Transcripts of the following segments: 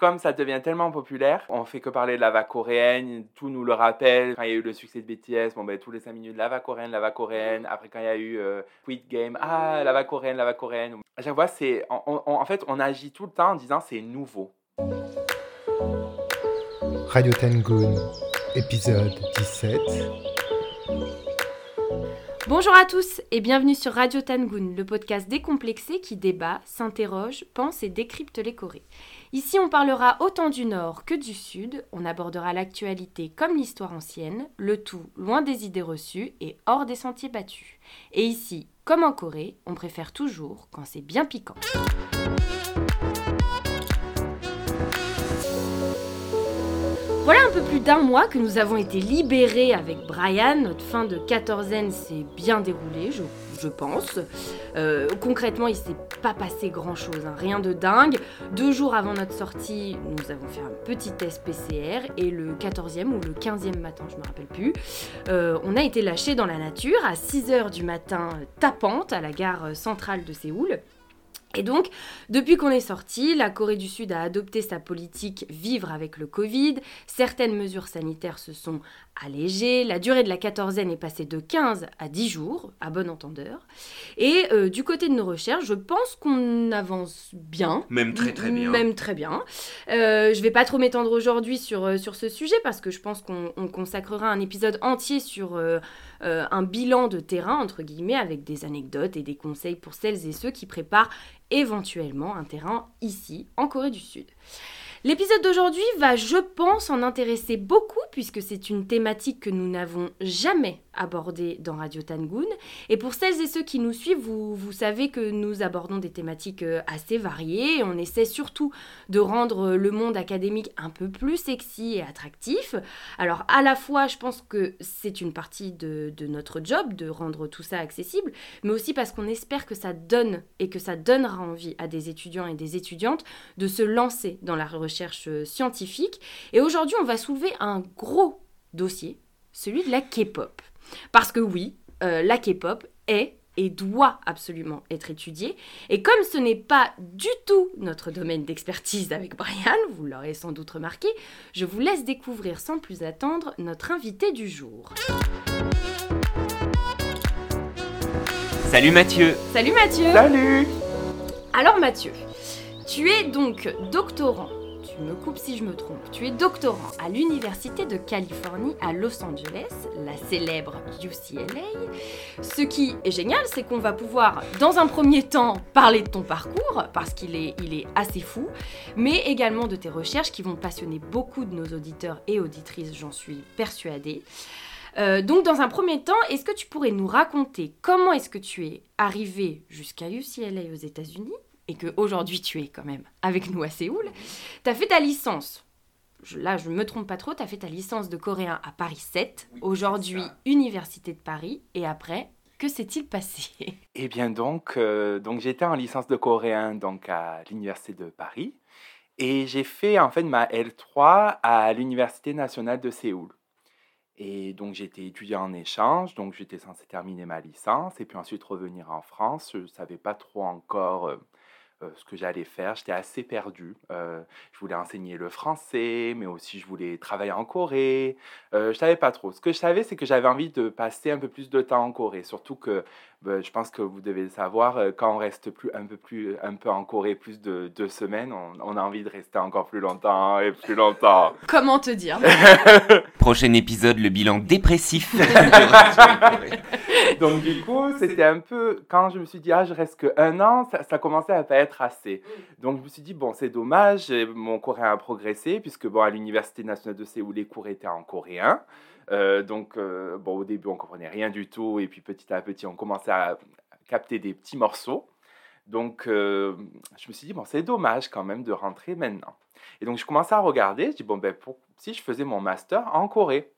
comme ça devient tellement populaire, on fait que parler de la vague coréenne, tout nous le rappelle. Quand il y a eu le succès de BTS, bon ben tous les 5 minutes, la vague coréenne, la vague coréenne. Après quand il y a eu euh, Squid Game, ah la vague coréenne, la vague coréenne. À chaque fois, c'est, en fait, on agit tout le temps en disant c'est nouveau. Radio Tangoon, épisode 17. Bonjour à tous et bienvenue sur Radio Tangoon, le podcast décomplexé qui débat, s'interroge, pense et décrypte les Corées. Ici, on parlera autant du Nord que du Sud, on abordera l'actualité comme l'histoire ancienne, le tout loin des idées reçues et hors des sentiers battus. Et ici, comme en Corée, on préfère toujours quand c'est bien piquant. Voilà un peu plus d'un mois que nous avons été libérés avec Brian. Notre fin de quatorzaine s'est bien déroulée, je, pense. Euh, concrètement, il s'est pas passé grand chose, hein. rien de dingue. Deux jours avant notre sortie, nous avons fait un petit test PCR et le 14e ou le 15e matin, je me rappelle plus, euh, on a été lâchés dans la nature à 6h du matin tapante à la gare centrale de Séoul. Et donc, depuis qu'on est sorti, la Corée du Sud a adopté sa politique vivre avec le Covid. Certaines mesures sanitaires se sont allégées. La durée de la quatorzaine est passée de 15 à 10 jours, à bon entendeur. Et euh, du côté de nos recherches, je pense qu'on avance bien. Même très très bien. Même très bien. Euh, je vais pas trop m'étendre aujourd'hui sur, euh, sur ce sujet parce que je pense qu'on consacrera un épisode entier sur euh, un bilan de terrain, entre guillemets, avec des anecdotes et des conseils pour celles et ceux qui préparent éventuellement un terrain ici, en Corée du Sud. L'épisode d'aujourd'hui va, je pense, en intéresser beaucoup puisque c'est une thématique que nous n'avons jamais abordée dans Radio Tangoon. Et pour celles et ceux qui nous suivent, vous, vous savez que nous abordons des thématiques euh, assez variées. On essaie surtout de rendre le monde académique un peu plus sexy et attractif. Alors à la fois, je pense que c'est une partie de, de notre job de rendre tout ça accessible, mais aussi parce qu'on espère que ça donne et que ça donnera envie à des étudiants et des étudiantes de se lancer dans la recherche recherche euh, scientifique. Et aujourd'hui, on va soulever un gros dossier, celui de la K-pop. Parce que oui, euh, la K-pop est et doit absolument être étudiée. Et comme ce n'est pas du tout notre domaine d'expertise avec Brian, vous l'aurez sans doute remarqué, je vous laisse découvrir sans plus attendre notre invité du jour. Salut Mathieu Salut Mathieu Salut Alors Mathieu, tu es donc doctorant me coupe si je me trompe. Tu es doctorant à l'Université de Californie à Los Angeles, la célèbre UCLA. Ce qui est génial, c'est qu'on va pouvoir, dans un premier temps, parler de ton parcours, parce qu'il est, il est assez fou, mais également de tes recherches qui vont passionner beaucoup de nos auditeurs et auditrices, j'en suis persuadée. Euh, donc dans un premier temps, est-ce que tu pourrais nous raconter comment est-ce que tu es arrivé jusqu'à UCLA aux États-Unis et qu'aujourd'hui tu es quand même avec nous à Séoul, tu as fait ta licence. là, je ne me trompe pas trop, tu as fait ta licence de coréen à Paris 7, aujourd'hui Université de Paris, et après, que s'est-il passé? Eh bien donc, euh, donc j'étais en licence de coréen donc à l'Université de Paris, et j'ai fait en fait ma L3 à l'Université nationale de Séoul. Et donc j'étais étudiant en échange, donc j'étais censé terminer ma licence et puis ensuite revenir en France. Je ne savais pas trop encore euh, ce que j'allais faire. J'étais assez perdu. Euh, je voulais enseigner le français, mais aussi je voulais travailler en Corée. Euh, je savais pas trop. Ce que je savais, c'est que j'avais envie de passer un peu plus de temps en Corée. Surtout que bah, je pense que vous devez le savoir, quand on reste plus, un, peu plus, un peu en Corée plus de deux semaines, on, a envie de rester encore plus longtemps et plus longtemps. Comment te dire? Prochain épisode, le bilan dépressif. Donc du coup, c'était un peu, quand je me suis dit, ah, je reste que un an, ça, commençait à pas être assez. Donc je me suis dit, bon, c'est dommage, mon coréen a progressé, puisque bon, à l'Université nationale de Séoul, les cours étaient en coréen. Euh, donc, euh, bon, au début, on comprenait rien du tout, et puis petit à petit, on commençait à capter des petits morceaux. Donc, euh, je me suis dit, bon, c'est dommage quand même de rentrer maintenant. Et donc, je commençais à regarder, je dis, bon, ben, si je faisais mon master en Corée.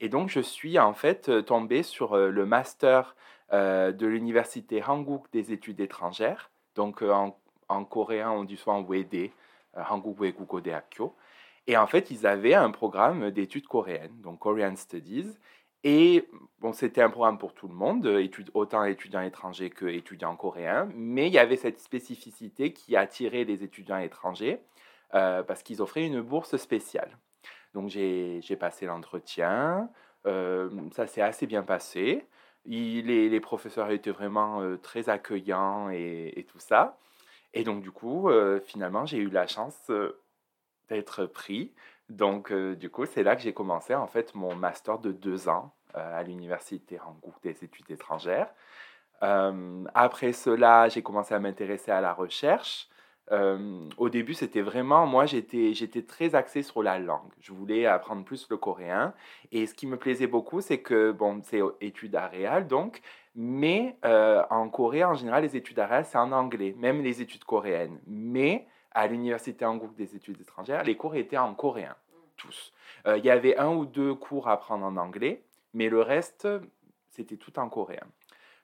Et donc, je suis en fait tombé sur le master de l'université Hanguk des études étrangères. Donc, en, coréen, on dit soit WED, Hanguk Wegugo Deakyo. Et en fait, ils avaient un programme d'études coréennes, donc Korean Studies. Et bon, c'était un programme pour tout le monde, études, autant étudiants étrangers que étudiants coréens, mais il y avait cette spécificité qui attirait les étudiants étrangers, euh, parce qu'ils offraient une bourse spéciale. Donc j'ai passé l'entretien, euh, ça s'est assez bien passé. Les, les professeurs étaient vraiment euh, très accueillants et, et tout ça. Et donc du coup, euh, finalement, j'ai eu la chance euh, d'être pris. Donc euh, du coup, c'est là que j'ai commencé en fait mon master de deux ans euh, à l'université Rangoon des études étrangères. Euh, après cela, j'ai commencé à m'intéresser à la recherche. Au début, c'était vraiment, moi, j'étais, très axé sur la langue. Je voulais apprendre plus le coréen. Et ce qui me plaisait beaucoup, c'est que, bon, c'est études à réal, donc, mais en Corée, en général, les études à réal, c'est en anglais, même les études coréennes. Mais à l'université Hanguk des études étrangères, les cours étaient en coréen, tous. Euh, Il y avait un ou deux cours à prendre en anglais, mais le reste, c'était tout en coréen.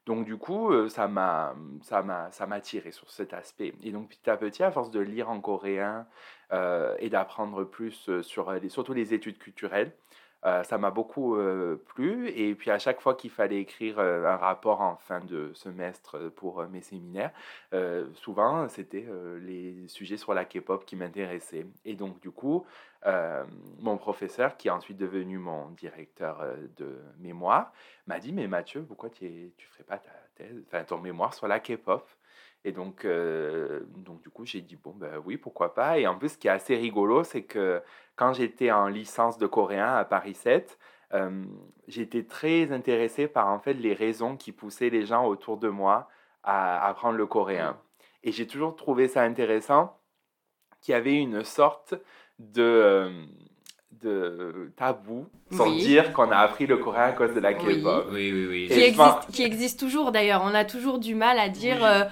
Donc du coup, euh, ça m'a ça m'a ça m'a tiré sur cet aspect. Et donc petit à petit, à force de lire en coréen euh, et d'apprendre plus sur les, surtout les études culturelles, euh, ça m'a beaucoup euh, plu. Et puis à chaque fois qu'il fallait écrire euh, un rapport en fin de semestre pour mes séminaires, souvent c'était les sujets sur la K-pop qui m'intéressaient. Et donc du coup, mon professeur, qui est ensuite devenu mon directeur de mémoire, m'a dit Mais Mathieu, pourquoi tu ne ferais pas ta thèse, ton mémoire sur la K-pop? Et donc, euh, donc, du coup, j'ai dit Bon, ben oui, pourquoi pas. Et en plus, ce qui est assez rigolo, c'est que quand j'étais en licence de coréen à Paris 7, euh, j'étais très intéressé par en fait les raisons qui poussaient les gens autour de moi à apprendre le coréen. Et j'ai toujours trouvé ça intéressant qu'il y avait une sorte de, euh, de tabou sans Oui. dire qu'on a appris le coréen à cause de la. K-pop. Oui, oui, oui. qui existe, qui existe toujours d'ailleurs. On a toujours du mal à dire, euh,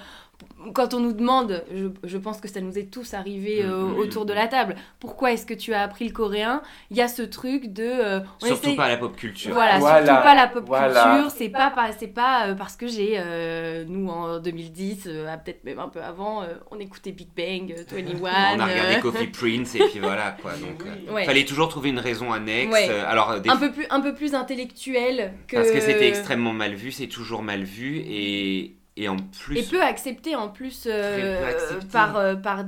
quand on nous demande, je, je pense que ça nous est tous arrivé euh, Mhm. autour de la table, pourquoi est-ce que tu as appris le coréen? Il y a ce truc de... euh, on Surtout pas la pop culture. Voilà, Voilà, surtout pas la pop voilà. culture, c'est pas, pas- c'est pas euh, parce que j'ai, euh, nous en 2010, euh, ah, peut-être même un peu avant, euh, on écoutait Big Bang, euh, 21. On a regardé euh, Coffee Prince et puis voilà quoi. Donc, euh, Ouais. fallait toujours trouver une raison annexe. Ouais. Euh, Alors, des un, peu plus, un peu plus intellectuel que... Parce que c'était extrêmement mal vu, c'est toujours mal vu et, et en plus. Et peu accepté en plus euh, accepté. par, euh, par,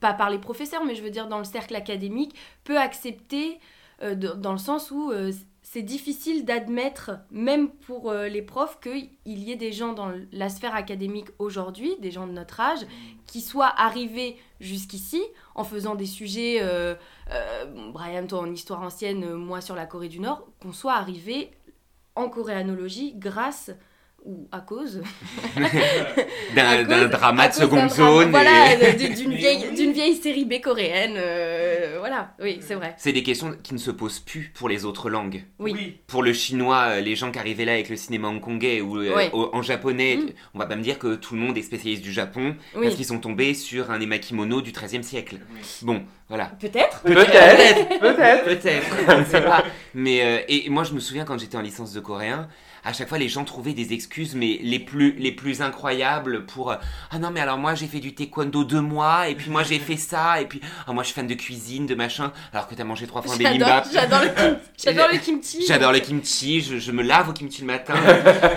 pas par les professeurs, mais je veux dire dans le cercle académique, peu accepté euh, de- dans le sens où euh, c'est difficile d'admettre, même pour les profs, qu'il y ait des gens dans la sphère académique aujourd'hui, des gens de notre âge, qui soient arrivés jusqu'ici en faisant des sujets, euh, euh, Brian, toi en histoire ancienne, moi sur la Corée du Nord, qu'on soit arrivé en coréanologie grâce ou à cause d'un drama de seconde zone. Voilà, et- de- d'une vieille, série B coréenne. euh, voilà, oui, c'est vrai. C'est des questions qui ne se posent plus pour les autres langues. Oui. Pour le chinois, euh, les gens qui arrivaient là avec le cinéma hongkongais ou euh, Ouais. au- en japonais, Mm. on va pas me dire que tout le monde est spécialiste du Japon Oui. parce qu'ils sont tombés sur un emakimono du XIIIe siècle. Bon, voilà. Peut-être. Peut-être, peut-être. Peut-être, je ne sais pas. Mais euh, et moi, je me souviens quand j'étais en licence de coréen, à chaque fois, les gens trouvaient des excuses, mais les plus, les plus incroyables pour euh, Ah non, mais alors moi, j'ai fait du taekwondo deux mois, et puis moi, j'ai fait ça, et puis ah, moi, je suis fan de cuisine, de machin, alors que t'as mangé trois fois un bibimbap. j'adore le, kim- j'adore le kimchi. J'adore le kimchi, je, je me lave au kimchi le matin.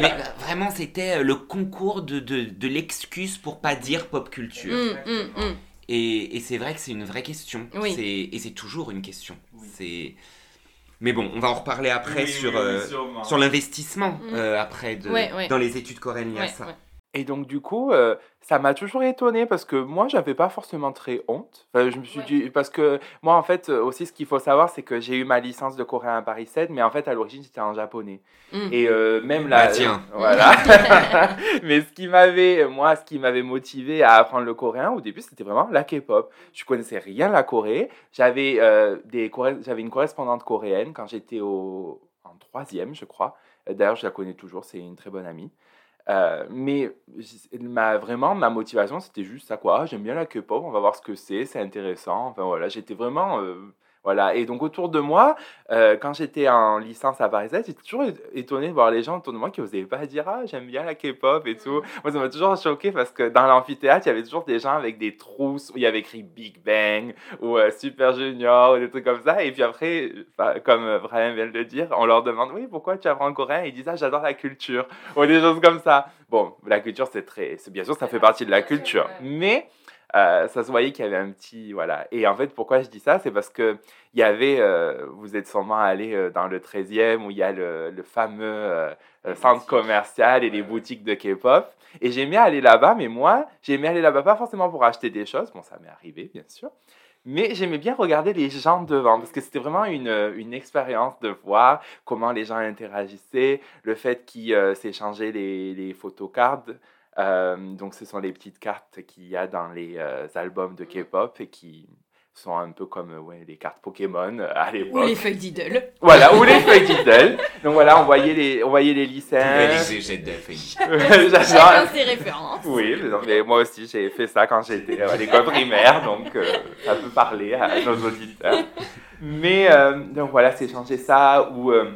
mais euh, vraiment, c'était euh, le concours de, de, de l'excuse pour pas dire pop culture. Mm, mm, mm. Et, et c'est vrai que c'est une vraie question. Oui. C'est- Et c'est toujours une question. C'est. Mais bon, on va en reparler après sur, euh, sur l'investissement Mm. euh, après de, Ouais, ouais. dans les études coréennes. Il y a Ouais, ça. Et donc, du coup, euh, ça m'a toujours étonné parce que moi, j'avais pas forcément très honte. Enfin, je me suis Ouais. dit, parce que moi, en fait, euh, aussi, ce qu'il faut savoir, c'est que j'ai eu ma licence de coréen à Paris 7, mais en fait, à l'origine, c'était en japonais. Et euh, même là. Bah, tiens. voilà. mais ce qui m'avait, moi, ce qui m'avait motivé à apprendre le coréen au début, c'était vraiment la K-pop. Je connaissais rien la Corée. J'avais euh, des Coré- j'avais une correspondante coréenne quand j'étais au en troisième, je crois. D'ailleurs, je la connais toujours. C'est une très bonne amie. Euh, mais ma, vraiment, ma motivation, c'était juste ça, quoi. Ah, J'aime bien la K-pop, on va voir ce que c'est, c'est intéressant. Enfin voilà, j'étais vraiment. Euh, voilà. Et donc, autour de moi, euh, quand j'étais en licence à Paris 7, j'étais toujours étonné de voir les gens autour de moi qui n'osaient pas dire Ah, j'aime bien la K-pop et tout. Moi, ça m'a toujours choqué parce que dans l'amphithéâtre, il y avait toujours des gens avec des trousses où il y avait écrit Big Bang ou euh, Super Junior ou des trucs comme ça. Et puis après, enfin, comme euh, Brian vient de le dire, on leur demande Oui, pourquoi tu apprends coréen? Ils disent Ah, j'adore la culture ou des choses comme ça. Bon, la culture, c'est très. Bien sûr, ça fait partie de la culture. Mais euh, ça se voyait qu'il y avait un petit voilà. Et en fait, pourquoi je dis ça, c'est parce que il y avait, euh, vous êtes sûrement allé euh, dans le 13e où il y a le, le fameux euh, centre commercial et les boutiques de K-pop. Et j'aimais aller là-bas, mais moi, j'aimais aller là-bas pas forcément pour acheter des choses. Bon, ça m'est arrivé, bien sûr. Mais j'aimais bien regarder les gens devant parce que c'était vraiment une, une expérience de voir comment les gens interagissaient, le fait qu'ils euh, s'échangeaient les, les photocards. Euh, donc, ce sont les petites cartes qu'il y a dans les euh, albums de K-pop et qui sont un peu comme euh, ouais, les cartes Pokémon à Ou l'époque. les feuilles d'idole. Voilà, ou les feuilles Diddle. Donc voilà, on voyait les, on voyait les lycéens. Belle exégète de la feuille. Chacun J'adore. ses références. Oui, mais, moi aussi j'ai fait ça quand j'étais à l'école primaire, donc euh, ça peut parler à nos auditeurs. Mais euh, donc voilà, c'est changer ça ou euh,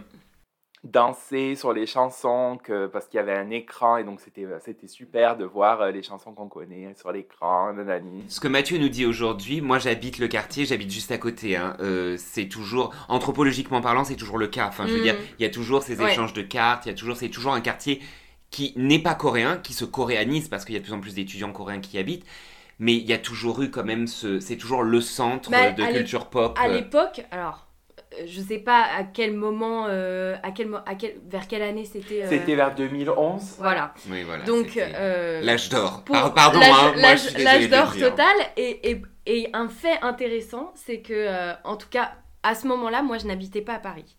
danser sur les chansons que, parce qu'il y avait un écran et donc c'était c'était super de voir euh, les chansons qu'on connaît sur l'écran. nanani. Ce que Mathieu nous dit aujourd'hui, moi j'habite le quartier, j'habite juste à côté. hein, euh, c'est toujours, anthropologiquement parlant, c'est toujours le cas. Enfin, je veux Mm. dire, il y a toujours ces Ouais. échanges de cartes, il y a toujours, c'est toujours un quartier qui n'est pas coréen, qui se coréanise parce qu'il y a de plus en plus d'étudiants coréens qui y habitent. Mais il y a toujours eu quand même ce, c'est toujours le centre Bah, de culture pop. À euh, l'époque, alors, euh, je sais pas à quel moment, euh, à quel, mo- à quel, vers quelle année c'était. euh, C'était vers 2011. Voilà. oui, voilà. Donc, euh, l'âge d'or. pour Par- Pardon, l'âge- hein, d'or total. Et, et, et un fait intéressant, c'est que, euh, en tout cas, à ce moment-là, moi, je n'habitais pas à Paris.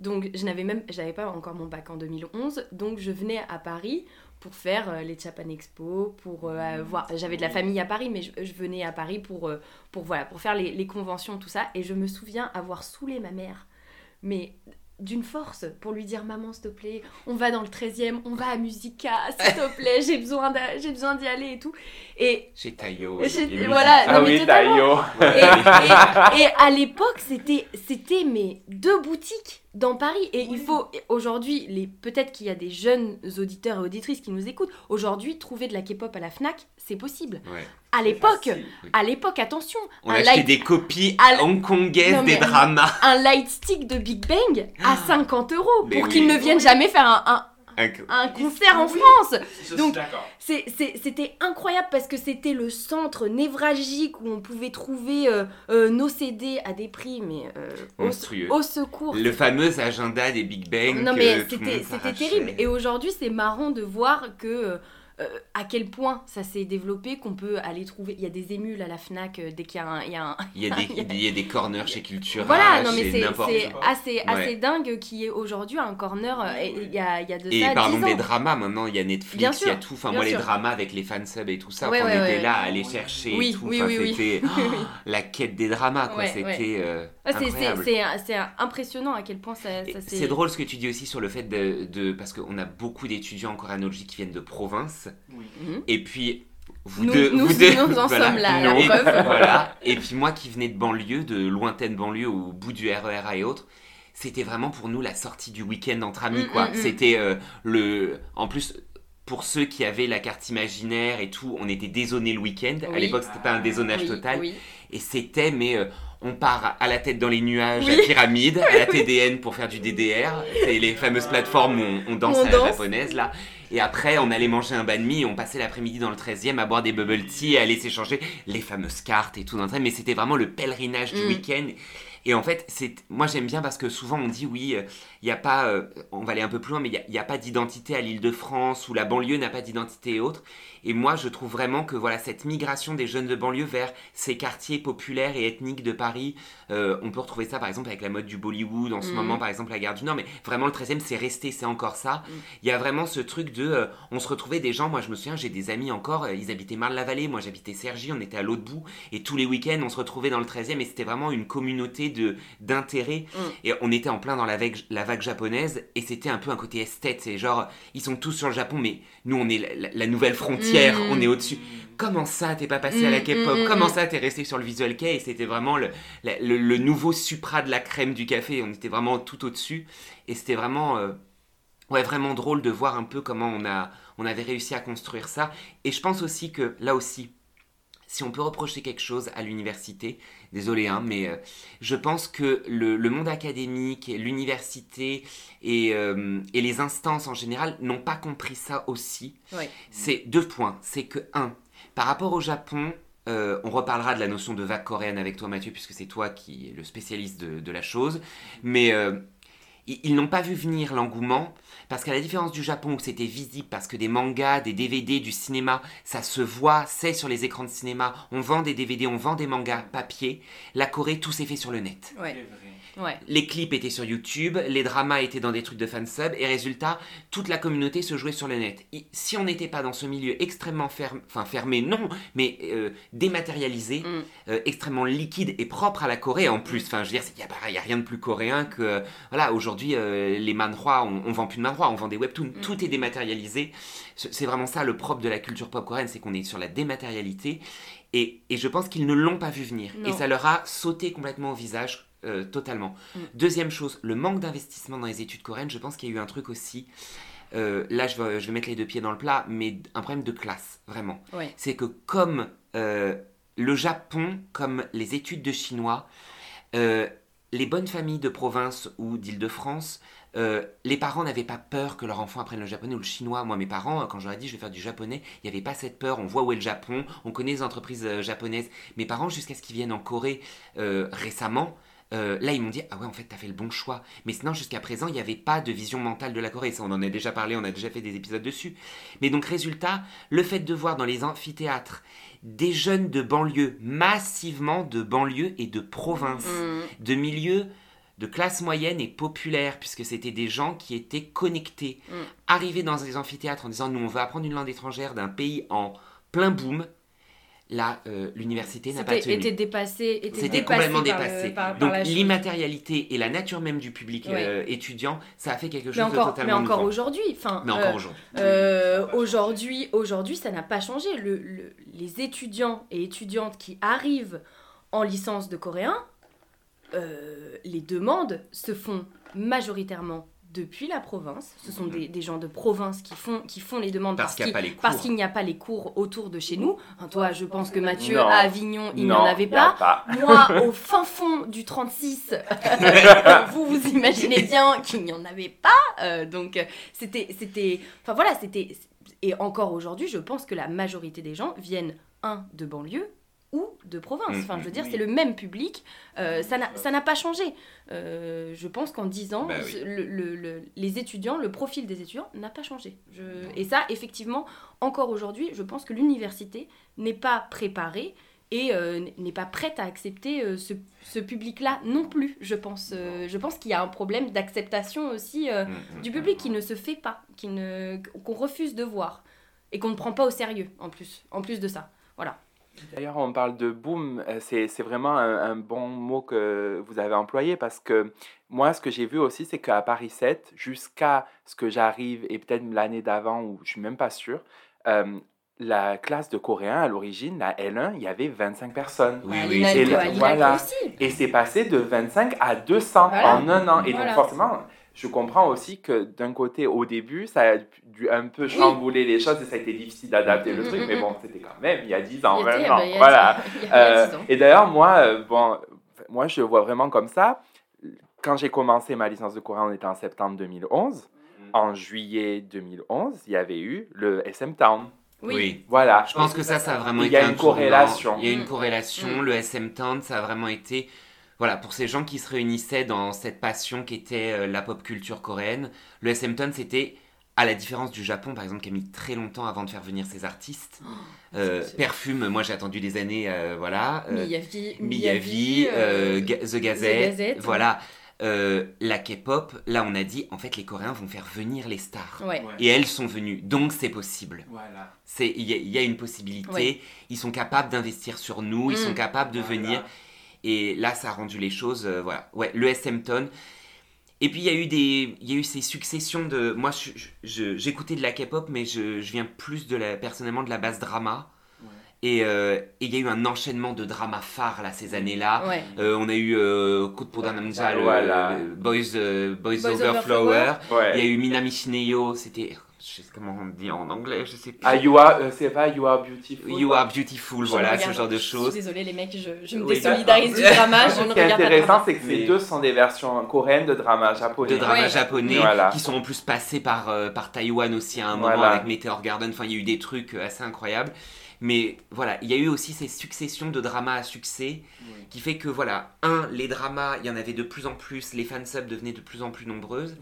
Donc, je n'avais même, j'avais pas encore mon bac en 2011. Donc, je venais à Paris pour faire euh, les Japan Expo, pour euh, voir. J'avais de la famille à Paris, mais je, je venais à Paris pour, euh, pour, voilà, pour faire les, les conventions, tout ça. Et je me souviens avoir saoulé ma mère, mais d'une force, pour lui dire Maman, s'il te plaît, on va dans le 13e, on va à Musica, s'il te plaît, j'ai besoin j'ai besoin d'y aller et tout. Et, Chez Tayo. Voilà, Ah non, mais oui. Tayo. et, et- et à l'époque, c'était, c'était mes deux boutiques dans Paris. Et il faut, aujourd'hui, les, peut-être qu'il y a des jeunes auditeurs et auditrices qui nous écoutent. Aujourd'hui, trouver de la K-pop à la Fnac, c'est possible. Ouais. À l'époque, à l'époque, attention, On un a acheté light, des copies à hongkongaises Non, des dramas. un light stick de Big Bang à 50 euros Mais pour oui. qu'ils ne viennent jamais faire un, un- Un- un concert en France. Donc, C'était incroyable parce que c'était le centre névralgique où on pouvait trouver euh, euh, nos CD à des prix, mais euh, au, Monstrueux. au secours. Le fameux agenda des Big Bang. Non mais c'était terrible. Et aujourd'hui, c'est marrant de voir que euh, à quel point ça s'est développé, qu'on peut aller trouver. Il y a des émules à la Fnac euh, dès qu'il y a un. il y a un- Il y a des, il y a des corners chez Cultura. Voilà, non mais c'est assez, Ouais. assez dingue qu'il y ait aujourd'hui un corner. euh, et Il y a, il y a de Et ça 10 parlons ans. des dramas maintenant, il y a Netflix, il y a tout. Enfin, moi, les dramas avec les fansubs et tout ça, Ouais, on ouais, était là à aller chercher Oui, et tout. oui, Enfin, oui, c'était oh, la quête des dramas, quoi. C'était Ah, c'est- impressionnant à quel point ça, ça s'est. C'est drôle ce que tu dis aussi sur le fait de, de- parce qu'on a beaucoup d'étudiants en coréanologie qui viennent de province, Mhm. et puis vous Nous- deux, nous- vous deux, nous en sommes là, la Et- preuve. voilà. Et puis moi qui venais de banlieue, de lointaine banlieue au bout du RER et autres, c'était vraiment pour nous la sortie du week-end entre amis, Mm, quoi. mm, mm. C'était euh, le, en plus. Pour ceux qui avaient la carte imaginaire et tout, on était dézonés le week-end. À l'époque, c'était pas un dézonage Oui, total. oui. Et c'était, mais euh, on part à la tête dans les nuages, à Pyramide, à la TDN pour faire du DDR. C'est les fameuses plateformes où on, on danse On à la japonaise, là. Et après, on allait manger un banh mi et on passait l'après-midi dans le 13e à boire des bubble tea et à aller s'échanger les fameuses cartes et tout dans le. Mais c'était vraiment le pèlerinage du Mm. week-end. Et en fait, c'est moi j'aime bien parce que souvent on dit oui, il n'y a pas, euh, on va aller un peu plus loin, mais il n'y a, pas d'identité à l'île de France ou la banlieue n'a pas d'identité et autres. Et moi je trouve vraiment que voilà cette migration des jeunes de banlieue vers ces quartiers populaires et ethniques de Paris, euh, on peut retrouver ça par exemple avec la mode du Bollywood en ce Mhm. moment, par exemple la gare du Nord, mais vraiment le 13e c'est resté, c'est encore ça. Mhm. Il y a vraiment ce truc de, euh, on se retrouvait des gens, moi je me souviens, j'ai des amis encore, ils habitaient Marne-la-Vallée, moi j'habitais Cergy, on était à l'autre bout, et tous les week-ends on se retrouvait dans le 13e et c'était vraiment une communauté de d'intérêt. Mm. Et on était en plein dans la vague, la vague japonaise et c'était un peu un côté esthète, c'est genre, ils sont tous sur le Japon, mais nous on est la, la- la nouvelle frontière, Mm. on est au-dessus. Comment ça t'es pas passé à la Mm, K-pop? mm, mm, Comment mm. ça t'es resté sur le visual kei Et c'était vraiment le, la- le, le nouveau supra de la crème du café, on était vraiment tout au-dessus et c'était vraiment... euh, Ouais, vraiment drôle de voir un peu comment on, a, on avait réussi à construire ça. Et je pense aussi que, là aussi, si on peut reprocher quelque chose à l'université, désolé, hein, mais euh, je pense que le, le monde académique, l'université et, euh, et les instances en général n'ont pas compris ça aussi. C'est deux points. C'est que, un, par rapport au Japon, euh, on reparlera de la notion de vague coréenne avec toi, Mathieu, puisque c'est toi qui es le spécialiste de, de la chose. Mais ils, ils n'ont pas vu venir l'engouement, parce qu'à la différence du Japon, où c'était visible, parce que des mangas, des DVD, du cinéma, ça se voit, c'est sur les écrans de cinéma, on vend des DVD, on vend des mangas papier. La Corée, tout s'est fait sur le net. Ouais. Ouais. Les clips étaient sur YouTube, les dramas étaient dans des trucs de fansub, et résultat, toute la communauté se jouait sur le net. Et si on n'était pas dans ce milieu extrêmement fermé, enfin fermé, non, mais euh, dématérialisé, Mm. euh, extrêmement liquide et propre à la Corée en plus, enfin je veux dire, il n'y a, y a rien de plus coréen que, voilà, aujourd'hui, euh, les manhwa, on, on vend plus de manhwa, on vend des webtoons, Mm. tout est dématérialisé. C'est vraiment ça le propre de la culture pop coréenne, c'est qu'on est sur la dématérialité, et, et je pense qu'ils ne l'ont pas vu venir, et ça leur a sauté complètement au visage. Euh, totalement. Mm. Deuxième chose, le manque d'investissement dans les études coréennes, je pense qu'il y a eu un truc aussi. euh, là, je vais, je vais mettre les deux pieds dans le plat, mais un problème de classe, vraiment. C'est que comme euh, le Japon, comme les études de chinois, les bonnes familles de province ou d'Île-de-France, euh, les parents n'avaient pas peur que leur enfant apprenne le japonais ou le chinois. Moi, mes parents, quand je leur ai dit je vais faire du japonais, il n'y avait pas cette peur. On voit où est le Japon, on connaît les entreprises euh, japonaises. Mes parents, jusqu'à ce qu'ils viennent en Corée euh, récemment, euh, là, ils m'ont dit Ah ouais, en fait, t'as fait le bon choix. Mais sinon, jusqu'à présent, il n'y avait pas de vision mentale de la Corée. Ça, on en a déjà parlé, on a déjà fait des épisodes dessus. Mais donc, résultat, le fait de voir dans les amphithéâtres des jeunes de banlieue, massivement de banlieue et de province, Mm. de milieux de classe moyenne et populaire, puisque c'était des gens qui étaient connectés, Mm. arrivés dans des amphithéâtres en disant Nous, on veut apprendre une langue étrangère d'un pays en plein boom. Là, euh, l'université n'a pas tenu. était dépassé, était C'était dépassé complètement le- dépassé. par- Donc l'immatérialité et la nature même du public Ouais. euh, étudiant, ça a fait quelque chose Mais de encore, mais totalement encore aujourd'hui, enfin, Mais euh, encore aujourd'hui. Euh, aujourd'hui, aujourd'hui, ça n'a pas changé. Le- le- les étudiants et étudiantes qui arrivent en licence de coréen, les demandes se font majoritairement depuis la province. Ce sont Mhm. des, des gens de province qui font, qui font les demandes Parce parce, qu'il n'y a pas les cours. parce qu'il n'y a pas les cours autour de chez nous. Hein, toi, je pense que Mathieu, Non. à Avignon, il n'y en avait pas. pas. Moi, au fin fond du 36, vous vous imaginez bien qu'il n'y en avait pas. euh, donc, c'était, enfin voilà, c'était, et encore aujourd'hui, je pense que la majorité des gens viennent un de banlieue ou de province. Enfin, je veux dire, Mhm, c'est le même public. euh, ça n'a, pas changé. Euh, je pense qu'en 10 ans, Bah oui. le- le- le- les étudiants, le profil des étudiants n'a pas changé. Je- et ça, effectivement, encore aujourd'hui, je pense que l'université n'est pas préparée et euh, n'est pas prête à accepter euh, ce, ce public-là non plus, je pense. Euh, je pense qu'il y a un problème d'acceptation aussi Mm, mm, du mm. public qui ne se fait pas, qui ne, qu'on refuse de voir et qu'on ne prend pas au sérieux en plus, en plus de ça. Voilà. D'ailleurs, on parle de boom, euh, c'est c'est vraiment un, un bon mot que vous avez employé parce que moi, ce que j'ai vu aussi, c'est qu'à Paris 7, jusqu'à ce que j'arrive, et peut-être l'année d'avant, où je suis même pas sûr, euh, la classe de coréen, à l'origine, la L1, il y avait 25 personnes. Oui, À oui, c'est- à l'INALCO voilà. aussi. Et c'est passé de 25 à 200 Voilà. en un an. Et Voilà. donc, forcément, je comprends aussi que d'un côté, au début, ça a dû un peu chambouler les choses et ça a été difficile d'adapter le Mm, truc. mm, Mais mm. bon, c'était quand même il y a 10 ans, Il y a- 20 eh ans. ben, il Voilà. il il Euh, 10 ans. et d'ailleurs, moi, euh, bon, moi, je vois vraiment comme ça. Quand j'ai commencé ma licence de coréen, on était en septembre 2011. En juillet 2011, il y avait eu le SM Town. Oui. Oui. Voilà. Je pense que ça, ça a vraiment Il été y a un une corrélation. Il y a une Mm. corrélation. Mm. Le SM Town, ça a vraiment été. Voilà, pour ces gens qui se réunissaient dans cette passion qui était euh, la pop culture coréenne, le SM Town, c'était, à la différence du Japon, par exemple, qui a mis très longtemps avant de faire venir ses artistes. Euh, c'est- Perfume, moi j'ai attendu des années, euh, voilà. Euh, Miyavi, euh, The Gazette, Gazette. voilà. Euh, la K-pop, là on a dit, en fait les Coréens vont faire venir les stars. Ouais. Et elles sont venues, donc c'est possible. Voilà. C'est il y, a- il y a une possibilité. Ouais. Ils sont capables d'investir sur nous. Ils Mm. sont capables de venir. Et là, ça a rendu les choses. euh, voilà. Ouais, le SM Tone. Et puis il y a eu des, il y a eu ces successions de. Moi, j'écoutais de la K-pop, mais je, je viens plus de la, personnellement de la base drama. Et euh, et il y a eu un enchaînement de dramas phares là ces années-là. Ouais. Euh, on a eu euh, Coup de Poudre Namja, le- Voilà. le Boys, euh, Boys, Boys Over, Flower. Ouais. Il y a eu Minami Shineyo, c'était. Je sais comment on dit en anglais, je sais plus. Ah, you are, euh, c'est pas You Are Beautiful. You are beautiful, Je voilà, regarde- ce genre de Je suis choses. désolée les mecs, je, je me Oui, désolidarise du drama, je Ce ne qui est intéressant, drama. c'est que ces Mais- deux sont des versions coréennes de drama japonais. de dramas Ouais. japonais Voilà. qui sont en plus passés par, euh, par Taïwan aussi à un moment Voilà. avec Meteor Garden. Enfin, il y a eu des trucs euh, assez incroyables. Mais voilà, il y a eu aussi ces successions de dramas à succès qui fait que voilà, un, les dramas, il y en avait de plus en plus, les fansubs devenaient de plus en plus nombreuses.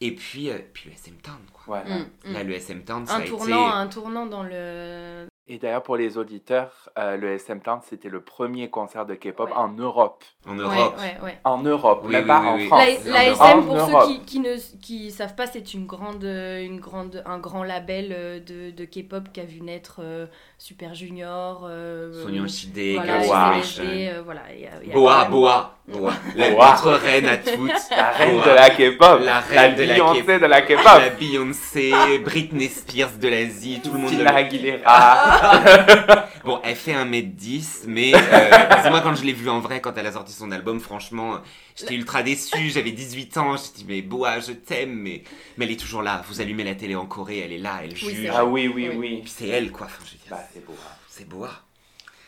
Et puis, euh, puis le SM Town, quoi. Voilà. Mm, mm. Là, le SM Town, ça un a tournant, été... un tournant dans le. Et d'ailleurs, pour les auditeurs, euh, le SM Town, c'était le premier concert de K-pop Ouais. en Europe. En Europe. ouais, ouais. En Europe, Oui, même oui, pas oui, en oui. France. La, la. SM, pour Europe. ceux qui, qui ne qui savent pas, c'est une grande, euh, une grande, un grand label euh, de, de K-pop qui a vu naître euh, Super Junior, euh, Sonyeon Shide, voilà, Gawa. SNSD, voilà, il y a- il y a Boa, même- Boa, Boa. La Boa. notre reine à toutes. La reine Boa. de la K-pop. La reine de la Beyoncé K-pop. de la K-pop. La Beyoncé, Britney Spears de l'Asie, tout le monde. Le- Aguilera. Bon, elle fait 1m10, mais euh, c'est moi quand je l'ai vue en vrai, quand elle a sorti son album, franchement, j'étais ultra déçue, j'avais 18 ans, j'ai dit mais Boa, je t'aime, mais, mais elle est toujours là, vous allumez la télé en Corée, elle est là, elle c'est juge. ah oui, oui, Oui. oui. Puis c'est elle quoi, enfin, je veux dire, Bah, c'est beau. hein. c'est Boa.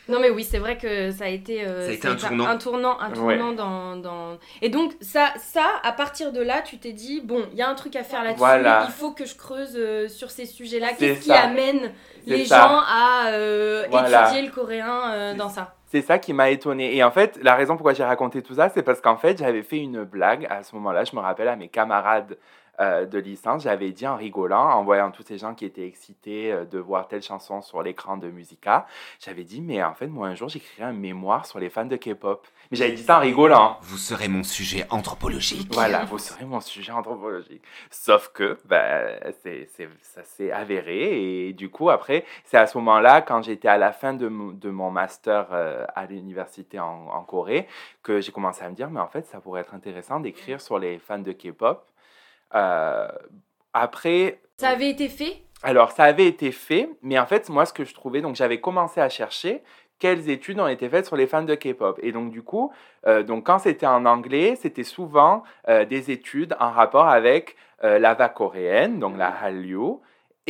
Non mais oui, c'est vrai que ça a été, euh, Ça a été ça un tournant. un tournant, un Ouais. tournant dans, dans- Et donc ça, ça, à partir de là, tu t'es dit bon, il y a un truc à faire là-dessus. Voilà. Il faut que je creuse euh, sur ces sujets-là. C'est Qu'est-ce qui amène les ça. gens à euh, Voilà. étudier le coréen euh, dans ça? C'est ça qui m'a étonné. Et en fait, la raison pourquoi j'ai raconté tout ça, c'est parce qu'en fait, j'avais fait une blague à ce moment-là. Je me rappelle à mes camarades euh, de licence, j'avais dit en rigolant, en voyant tous ces gens qui étaient excités euh, de voir telle chanson sur l'écran de Musica, j'avais dit, mais en fait, moi, un jour, j'écrirai un mémoire sur les fans de K-pop. Mais j'avais dit ça en rigolant. Vous serez mon sujet anthropologique. Voilà, vous serez mon sujet anthropologique. Sauf que ben, c'est, c'est- ça s'est avéré. Et du coup, après, c'est à ce moment-là, quand j'étais à la fin de, mon- de mon master euh, à l'université en, en Corée, que j'ai commencé à me dire, mais en fait, ça pourrait être intéressant d'écrire sur les fans de K-pop. Euh, après, Ça avait été fait? Alors, ça avait été fait, mais en fait, moi, ce que je trouvais, donc j'avais commencé à chercher quelles études ont été faites sur les fans de K-pop. Et donc, du coup, euh, donc, quand c'était en anglais, c'était souvent euh, des études en rapport avec euh, la vague coréenne, donc la Hallyu,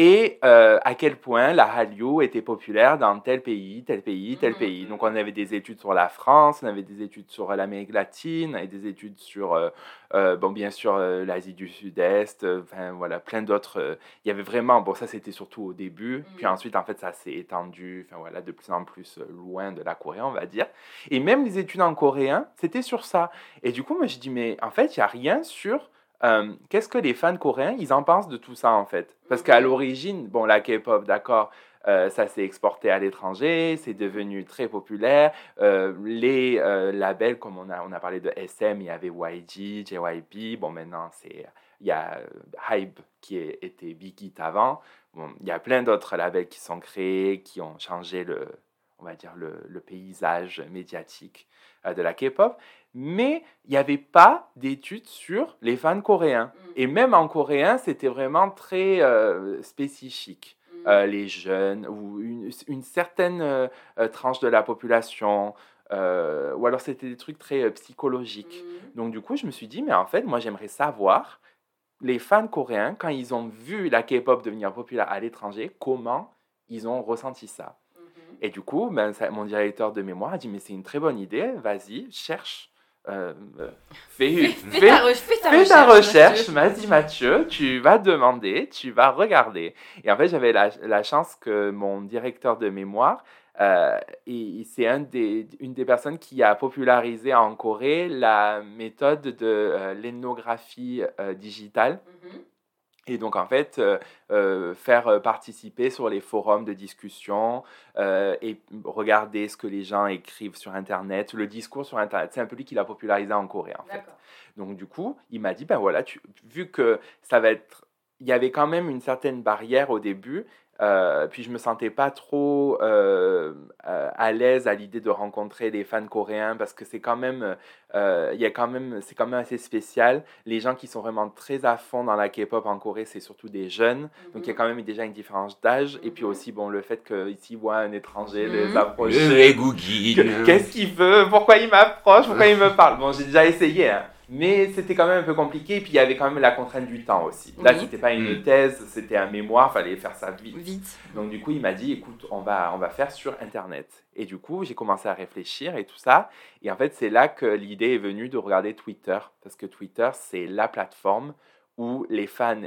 et euh, à quel point la Hallyu était populaire dans tel pays, tel pays, tel Mhm. pays. Donc, on avait des études sur la France, on avait des études sur l'Amérique latine, et des études sur, euh, euh, bon, bien sûr, euh, l'Asie du Sud-Est, euh, enfin, voilà, plein d'autres. euh, il y avait vraiment, bon, ça c'était surtout au début, puis Mhm. ensuite, en fait, ça s'est étendu, enfin voilà, de plus en plus euh, loin de la Corée, on va dire. Et même les études en coréen, c'était sur ça. Et du coup, moi, je dis, mais en fait, il n'y a rien sur euh, qu'est-ce que les fans coréens, ils en pensent de tout ça, en fait? Parce qu'à l'origine, bon, la K-pop, d'accord, euh, ça s'est exporté à l'étranger, c'est devenu très populaire. Euh, les labels, comme on a, on a parlé de SM, il y avait YG, JYP. Bon, maintenant, c'est il y a Hype qui est- était Big Hit avant. Bon, il y a plein d'autres labels qui sont créés, qui ont changé le, on va dire, le, paysage médiatique de la K-pop. Mais il n'y avait pas d'études sur les fans coréens. Et même en coréen, c'était vraiment très euh, spécifique. Euh, les jeunes ou une, une certaine euh, tranche de la population. ou alors c'était des trucs très psychologiques. Donc du coup, je me suis dit, mais en fait, moi j'aimerais savoir, les fans coréens, quand ils ont vu la K-pop devenir populaire à l'étranger, comment ils ont ressenti ça. Et du coup, ben, ça- mon directeur de mémoire a dit, mais c'est une très bonne idée, vas-y, cherche, euh, fais, Fais, fais- ta, re- fais ta recherche. ta recherche, Mathieu. tu vas demander, tu vas regarder. Et en fait, j'avais la, la chance que mon directeur de mémoire, euh, c'est un des, une des personnes qui a popularisé en Corée la méthode de euh, l'énographie euh, digitale. Mhm. Et donc, en fait, euh, euh, faire euh, participer sur les forums de discussion euh, et regarder ce que les gens écrivent sur Internet, le discours sur Internet. C'est un peu lui qui l'a popularisé en Corée, en fait. Donc du coup, il m'a dit, ben voilà, tu, vu que ça va être... Il y avait quand même une certaine barrière au début, euh, puis je me sentais pas trop euh, euh, à l'aise à l'idée de rencontrer des fans coréens parce que c'est quand même, euh, il y a quand même, c'est quand même assez spécial. Les gens qui sont vraiment très à fond dans la K-pop en Corée, c'est surtout des jeunes, donc il y a quand même déjà une différence d'âge et puis Mhm. aussi bon le fait qu'ici voit un étranger Mhm. les approcher. Les. Que- Qu'est-ce qu'il veut? Pourquoi il m'approche? Pourquoi il me parle? Bon, j'ai déjà essayé, hein. Mais c'était quand même un peu compliqué. Et puis il y avait quand même la contrainte du temps aussi. Là, Oui. c'était pas une Mm. thèse, c'était un mémoire, fallait faire ça vite. Vite. Donc du coup, il m'a dit, écoute, on va, on va faire sur Internet. Et du coup, j'ai commencé à réfléchir et tout ça. Et en fait, c'est là que l'idée est venue de regarder Twitter, parce que Twitter, c'est la plateforme où les fans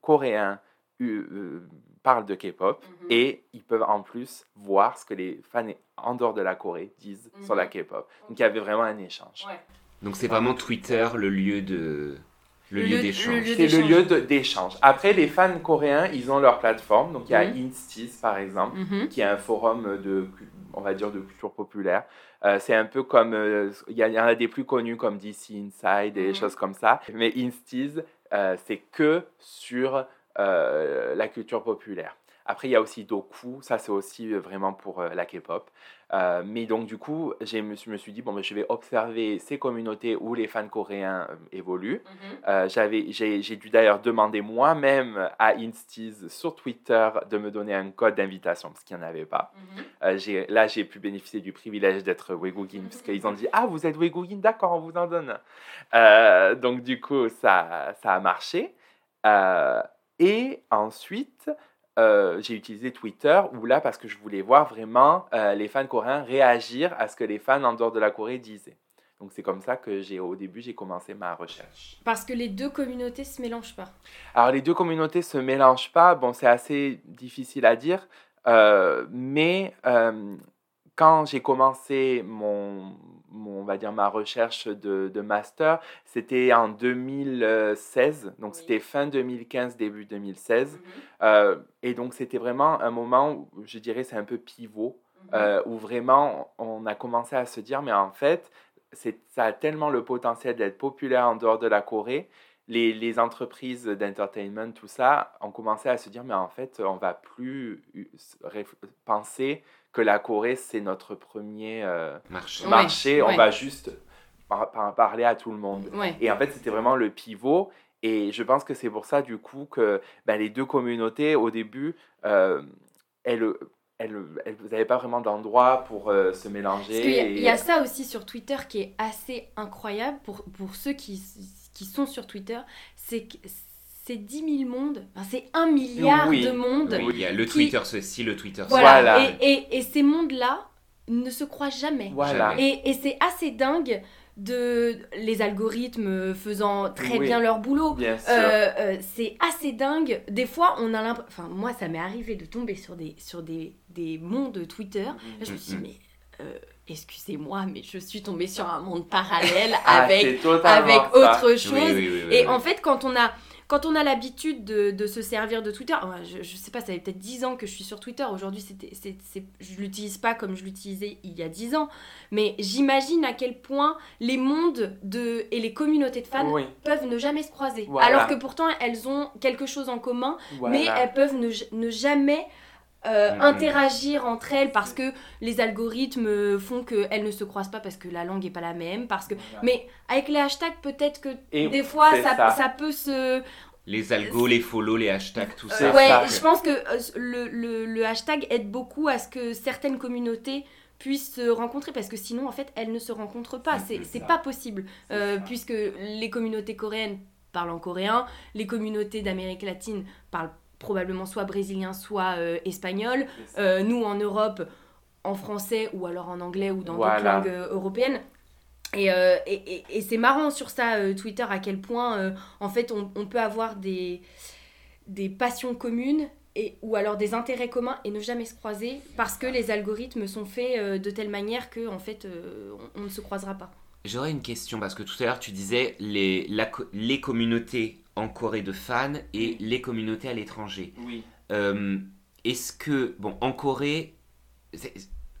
coréens euh, parlent de K-pop Mhm. et ils peuvent en plus voir ce que les fans en dehors de la Corée disent sur la Mhm. K-pop. Donc il y avait vraiment un échange. Ouais. Donc c'est vraiment Twitter le lieu de le Le- lieu d'échange. C'est le lieu de- d'échange. Après, les fans coréens, ils ont leur plateforme. Donc il y a Mhm. Instiz par exemple. Mhm. qui est un forum de, on va dire, de culture populaire. Euh, c'est un peu comme, euh, il y, en a des plus connus comme DC Inside et Mhm. des choses comme ça. Mais Instiz, euh, c'est que sur euh, la culture populaire. Après, il y a aussi Doku, ça c'est aussi vraiment pour euh, la K-pop. Euh, mais donc, du coup, je me suis- dit, bon, ben, je vais observer ces communautés où les fans coréens euh, évoluent. Euh, j'avais, j'ai, dû d'ailleurs demander moi-même à Instiz sur Twitter de me donner un code d'invitation parce qu'il n'y en avait pas. J'ai, là, j'ai pu bénéficier du privilège d'être Wegugin parce qu'ils ont dit Ah, vous êtes Wegugin, d'accord, on vous en donne. donc, du coup, ça, ça a marché. Et ensuite, euh, j'ai utilisé Twitter où là, parce que je voulais voir vraiment euh, les fans coréens réagir à ce que les fans en dehors de la Corée disaient. Donc, c'est comme ça que j'ai, au début, j'ai commencé ma recherche. Parce que les deux communautés se mélangent pas. Alors les deux communautés se mélangent pas, bon c'est assez difficile à dire, euh, mais quand j'ai commencé mon, mon, on va dire ma recherche de, de master, c'était en 2016, donc Oui. c'était fin 2015 début 2016, euh, et donc c'était vraiment un moment où je dirais c'est un peu pivot, euh, où vraiment on a commencé à se dire mais en fait c'est ça a tellement le potentiel d'être populaire en dehors de la Corée les, les entreprises d'entertainment tout ça ont commencé à se dire mais en fait on va plus penser que la Corée c'est notre premier euh, Marché. Ouais, marché on ouais. va juste par- par- parler à tout le monde Ouais. et en fait, c'était vraiment le pivot. Et je pense que c'est pour ça, du coup, que ben, les deux communautés, au début, euh, elles, elles, elles- vous n'avez pas vraiment d'endroit pour euh, se mélanger. A- et- il y a ça aussi sur Twitter qui est assez incroyable pour, pour ceux qui, qui sont sur Twitter, c'est que c'est 10 000 mondes, enfin, c'est un milliard Oui, de mondes. Oui, il y a le Qui- Twitter ceci, le Twitter Voilà. Voilà. Et, et- et ces mondes-là ne se croisent jamais. Voilà. Et, et c'est assez dingue de les algorithmes faisant très Oui. bien leur boulot. Bien. Euh, euh, c'est assez dingue. Des fois, on a l'impression. Enfin, moi, ça m'est arrivé de tomber sur des, sur des, des mondes Twitter. Mhm. Et je me suis dit, Mhm. mais euh, excusez-moi, mais je suis tombée sur un monde parallèle Ah, avec, avec ça. autre chose. oui, oui, oui, Et en fait, quand on a, quand on a l'habitude de, de se servir de Twitter, je, je sais pas, ça fait peut-être 10 ans que je suis sur Twitter. Aujourd'hui, c'était, c'est, c'est, je l'utilise pas comme je l'utilisais il y a 10 ans. Mais j'imagine à quel point les mondes de, et les communautés de fans Oui, peuvent ne jamais se croiser. Voilà. Alors que pourtant, elles ont quelque chose en commun, voilà. mais elles peuvent ne, ne jamais euh, interagir entre elles parce que les algorithmes font qu'elles ne se croisent pas parce que la langue est pas la même. Parce que... Voilà. Mais avec les hashtags, peut-être que Et des fois, ça, ça. ça peut se... Les algos, les follow, les hashtags, tout ça. ouais, ça. je pense que euh, le, le- le hashtag aide beaucoup à ce que certaines communautés puissent se rencontrer parce que sinon en fait elles ne se rencontrent pas c'est c'est pas possible Euh, puisque les communautés coréennes parlent en coréen les communautés d'Amérique latine parlent probablement soit brésilien soit euh, espagnol. Euh, nous en Europe en français ou alors en anglais ou dans d'autres langues euh, européennes. Et, euh, et, et- et c'est marrant sur ça euh, Twitter à quel point euh, en fait on, on peut avoir des, des passions communes et, ou alors des intérêts communs et ne jamais se croiser parce que les algorithmes sont faits euh, de telle manière que en fait euh, on, on ne se croisera pas. J'aurais une question parce que tout à l'heure tu disais les, la les communautés en Corée de fans et les communautés à l'étranger. Oui. Euh, Est-ce que, bon, en Corée,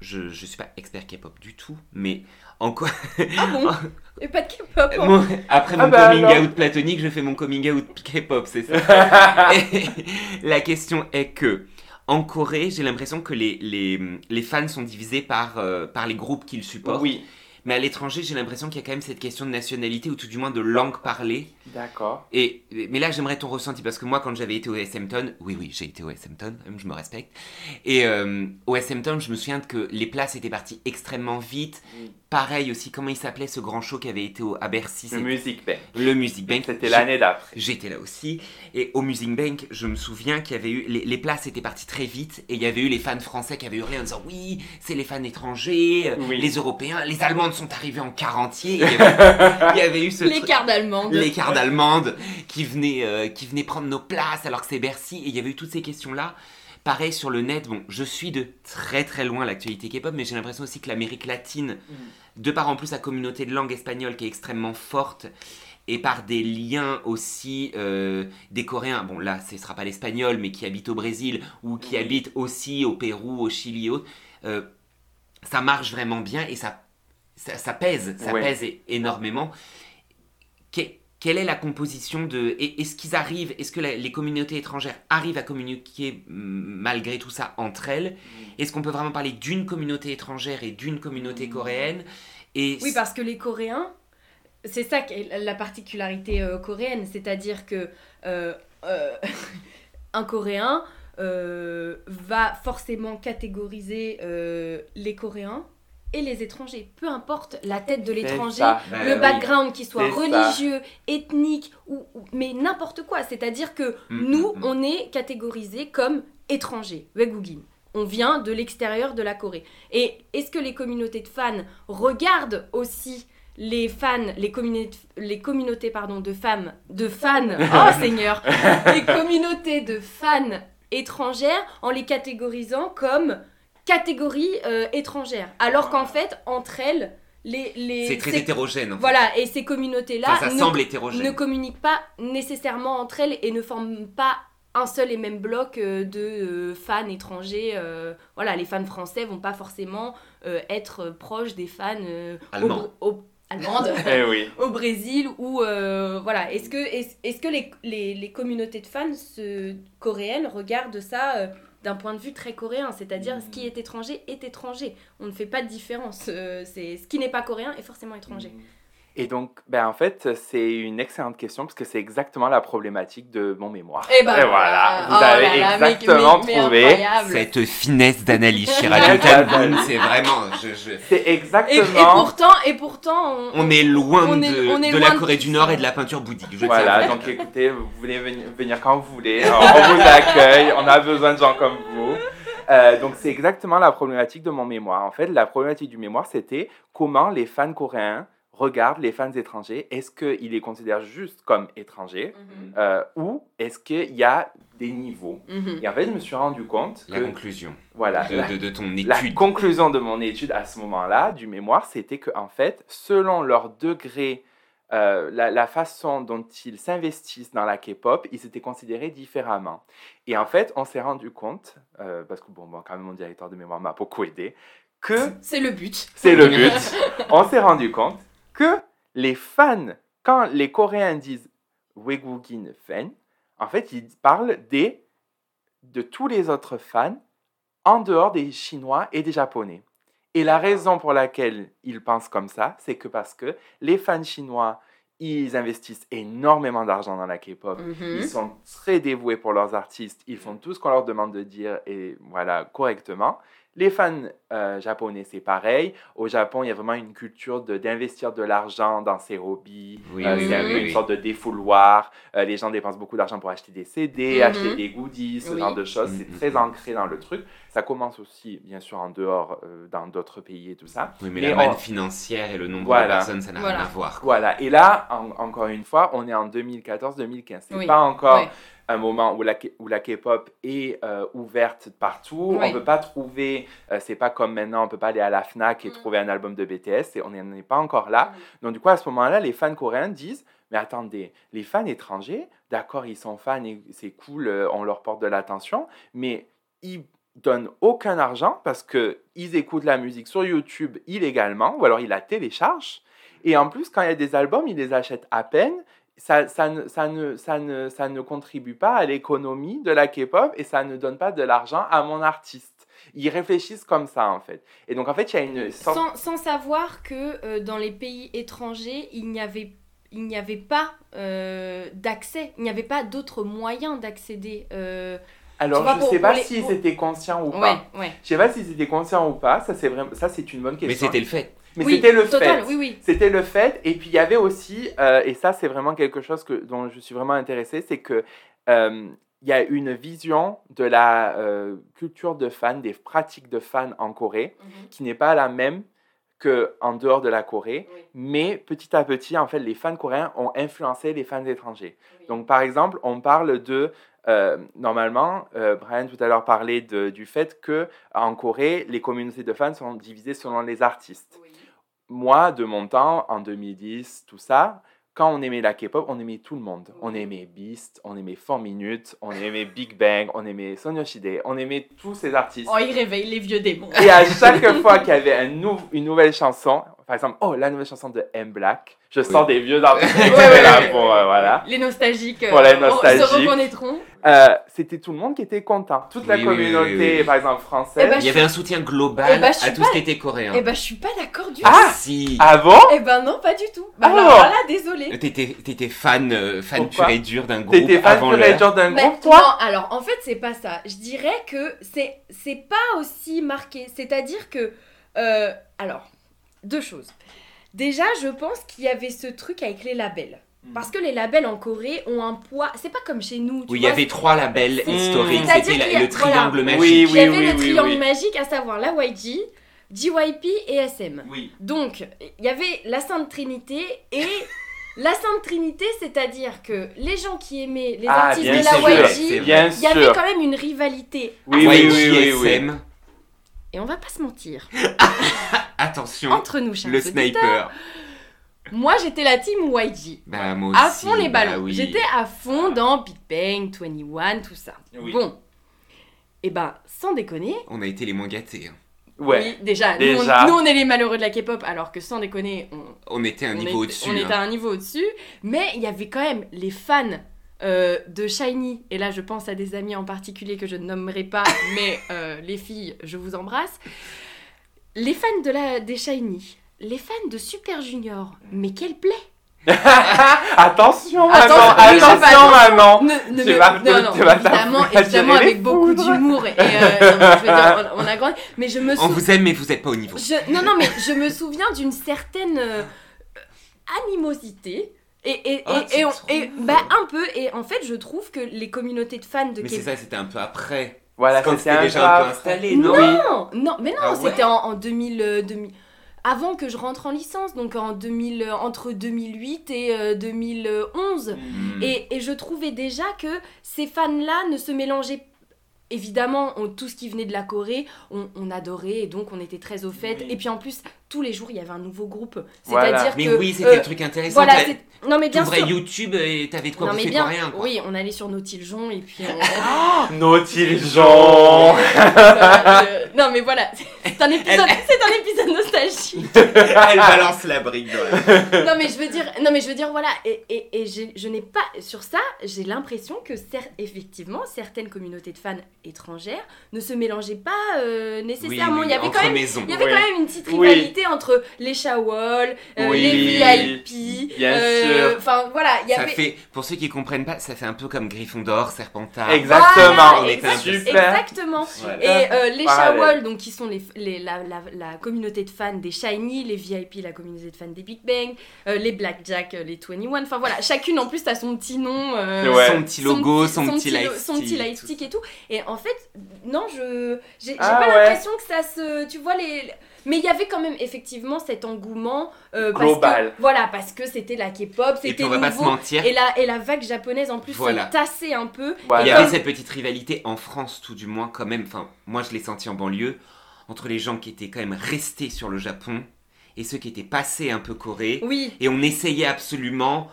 je ne suis pas expert K-pop du tout, mais en Corée. Ah bon Et pas de K-pop hein après mon Ah bah coming alors. out platonique, je fais mon coming out K-pop, c'est ça. La question est que, en Corée, j'ai l'impression que les, les, les fans sont divisés par, euh, par les groupes qu'ils supportent. oui, Mais à l'étranger, j'ai l'impression qu'il y a quand même cette question de nationalité ou tout du moins de langue parlée. d'accord. Et, mais là, j'aimerais ton ressenti parce que moi, quand j'avais été au SMTON, oui, oui, j'ai été au SMTON, je me respecte. Et euh, au SMTON, je me souviens que les places étaient parties extrêmement vite. Pareil aussi, comment il s'appelait ce grand show qui avait été au, à Bercy Le Music Bank. Le Music Bank. C'était l'année d'après. J'étais là aussi. Et au Music Bank, je me souviens qu'il y avait eu. Les, les places étaient parties très vite. Et il y avait eu les fans français qui avaient hurlé en disant Oui, c'est les fans étrangers, euh, Oui. les Européens, les Allemandes sont arrivées en quarantier. Il y avait, il y avait eu ce. truc- L'écart d'allemande. l'écart d'allemande qui venait, euh, qui venait prendre nos places alors que c'est Bercy. Et il y avait eu toutes ces questions-là. Pareil sur le net, bon, je suis de très très loin l'actualité K-pop, mais j'ai l'impression aussi que l'Amérique latine, de par en plus sa communauté de langue espagnole qui est extrêmement forte, et par des liens aussi euh, des Coréens, bon là ce sera pas l'espagnol, mais qui habitent au Brésil, ou qui Oui. habitent aussi au Pérou, au Chili et autres, euh, ça marche vraiment bien et ça, ça, ça pèse, ça Ouais. pèse énormément. Quelle est la composition de... et- Est-ce qu'ils arrivent, est-ce que la- les communautés étrangères arrivent à communiquer mm, malgré tout ça entre elles? Est-ce qu'on peut vraiment parler d'une communauté étrangère et d'une communauté coréenne? Et Oui, parce que les Coréens, c'est ça qui est la particularité euh, coréenne, c'est-à-dire que euh, euh, un Coréen euh, va forcément catégoriser euh, les Coréens les étrangers. Peu importe la tête de l'étranger, le background, qu'il soit religieux, ethnique, ou, mais n'importe quoi. C'est-à-dire que nous, on est catégorisés comme étrangers, On vient de l'extérieur de la Corée. Et est-ce que les communautés de fans regardent aussi les fans, les, les communautés pardon, de femmes, de fans, oh Seigneur, les communautés de fans étrangères en les catégorisant comme catégories euh, étrangères. Alors qu'en fait, entre elles, les, les c'est très ces- hétérogène. En fait. voilà, et ces communautés-là Enfin, ça ne, semble ne hétérogène. communiquent pas nécessairement entre elles et ne forment pas un seul et même bloc euh, de euh, fans étrangers. euh, voilà, les fans français vont pas forcément euh, être proches des fans euh, au Allemands. Au- allemandes. Eh oui. au Brésil ou euh, voilà est-ce que est-ce, est-ce que les, les, les communautés de fans se- coréennes regardent ça euh, d'un point de vue très coréen c'est-à-dire ce qui est étranger est étranger. On ne fait pas de différence. Euh, c'est ce qui n'est pas coréen est forcément étranger Et donc, ben en fait, c'est une excellente question parce que c'est exactement la problématique de mon mémoire. et ben Et voilà, vous oh avez là là, mais- exactement mais- mais trouvé. Cette finesse d'analyse chez Radio Talbot, c'est vraiment. je- je- C'est et, et exactement. pourtant et pourtant on, On est loin On de, est- on est de loin la Corée du Nord et de la peinture bouddhique. Je Voilà, donc écoutez, vous voulez venir, quand vous voulez. On vous accueille, on a besoin de gens comme vous. Euh, donc c'est exactement la problématique de mon mémoire. En fait, la problématique du mémoire, c'était comment les fans coréens regardent les fans étrangers. Est-ce qu'ils les considèrent juste comme étrangers Mhm. euh, ou est-ce qu'il y a des niveaux Mhm. Et en fait, je me suis rendu compte La que conclusion voilà, de, la- de- de ton la étude. conclusion de mon étude à ce moment-là, du mémoire, c'était que en fait, selon leur degré, euh, la, la façon dont ils s'investissent dans la K-pop, ils étaient considérés différemment. Et en fait, on s'est rendu compte, euh, parce que bon, bon, quand même, mon directeur de mémoire m'a beaucoup aidé, que c'est le but c'est le but. on s'est rendu compte que les fans, quand les Coréens disent Wegugin fan, en fait, ils parlent des, de tous les autres fans en dehors des Chinois et des Japonais. Et la raison pour laquelle ils pensent comme ça, c'est que parce que les fans chinois, ils investissent énormément d'argent dans la K-pop. Mhm. Ils sont très dévoués pour leurs artistes. Ils font tout ce qu'on leur demande de dire et voilà correctement. Les fans euh, japonais, c'est pareil. Au Japon, il y a vraiment une culture de- d'investir de, l'argent dans ses hobbies. Oui, Euh, oui, c'est un oui, peu oui. une sorte de défouloir. Euh, les gens dépensent beaucoup d'argent pour acheter des CD, Mhm. acheter des goodies, ce Oui. genre de choses. Mhm, C'est très mhm. ancré dans le truc. Ça commence aussi, bien sûr, en dehors, euh, dans d'autres pays et tout ça. Oui, mais, Mais la manne on- financière et le nombre Voilà. de personnes, ça n'a Voilà. rien à voir. Voilà. Et là, en- encore une fois, on est en 2014-2015. C'est Oui. pas encore. Un moment où la, où la K-pop est euh, ouverte partout. Oui. On peut pas trouver, euh, c'est pas comme maintenant, on peut pas aller à la Fnac et Mm. trouver un album de BTS. Et on n'en est pas encore là. Donc du coup, à ce moment-là, les fans coréens disent, mais attendez, les fans étrangers, d'accord, ils sont fans et c'est cool, euh, on leur porte de l'attention, mais ils donnent aucun argent parce que ils écoutent la musique sur YouTube illégalement ou alors ils la téléchargent. Et en plus, quand il y a des albums, ils les achètent à peine. Ça, ça, ne, ça, ne, ça, ne, ça ne contribue pas à l'économie de la K-pop et ça ne donne pas de l'argent à mon artiste. Ils réfléchissent comme ça, en fait. Et donc, en fait, il y a une sorte... sans, sans savoir que euh, dans les pays étrangers, il n'y avait, il n'y avait pas euh, d'accès, il n'y avait pas d'autres moyens d'accéder. euh, Alors, vois, je pour- sais pas s'ils pour- étaient conscients ou pas. ouais. Je sais pas s'ils étaient conscients ou pas. Ça, c'est vraiment... ça, c'est une bonne Mais question. c'était le fait. Mais Oui, c'était le total, fait. oui, oui. C'était le fait. Et puis il y avait aussi, euh, et ça c'est vraiment quelque chose que, dont je suis vraiment intéressée, c'est que euh, il y a une vision de la euh, culture de fan, des pratiques de fan en Corée, qui n'est pas la même qu'en dehors de la Corée. Oui. Mais petit à petit, en fait, les fans coréens ont influencé les fans étrangers. Donc, par exemple, on parle de. euh, normalement, euh, Brian tout à l'heure parlait de- du fait que en Corée, les communautés de fans sont divisées selon les artistes. Moi, de mon temps, en 2010, tout ça, quand on aimait la K-pop, on aimait tout le monde. On aimait Beast, on aimait 4 Minutes, on aimait Big Bang, on aimait Son Yoshide, on aimait tous ces artistes. Oh, il réveille les vieux démons. Et à chaque fois qu'il y avait un nou- une nouvelle chanson, par exemple, oh, la nouvelle chanson de M Black, je sors des vieux artistes Ouais, ouais, pour, euh, voilà. Les nostalgiques euh, Pour les nostalgiques. se reconnaîtront. Euh, C'était tout le monde qui était content. Toute la Oui, oui, oui, communauté, oui, par exemple, française. Eh ben, Il y avait un soutien global Eh ben, je suis à tout pas- ce qui était coréen. Eh ben, je suis pas d'accord du Ah tout. si. Ah bon? Eh ben non, pas du tout. Bah, Oh. alors là, désolé. T'étais, t'étais fan, euh, fan pur et dur d'un groupe T'étais fan avant de l'heure. Legend d'un groupe, toi? non, alors en fait, c'est pas ça. Je dirais que c'est c'est pas aussi marqué. C'est-à-dire que. euh, alors, deux choses. Déjà, je pense qu'il y avait ce truc avec les labels. Hmm. Parce que les labels en Corée ont un poids. C'est pas comme chez nous. tu Oui, il y avait trois labels historiques. C'est-à-dire C'était a- le triangle voilà. magique. Oui, Il y avait oui, le oui, triangle oui. magique, à savoir la YG, JYP et SM. Oui. Donc, il y avait la Sainte Trinité et la Sainte Trinité, c'est-à-dire que les gens qui aimaient les Ah, artistes bien de la YG, il y avait quand même une rivalité. Oui, oui, oui, oui, oui. SM. Et on va pas se mentir, Attention, entre nous, chers le sniper. moi j'étais la team YG. Bah, moi À aussi, fond les bah ballons. oui. J'étais à fond dans Big Bang, 21, tout ça. Oui. Bon. Et ben, sans déconner, On a été les moins gâtés. hein. Ouais. oui, déjà, nous, Déjà. on, nous, on est les malheureux de la K-pop, alors que sans déconner, on, On était un on niveau est- au-dessus. On hein. était à un niveau au-dessus, mais il y avait quand même les fans euh, de Shiny, et là je pense à des amis en particulier que je ne nommerai pas, mais euh, les filles, je vous embrasse. Les fans de la, des Shiny, les fans de Super Junior, mais quel plaît Attention, maman, fais attention, maman. ne, ne Tu vas- non, non, tu vas évidemment, évidemment avec beaucoup d'humour, et euh, non, je veux dire, on, on a grandi, mais je me On souviens... vous aime, mais vous êtes pas au niveau. Je- non, non, mais je me souviens d'une certaine euh, animosité. Et, et, Oh, et, tu et on- et- bah, un peu. Et en fait, je trouve que les communautés de fans de Mais c'est ça, c'était un peu après. Voilà, Quand c'était un déjà un peu installé, non Non, non, mais non, Ah ouais c'était en, en 2000, euh, 2000 Avant que je rentre en licence, donc en 2000, euh, entre 2008 et euh, 2011. Hmm. Et, et je trouvais déjà que ces fans-là ne se mélangeaient Évidemment, on- tout ce qui venait de la Corée, on, on adorait et donc on était très au fait. Oui. Et puis en plus, tous les jours, il y avait un nouveau groupe. Voilà. C'est-à-dire Mais que. oui, c'était euh, le truc intéressant. Voilà, non mais bien sûr. YouTube et t'avais de quoi non mais bouffer bien, coréen. Quoi. oui, on allait sur Nautiljon et puis on... Nautiljon Voilà, euh, non mais voilà, c'est un épisode, c'est un épisode nostalgique. Elle balance la brique dans la... non mais je veux dire, non mais je veux dire voilà, et, et, et je n'ai pas sur ça, j'ai l'impression que cer- effectivement certaines communautés de fans étrangères ne se mélangeaient pas euh, nécessairement. il y avait quand même, maisons. il y avait Oui. quand même une petite Oui. Rivalité entre les Shawol, euh, Oui. les VIP, euh, enfin voilà, il y Ça avait fait, pour ceux qui comprennent pas, ça fait un peu comme Gryffondor, Serpentard. Exactement. Voilà, exact- Super. exactement. Voilà. Et euh, les. Shawol, donc qui sont les, les- la, la- la communauté de fans des Shiny, les VIP, la communauté de fans des Big Bang, euh, les Blackjack, euh, les 21, enfin voilà, chacune en plus a son petit nom. euh, Ouais. Son petit logo, son, petit lo- light son petit et tout. Et en fait, non, je j'ai j'ai Ah pas ouais. l'impression que ça se, tu vois les. Mais il y avait quand même effectivement cet engouement euh, parce Global. que- voilà, parce que c'était la K-pop, c'était on va pas se nouveau. mentir, Et la, et la vague japonaise en plus Voilà. se tassait un peu. Voilà. il y avait cette petite rivalité en France, tout du moins, quand même. Enfin, moi, je l'ai senti en banlieue, entre les gens qui étaient quand même restés sur le Japon et ceux qui étaient passés un peu Corée. Oui. Et on essayait absolument.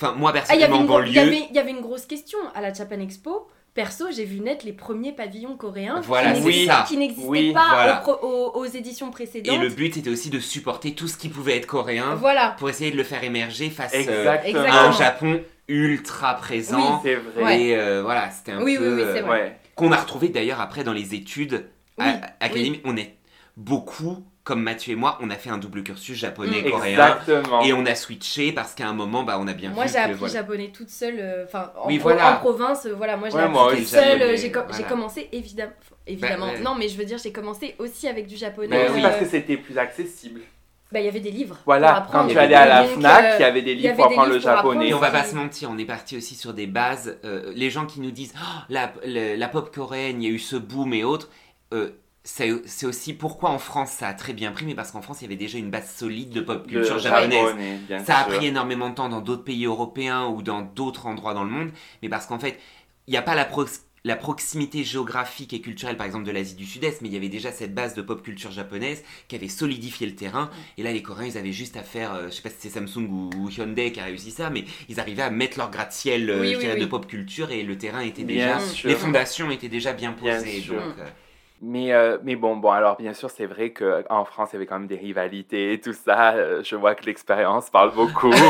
Enfin, moi, Ah, personnellement, en une gro- il y banlieue. y avait une grosse question à la Japan Expo. Perso, j'ai vu naître les premiers pavillons coréens Voilà, qui n'existaient- ça. qui n'existaient Oui, pas voilà. aux, pro- aux- aux éditions Et précédentes. le but, c'était aussi de supporter tout ce qui pouvait être coréen Voilà. pour essayer de le faire émerger face euh, Exactement. à un Japon ultra présent. C'est vrai. Et euh, voilà, c'était un Oui, peu. oui, oui, c'est euh. Ouais. Qu'on a retrouvé d'ailleurs après dans les études Oui, académiques. On est beaucoup, comme Mathieu et moi, on a fait un double cursus japonais, Mm. coréen. Exactement. Et on a switché parce qu'à un moment, bah, on a bien Moi, vu j'ai appris voilà. japonais toute seule. euh, Enfin, en, Oui, voilà. en province, euh, voilà. Moi, j'ai Ouais, appris moi toute aussi, seule. J'ai com- voilà. j'ai commencé évidemment, évidemment. Bah, ouais. Non, mais je veux dire, j'ai commencé aussi avec du japonais. Mais oui, oui, euh, parce que c'était plus accessible. Bah, il y avait des livres. Voilà, quand tu allais à la FNAC, il y avait des livres avait pour apprendre le japonais. Et on va pas se mentir, on est parti aussi sur des bases. euh, les gens qui nous disent Oh, la pop coréenne, il y a eu ce boom et autres. C'est aussi pourquoi en France ça a très bien pris, mais parce qu'en France il y avait déjà une base solide de pop Le culture japonaise. japonais, Ça a sûr. pris énormément de temps dans d'autres pays européens ou dans d'autres endroits dans le monde, mais parce qu'en fait, il n'y a pas la, prox- la proximité géographique et culturelle, par exemple, de l'Asie du Sud-Est, mais il y avait déjà cette base de pop culture japonaise qui avait solidifié le terrain. Et là, les Coréens, ils avaient juste à faire, euh, je sais pas si c'est Samsung ou, ou Hyundai qui a réussi ça, mais ils arrivaient à mettre leur gratte-ciel euh, Oui, oui, de pop culture et le terrain était Bien déjà. sûr. Les fondations étaient déjà bien Bien posées. sûr. euh, Mais, euh, mais bon, bon, alors bien sûr, c'est vrai qu'en France, il y avait quand même des rivalités et tout ça. Euh, je vois que l'expérience parle beaucoup.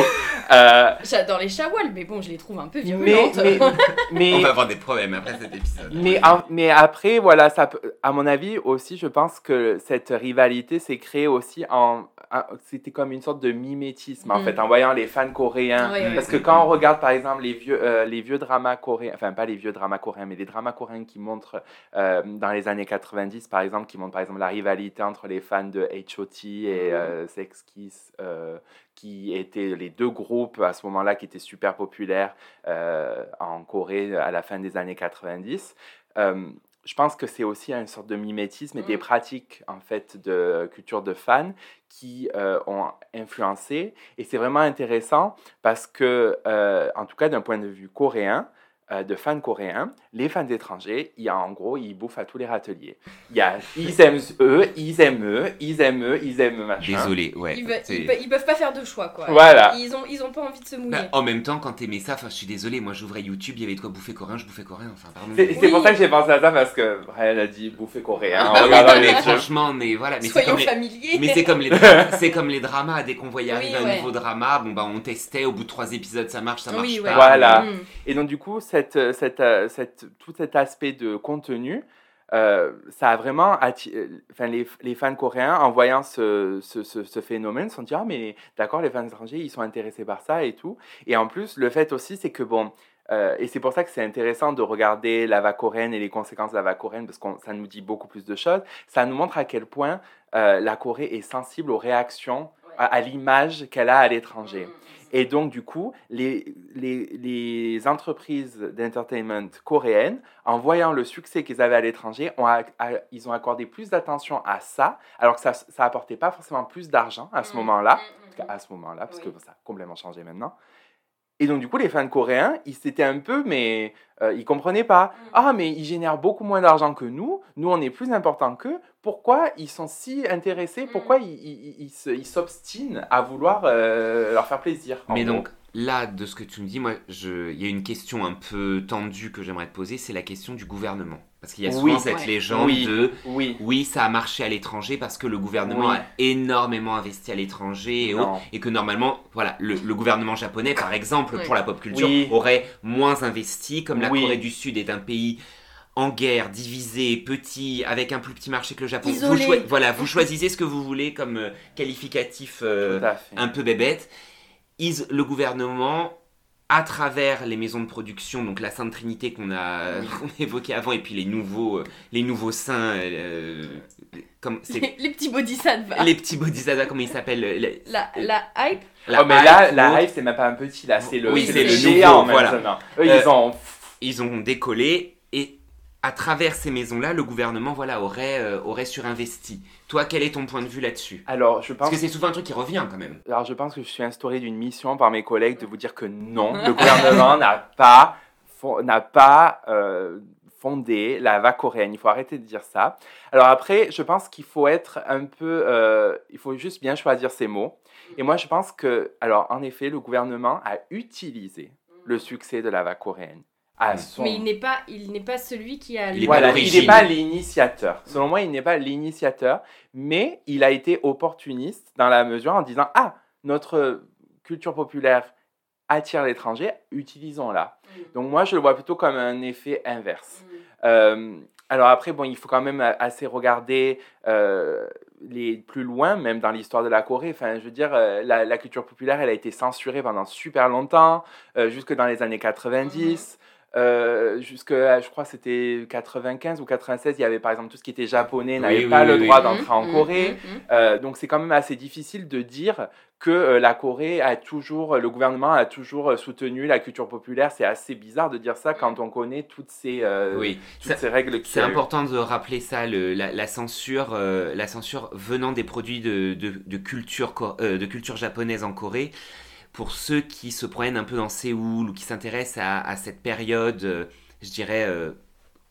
Euh, J'adore les shawals, mais bon, je les trouve un peu mais, virulentes. mais, mais, On va avoir des problèmes après cet épisode. mais, en- mais après, voilà, ça, peut- à mon avis aussi, je pense que cette rivalité s'est créée aussi en. en- C'était comme une sorte de mimétisme, en Mm. fait, en voyant les fans coréens. Parce que quand on regarde, par exemple, les vieux, euh, les vieux dramas coréens, enfin, pas les vieux dramas coréens, mais les dramas coréens qui montrent euh, dans les années 90, par exemple, qui montrent, par exemple, la rivalité entre les fans de H.O.T. et euh, Sex Kiss, euh, qui étaient les deux groupes à ce moment-là qui étaient super populaires euh, en Corée à la fin des années 90. Euh, je pense que c'est aussi une sorte de mimétisme et des Mm. pratiques en fait de culture de fans qui euh, ont influencé. Et c'est vraiment intéressant parce que, euh, en tout cas d'un point de vue coréen, euh, de fans coréens, les fans étrangers, il y a en gros, ils bouffent à tous les râteliers. Il y a, ils aiment eux, ils aiment eux, ils aiment eux, ils aiment machin. Désolé, ouais. Ils, veulent- ils, pe- ils peuvent pas faire de choix, quoi. Voilà. Ils ont, ils ont pas envie de se mouiller. Bah, en même temps, quand t'aimais ça, enfin, je suis désolé, moi j'ouvrais YouTube, il y avait de quoi bouffer coréen, je bouffais coréen, enfin, pardon. C'est pour ça que j'ai pensé à ça parce que Brian a dit bouffer coréen. en Ah oui, mais franchement, mais voilà, mais c'est Soyons comme les, familiers. mais c'est comme les, c'est comme les dramas. Dès qu'on voyait Oui, arriver un ouais. nouveau drama, bon bah on testait. Au bout de trois épisodes, ça marche, ça marche Oui, pas. Voilà. Mm. Et donc, du coup, cette, euh, cette, euh, cette, tout cet aspect de contenu, euh, ça a vraiment atti- enfin, les, les fans coréens, en voyant ce, ce, ce, ce phénomène, se sont dit Ah, mais d'accord, les fans étrangers, ils sont intéressés par ça et tout. Et en plus, le fait aussi, c'est que bon. euh, et c'est pour ça que c'est intéressant de regarder la vague coréenne et les conséquences de la vague coréenne, parce que ça nous dit beaucoup plus de choses. Ça nous montre à quel point euh, la Corée est sensible aux réactions, à, à l'image qu'elle a à l'étranger. Et donc, du coup, les, les, les entreprises d'entertainment coréennes, en voyant le succès qu'ils avaient à l'étranger, ont, a- a- ils ont accordé plus d'attention à ça, alors que ça ça apportait pas forcément plus d'argent à ce Mm. moment-là, Mm, en tout cas à ce moment-là, parce Oui. que ça a complètement changé maintenant. Et donc, du coup, les fans coréens, ils s'étaient un peu, mais euh, ils comprenaient pas. Mm. Ah, mais ils génèrent beaucoup moins d'argent que nous. Nous, on est plus important qu'eux. Pourquoi ils sont si intéressés? Pourquoi Mm. ils, ils, s'obstinent à vouloir euh, leur faire plaisir Mais gros? donc là, de ce que tu me dis, moi, il y a une question un peu tendue que j'aimerais te poser, c'est la question du gouvernement. Parce qu'il y a souvent Oui. cette Ouais. légende Oui. de Oui. oui, ça a marché à l'étranger parce que le gouvernement Oui. a énormément investi à l'étranger et autres, et que normalement, voilà, le, le gouvernement japonais, par exemple, pour la pop culture, Oui. aurait moins investi, comme la Oui. Corée du Sud est un pays en guerre, divisé, petit, avec un plus petit marché que le Japon. Vous, voilà, vous choisissez ce que vous voulez comme euh, qualificatif euh, un peu bébête. Is- le gouvernement, à travers les maisons de production, donc la Sainte Trinité qu'on a, qu'on a évoqué avant, et puis les nouveaux, euh, les nouveaux saints, euh, comme c'est Les, les petits bodhisattvas. les petits bodhisattvas, comment ils s'appellent euh, les- La, la hype. la oh, mais là, hype, la l'autre, hype, c'est même pas un petit, là, c'est le, Oui, c'est c'est le le géant nouveau, voilà. maintenant. Eux, Euh, ils ont. ils ont décollé à travers ces maisons-là, le gouvernement voilà aurait euh, aurait surinvesti. Toi, quel est ton point de vue là-dessus? Alors, je pense Parce que c'est souvent un truc qui revient quand même. Alors, je pense que je suis instauré d'une mission par mes collègues de vous dire que non, le gouvernement n'a pas, n'a pas euh, fondé la vague coréenne. Il faut arrêter de dire ça. Alors après, je pense qu'il faut être un peu, euh, il faut juste bien choisir ses mots. Et moi, je pense que, alors en effet, le gouvernement a utilisé le succès de la vague coréenne à son Mais il n'est pas, il n'est pas celui qui a. Il voilà, pas n'est pas l'initiateur. Selon moi, il n'est pas l'initiateur, mais il a été opportuniste dans la mesure en disant Ah, notre culture populaire attire l'étranger, utilisons-la. Donc, moi, je le vois plutôt comme un effet inverse. Euh, alors, après, bon, il faut quand même assez regarder euh, les plus loin, même dans l'histoire de la Corée. Enfin, je veux dire, euh, la, la culture populaire, elle a été censurée pendant super longtemps, euh, jusque dans les années 90. Euh, jusque, je crois, c'était 95 ou 96, il y avait par exemple tout ce qui était japonais Oui, n'avait oui, pas oui, le oui. droit d'entrer en mhm, Corée. mhm. Euh, donc c'est quand même assez difficile de dire que euh, la Corée a toujours, le gouvernement a toujours euh, soutenu la culture populaire. C'est assez bizarre de dire ça quand on connaît toutes ces, euh, Oui, toutes ça- ces règles qui C'est important de rappeler ça, le- la, la censure, euh, la censure venant des produits de, de, de culture, euh, de culture japonaise en Corée. Pour ceux qui se prennent un peu dans Séoul ou qui s'intéressent à, à cette période, euh, je dirais, euh,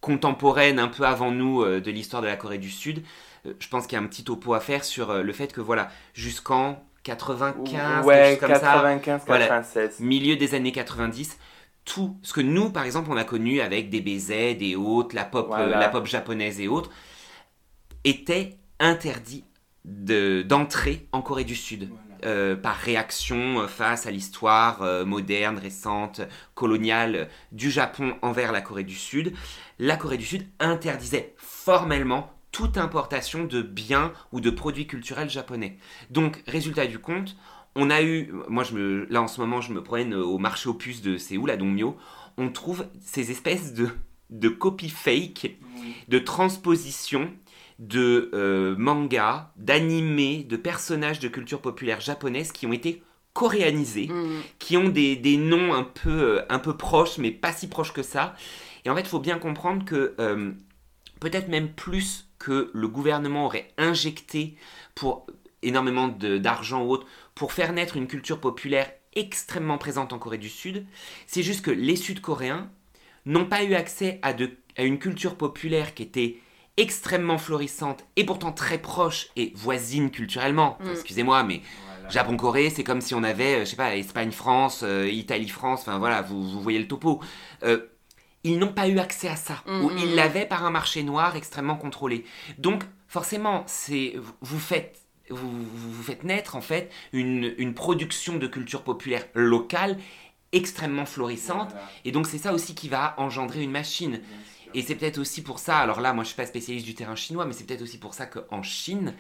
contemporaine, un peu avant nous, euh, de l'histoire de la Corée du Sud, euh, je pense qu'il y a un petit topo à faire sur euh, le fait que, voilà, jusqu'en 95, quelque ouais, chose comme ça, 95, Voilà. 96. milieu des années 90, tout ce que nous, par exemple, on a connu avec des BZ et autres, la pop, Voilà. euh, la pop japonaise et autres, était interdit de- d'entrer en Corée du Sud. Euh, par réaction euh, face à l'histoire euh, moderne, récente, coloniale du Japon envers la Corée du Sud, la Corée du Sud interdisait formellement toute importation de biens ou de produits culturels japonais. Donc, résultat du compte, on a eu, moi je me, là en ce moment je me promène au marché aux puces de Séoul, à Dongmyo, on trouve ces espèces de, de copies fake, de transpositions de euh, mangas, d'animés, de personnages de culture populaire japonaise qui ont été coréanisés, Mhm. qui ont des, des noms un peu, euh, un peu proches, mais pas si proches que ça. Et en fait, il faut bien comprendre que euh, peut-être même plus que le gouvernement aurait injecté pour énormément d'argent ou autre pour faire naître une culture populaire extrêmement présente en Corée du Sud, c'est juste que les Sud-Coréens n'ont pas eu accès à, de- à une culture populaire qui était extrêmement florissante et pourtant très proche et voisine culturellement. Enfin, Mm. Excusez-moi, mais Japon-Corée, c'est comme si on avait, euh, je sais pas, Espagne-France, euh, Italie-France, enfin voilà, vous, vous voyez le topo. Euh, ils n'ont pas eu accès à ça, Mm, ou mm, ils l'avaient par un marché noir extrêmement contrôlé. Donc, forcément, c'est vous faites vous, vous vous faites naître en fait une, une production de culture populaire locale extrêmement florissante et donc c'est ça aussi qui va engendrer une machine et c'est peut-être aussi pour ça, alors là, moi je suis pas spécialiste du terrain chinois, mais c'est peut-être aussi pour ça qu'en Chine,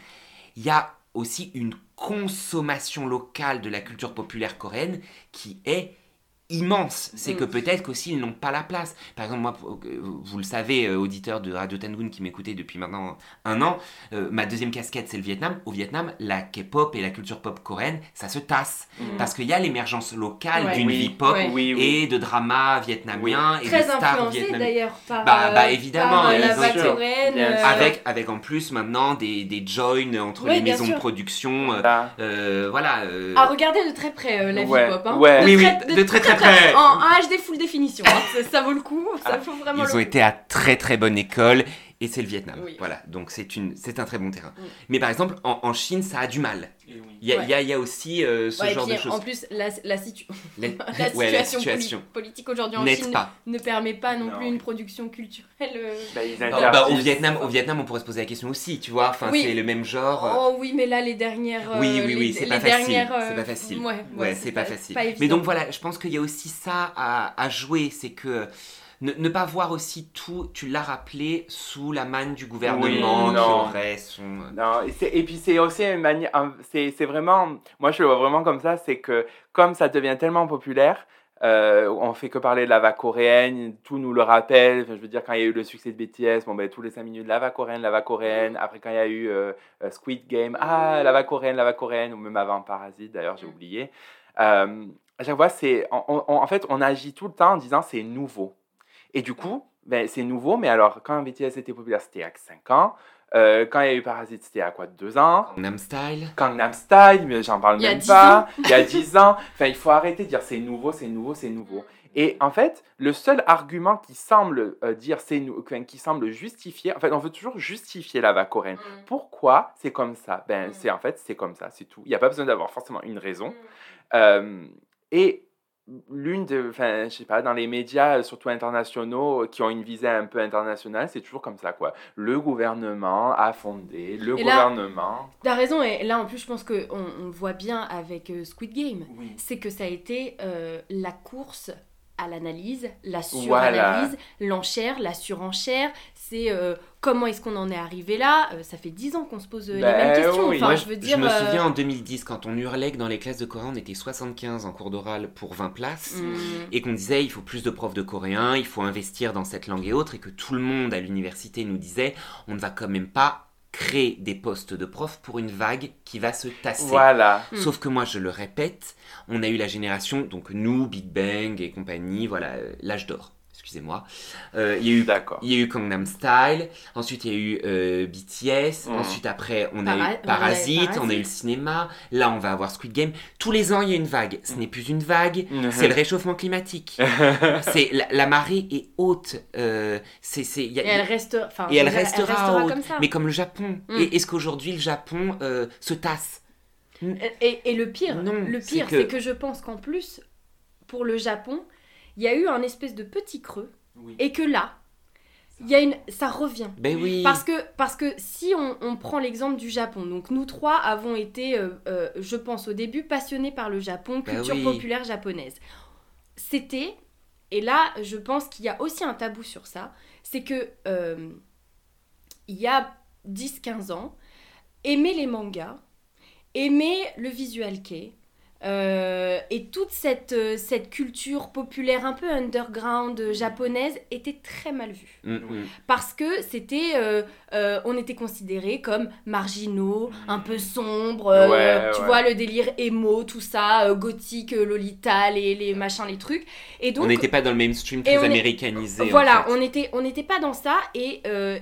il y a aussi une consommation locale de la culture populaire coréenne qui est immense. C'est que Mm. peut-être qu'aussi ils n'ont pas la place. Par exemple, moi, pour- vous le savez, euh, auditeur de Radio Tangoon qui m'écoutait depuis maintenant un an, euh, ma deuxième casquette c'est le Vietnam. Au Vietnam, la K-pop et la culture pop coréenne, ça se tasse. Mm. Parce qu'il y a l'émergence locale Ouais. d'une Oui. vie pop Ouais. Oui, oui. et de dramas vietnamiens et Très de stars influencé vietnamiennes. d'ailleurs par, Bah- euh, bah, évidemment, par, la coréenne. Euh. Avec, avec en plus maintenant des, des joins entre les maisons sûr. de production. euh, Voilà. À regarder de très près euh, la vie Ouais, pop. Hein. ouais. De Oui, oui, très- de très, très En HD full définition. hein. Ça, ça vaut le coup. Ça vaut vraiment Ils le ont coup. été à très très bonne école et c'est le Vietnam. Oui. Voilà, donc c'est une, c'est un très bon terrain. Mais par exemple, en, en Chine, ça a du mal. Il y a, Ouais. il y a- il y a aussi euh, ce Ouais, genre puis, de choses. En plus, la, la, situ- La- la ouais, la situation, poli- situation politique aujourd'hui en Chine pas. ne permet pas non, Non. plus une production culturelle. euh. Bah, Oh, bah, au. Vietnam, au Vietnam, on pourrait se poser la question aussi, tu vois. Enfin, Oui. c'est le même genre. euh, Oh oui, mais là, les dernières. euh, Oui, oui, oui, les- c'est pas facile, dernières, euh, c'est pas facile. Ouais, Ouais, c'est pas facile. pas Mais donc voilà, je pense qu'il y a aussi ça à, à jouer, c'est que ne, ne pas voir aussi tout, tu l'as rappelé, sous la manne du gouvernement Oui, qui non. aurait son... Non, et, c'est- et puis c'est aussi une manière, c'est c'est vraiment, moi je le vois vraiment comme ça, c'est que comme ça devient tellement populaire, euh, on fait que parler de la vague coréenne, tout nous le rappelle. Enfin, je veux dire, quand il y a eu le succès de BTS, bon, ben, tous les 5 minutes, la vague coréenne, la vague coréenne. Après, quand il y a eu euh, euh, Squid Game, ah, la vague coréenne, la vague coréenne, ou même avant Parasite, d'ailleurs, j'ai oublié. Euh, à chaque fois, c'est, on- on- en fait, on agit tout le temps en disant c'est nouveau. Et du coup, ben, c'est nouveau, mais alors, quand BTS était populaire, c'était à 5 ans. Euh, quand il y a eu Parasite, c'était à quoi 2 ans? Gangnam Style. Gangnam Style, mais j'en parle même 10 pas. Il y a 10 ans. Enfin, il faut arrêter de dire c'est nouveau, c'est nouveau, c'est nouveau. Et en fait, le seul argument qui semble euh, dire c'est nou- enfin, qui semble justifier, en fait, on veut toujours justifier la vague coréenne. Mm. Pourquoi c'est comme ça? Ben, Mm. c'est en fait, c'est comme ça, c'est tout. Il n'y a pas besoin d'avoir forcément une raison. Mm. Euh, et l'une de, enfin, je sais pas, dans les médias, euh, surtout internationaux, euh, qui ont une visée un peu internationale, c'est toujours comme ça, quoi. Le gouvernement a fondé, le Et gouvernement. T'as raison, et là en plus, je pense qu'on on voit bien avec euh, Squid Game. Oui. c'est que ça a été euh, la course à l'analyse, la suranalyse, l'enchère, la surenchère. C'est euh, comment est-ce qu'on en est arrivé là? Euh, Ça fait dix ans qu'on se pose euh, Ben les mêmes questions. oui. Enfin, Moi, je veux dire. me euh, souviens en 2010, quand on hurlait que dans les classes de coréen, on était 75 en cours d'oral pour 20 places. hum, Et qu'on disait il faut plus de profs de coréen, il faut investir dans cette langue et autres, et que tout le monde à l'université nous disait on ne va quand même pas créer des postes de profs pour une vague qui va se tasser. Voilà. Mm. Sauf que moi, je le répète, on a eu la génération, donc nous, Big Bang et compagnie, voilà, euh, l'âge d'or, excusez-moi. Euh, Il y a eu D'accord. il y a eu Gangnam Style, ensuite il y a eu euh, BTS, Mm. ensuite après on a eu Parasite, Parasite. on a eu le cinéma, là on va avoir Squid Game. Tous les ans il y a une vague. Ce n'est plus une vague, c'est le réchauffement climatique. c'est la, la marée est haute. euh, c'est c'est il y a- Et elle reste. Et restera, haute. comme ça. Mais comme le Japon. Mm. Est-ce qu'aujourd'hui le Japon euh, se tasse? Et, et le pire, Non, le c'est pire, que- c'est que... je pense qu'en plus, pour le Japon, il y a eu un espèce de petit creux, Oui. et que là, il y a une, ça revient. Ben oui. Parce que, parce que si on, on prend l'exemple du Japon, donc nous trois avons été, euh, euh, je pense au début, passionnés par le Japon, Bah culture oui. populaire japonaise. C'était, et là je pense qu'il y a aussi un tabou sur ça, c'est que euh, il y a 10-15 ans, aimer les mangas, aimer le visual kei, euh, et toute cette, euh, cette culture populaire un peu underground euh, japonaise était très mal vue Mm, mm. parce que c'était euh, euh, on était considérés comme marginaux un peu sombres Ouais, tu ouais. vois le délire emo tout ça gothique lolita les, les machins les trucs et donc on n'était pas dans le mainstream très on est- américanisé. en voilà, fait. on était on n'était pas dans ça et,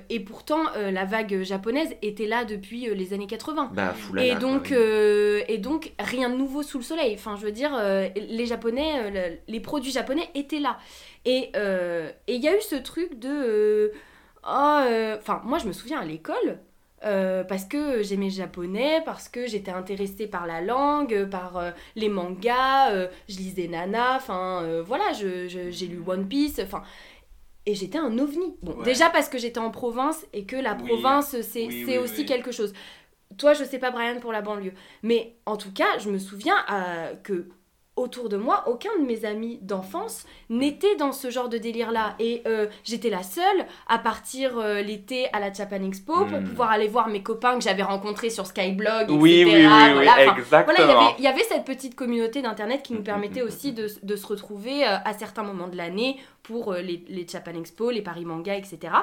et pourtant la vague japonaise était là depuis les années 80 Bah, et quoi, donc, et donc, rien de nouveau sous le soleil. Enfin, je veux dire, euh, les Japonais, euh, le- les produits japonais étaient là. Et euh, et il y a eu ce truc de... oh, Enfin, moi, je me souviens à l'école, euh, parce que j'aimais le japonais, parce que j'étais intéressée par la langue, par euh, les mangas, euh, je lisais Nana, enfin, voilà, je- je- j'ai lu One Piece, enfin... Et j'étais un ovni. Bon, Ouais. déjà parce que j'étais en province et que la Oui. province, c'est Oui, c'est oui, aussi quelque chose. Toi, je sais pas, Brian, pour la banlieue. Mais en tout cas, je me souviens euh, que autour de moi, aucun de mes amis d'enfance n'était dans ce genre de délire-là. Et euh, j'étais la seule à partir euh, l'été à la Japan Expo pour Mm. pouvoir aller voir mes copains que j'avais rencontrés sur Skyblog, Oui, etc. oui, oui, oui, Voilà, enfin, exactement. voilà, il y avait- il y avait cette petite communauté d'internet qui nous permettait aussi de, de se retrouver euh, à certains moments de l'année pour les, les Japan Expo, les Paris Manga, etc.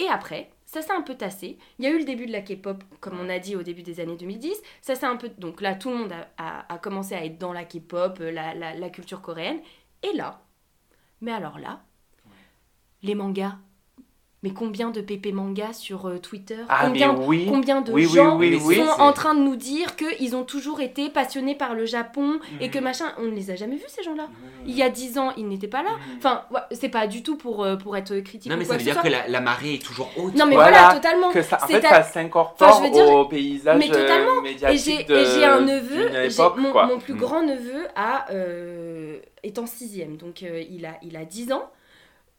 Et après, ça s'est un peu tassé. Il y a eu le début de la K-pop, comme on a dit au début des années 2010. Ça s'est un peu. Donc là, tout le monde a, a- a commencé à être dans la K-pop, euh, la, la- la culture coréenne. Et là, mais alors là, les mangas. Mais combien de pépé mangas sur euh, Twitter? Ah, combien, oui. combien de Oui, gens oui, sont en train de nous dire qu'ils ont toujours été passionnés par le Japon et Mhm. que machin? On ne les a jamais vus, ces gens-là. Il y a dix ans, ils n'étaient pas là. Enfin, ouais, c'est pas du tout pour, euh, pour être critique Non, mais quoi ça veut dire que la, la marée est toujours haute. Non, mais Voilà, voilà, totalement. Que ça, en fait, ça s'incorpore Enfin, dire, au paysage mais totalement. euh, Et médiatique et j'ai un neveu, époque, mon, mon plus grand neveu a, euh, est en sixième, donc euh, il, a, il a 10 ans.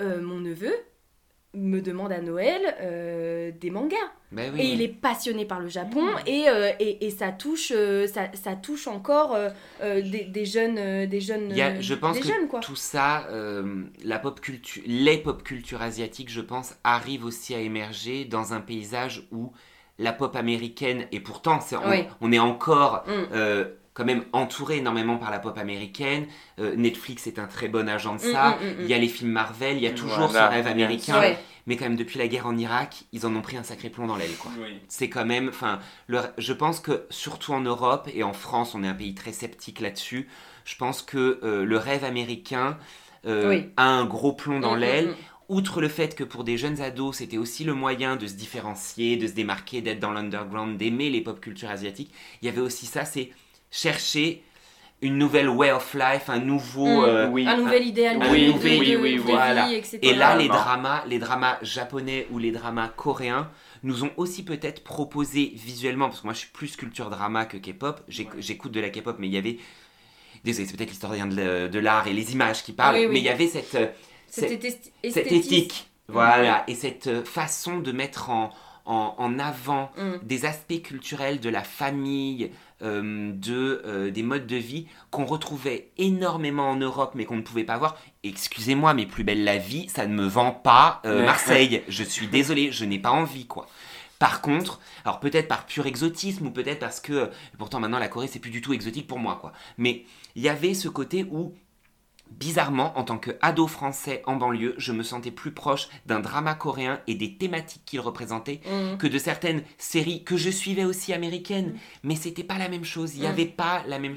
Mon neveu me demande à Noël euh, des mangas. Ben oui. Et il est passionné par le Japon Mm. et, euh, et, et ça, touche, euh, ça, ça touche encore des, des jeunes, des jeunes, Il y a- je pense des que jeunes, quoi. tout ça, euh, la pop culture, les pop cultures asiatiques, je pense, arrivent aussi à émerger dans un paysage où la pop américaine, et pourtant c'est- on, Oui. on est encore Mm. Quand même entouré énormément par la pop américaine. Euh, Netflix est un très bon agent de Mm, ça. mm, mm, Il y a les films Marvel, il y a toujours Voilà, ce rêve américain. Ouais. Mais quand même, depuis la guerre en Irak, ils en ont pris un sacré plomb dans l'aile, quoi. Oui. C'est quand même, enfin, le- je pense que surtout en Europe et en France, on est un pays très sceptique là-dessus. Je pense que euh, le rêve américain euh, Oui. a un gros plomb dans l'aile. Outre le fait que pour des jeunes ados, c'était aussi le moyen de se différencier, de se démarquer, d'être dans l'underground, d'aimer les pop cultures asiatiques, il y avait aussi ça, c'est chercher une nouvelle way of life, un nouveau... Mm. euh, Oui. Un nouvel idéal de, Oui, de- oui, de- oui, de voilà. vie, etc. Et là, les dramas, les dramas japonais ou les dramas coréens nous ont aussi peut-être proposé visuellement, parce que moi je suis plus culture drama que K-pop, j'écoute de la K-pop, mais il y avait, désolé, c'est peut-être l'historien de, l'art et les images qui parlent, Oui, oui. mais il y avait cette, euh, Cette cette, éthique, voilà, et cette euh, façon de mettre en, en, en avant Mm. des aspects culturels de la famille, de, euh, des modes de vie qu'on retrouvait énormément en Europe mais qu'on ne pouvait pas voir. Excusez-moi, mais plus belle la vie, ça ne me vend pas euh. Marseille. Je suis désolé, je n'ai pas envie quoi. Par contre, alors peut-être par pur exotisme ou peut-être parce que pourtant maintenant la Corée c'est plus du tout exotique pour moi quoi. Mais il y avait ce côté où bizarrement en tant que ado français en banlieue, je me sentais plus proche d'un drama coréen et des thématiques qu'il représentait Mm. que de certaines séries que je suivais aussi américaines, mais c'était pas la même chose, il n'y Mm. avait pas la même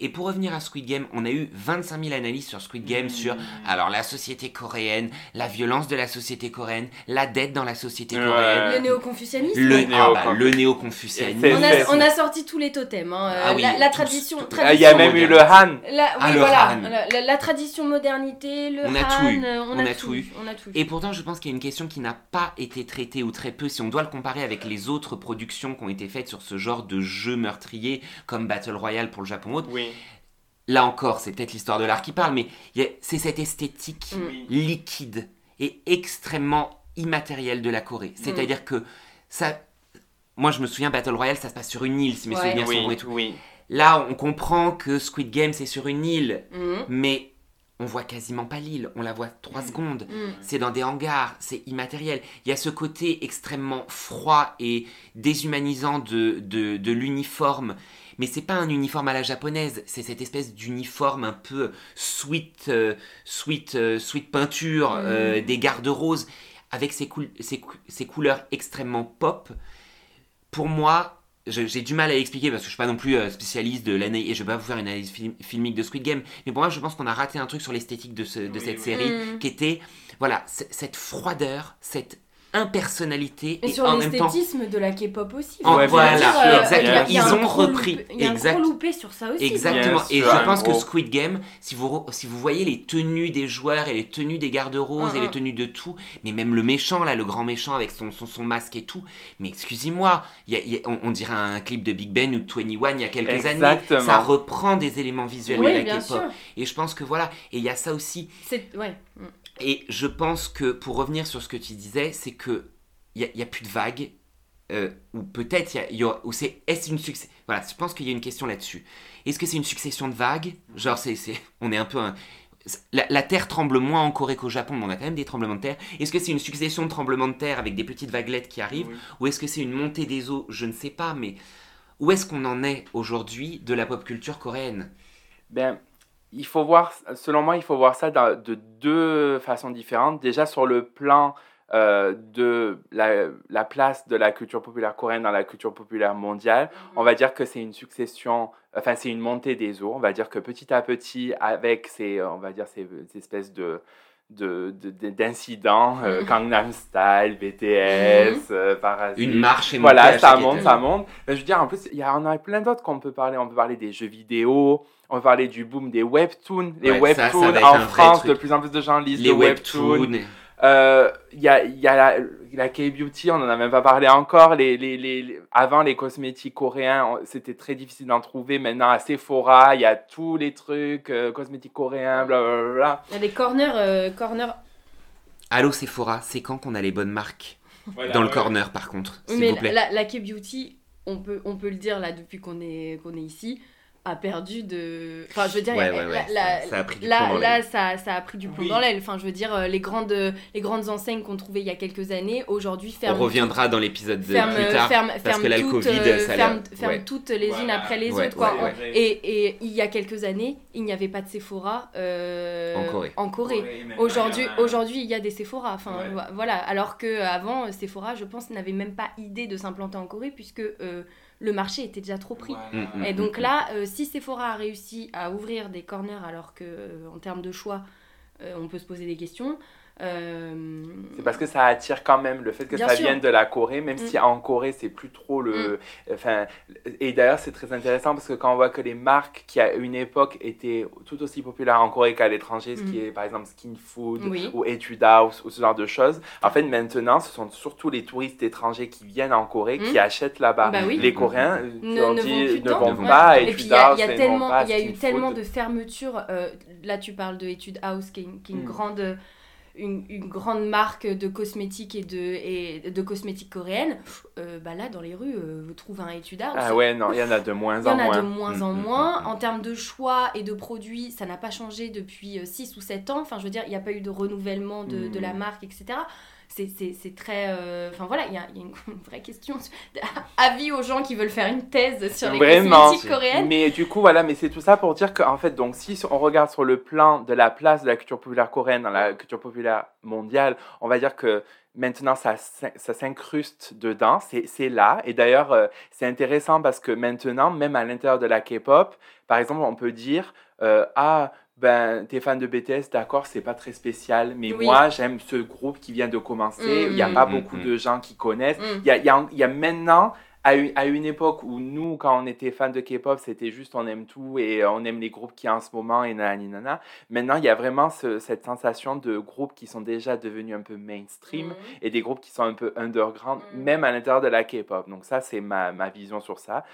Et pour revenir à Squid Game, on a eu 25 000 analyses sur Squid Game sur alors la société coréenne, la violence de la société coréenne, la dette dans la société Ouais. coréenne, Le néo-confucianisme le, néo- ah bah, le néo-confucianisme. On a, on a sorti tous les totems. hein. Ah oui, la, la tradition. Ah, Il y a même eu le Han. La, oui, Ah, le voilà, Han. la, la- la tradition modernité, le On a Han, tout eu. euh, On a tout eu. On a tout eu. Et pourtant, je pense qu'il y a une question qui n'a pas été traitée ou très peu, si on doit le comparer avec les autres productions qui ont été faites sur ce genre de jeu meurtrier, comme Battle Royale pour le Japon ou autre. Oui. Là encore, c'est peut-être l'histoire de l'art qui parle, mais c'est cette esthétique Mm. liquide et extrêmement immatérielle de la Corée. Mm. C'est-à-dire que ça. Moi, je me souviens, Battle Royale, ça se passe sur une île, si mes Ouais. souvenirs sont Oui, bons et tout. oui. Là, on comprend que Squid Game, c'est sur une île, Mhm. mais on voit quasiment pas l'île, on la voit trois secondes. Mhm. C'est dans des hangars, c'est immatériel. Il y a ce côté extrêmement froid et déshumanisant de, de, de l'uniforme. Mais c'est pas un uniforme à la japonaise, c'est cette espèce d'uniforme un peu sweet, euh, sweet, euh, sweet peinture Mhm. euh, des gardes roses avec cou- ces couleurs extrêmement pop. Pour moi, j'ai du mal à l'expliquer parce que je suis pas non plus euh, spécialiste de l'année et je vais pas vous faire une analyse film- filmique de Squid Game. Mais pour moi, je pense qu'on a raté un truc sur l'esthétique de, ce- de Oui, cette oui. série Mhm. qui était, voilà, cette froideur, cette impersonnalité Et et, sur en même temps. l'esthétisme de la K-pop aussi. En- veux voilà, dire, euh, Ils ont repris, Il y a un exact. gros loupé sur ça aussi. Exactement. Et je pense que. Squid Game, si vous, si vous voyez les tenues des joueurs et les tenues des gardes roses Mm, et les mm. tenues de tout, mais même le méchant, là, le grand méchant avec son, son, son masque et tout, mais excusez-moi, on, on dirait un clip de Big Ben ou de 21 il y a quelques Exactement. années. Ça reprend des éléments visuels Oui, de la K-pop. Et je pense que voilà, et il y a ça aussi. C'est ouais. Et je pense que pour revenir sur ce que tu disais, c'est que il y a, plus de vagues, euh, ou peut-être il y y ou c'est est-ce une succès. Voilà, je pense qu'il y a une question là-dessus. Est-ce que c'est une succession de vagues? Genre c'est c'est on est un peu un- la, la terre tremble moins en Corée qu'au Japon, mais on a quand même des tremblements de terre. Est-ce que c'est une succession de tremblements de terre avec des petites vaguelettes qui arrivent? Oui. Ou est-ce que c'est une montée des eaux? Je ne sais pas, mais où est-ce qu'on en est aujourd'hui de la pop culture coréenne? Ben, il faut voir, selon moi, il faut voir ça de deux façons différentes. Déjà sur le plan euh, de la, la place de la culture populaire coréenne dans la culture populaire mondiale, on va dire que c'est une succession, enfin c'est une montée des eaux. On va dire que petit à petit, avec ces, on va dire ces, ces espèces de de- de- de- d'incidents, euh, Mhm. Gangnam Style, BTS, euh, Parasite, Une marche et voilà, ça monte, ça monte. Mais je veux dire, en plus, il y en a plein d'autres qu'on peut parler. On peut parler des jeux vidéo, on peut parler du boom des webtoons. Les Ouais, ça, ça webtoons, en France, de plus en plus de gens lisent Les le webtoon. webtoons. Euh, Il y a, il y a la, la K-beauty, on n'en a même pas parlé encore. Les, les, les, les- avant, les cosmétiques coréens, c'était très difficile d'en trouver. Maintenant, à Sephora, il y a tous les trucs, euh, cosmétiques coréens, blablabla. Il y a des corners, euh, corners. Allô Sephora, c'est quand qu'on a les bonnes marques Dans le corner par contre, Oui, s'il mais vous plaît? la, la K-beauty, on peut, on peut le dire là depuis qu'on est, qu'on est ici, a perdu de. Enfin, je veux dire, Ouais, il y a- ouais, ouais, la- ça- ça a pris du là, plomb dans là, l'aile. ça, ça a pris du plomb Oui. dans l'aile. Enfin, je veux dire, euh, les grandes, les grandes enseignes qu'on trouvait il y a quelques années, aujourd'hui On ferment. reviendra dans l'épisode de Ferme, plus tard. ferme, parce ferme que là, le toutes, Covid, euh, ça a ferme, toutes les unes après les Ouais, autres. Quoi. ouais, On- ouais. Et, et il y a quelques années, il n'y avait pas de Sephora euh, En Corée. Aujourd'hui, aujourd'hui, il y a des Sephora. Enfin, voilà. Alors que avant, Sephora, je pense, n'avait même pas idée de s'implanter en Corée puisque euh, le marché était déjà trop pris. Mm, mm, Et mm, donc mm. là, euh, si Sephora a réussi à ouvrir des corners alors que, euh, en termes de choix, euh, on peut se poser des questions. Euh, C'est parce que ça attire quand même le fait que Bien ça sûr. vienne de la Corée, même Mm. si en Corée c'est plus trop le. Enfin, et d'ailleurs c'est très intéressant parce que quand on voit que les marques qui à une époque étaient tout aussi populaires en Corée qu'à l'étranger, ce qui Mm. est par exemple Skin Food Oui. ou Etude House ou ce genre de choses, en fait maintenant ce sont surtout les touristes étrangers qui viennent en Corée qui Mm. achètent là-bas. Bah oui. Les Coréens euh, ne, dit, vont ne vont Ouais. pas à Et Etude il y a, House, il y a tellement, pas y a eu tellement de fermetures. euh, là, tu parles de Etude House, qui est une, qui est une Mm. grande, une, une grande marque de cosmétiques et de, et de cosmétiques coréennes, euh, bah là, dans les rues, euh, vous trouvez un étudard. Ah ouais, non, il y en a de moins Il y en en a moins. de moins en Mm, mm, moins. mm, mm. En termes de choix et de produits, ça n'a pas changé depuis 6 ou 7 ans. Enfin, je veux dire, il n'y a pas eu de renouvellement de, de la Mm. marque, etc. C'est- très... euh, Enfin voilà, il y y a une, vraie question. Avis aux gens qui veulent faire une thèse sur les Vraiment. cosmétiques coréennes. Mais du coup, voilà, mais c'est tout ça pour dire qu'en fait, donc, si on regarde sur le plan de la place de la culture populaire coréenne dans la culture populaire mondiale, on va dire que maintenant, ça, ça s'incruste dedans, c'est c'est là. Et d'ailleurs, euh, c'est intéressant parce que maintenant, même à l'intérieur de la K-pop, par exemple, on peut dire, euh, ah, ben, t'es fan de BTS, d'accord, c'est pas très spécial, mais Oui. moi, j'aime ce groupe qui vient de commencer, il n'y a Mm. pas Mm, beaucoup mm. de gens qui connaissent. Il y a, y a maintenant, à une, à une époque où nous, quand on était fans de K-pop, c'était juste on aime tout et on aime les groupes qui en ce moment et nanani nana. Maintenant, il y a vraiment ce- cette sensation de groupes qui sont déjà devenus un peu mainstream Mhm. et des groupes qui sont un peu underground, Mm. même à l'intérieur de la K-pop. Donc ça, c'est ma, ma vision sur ça.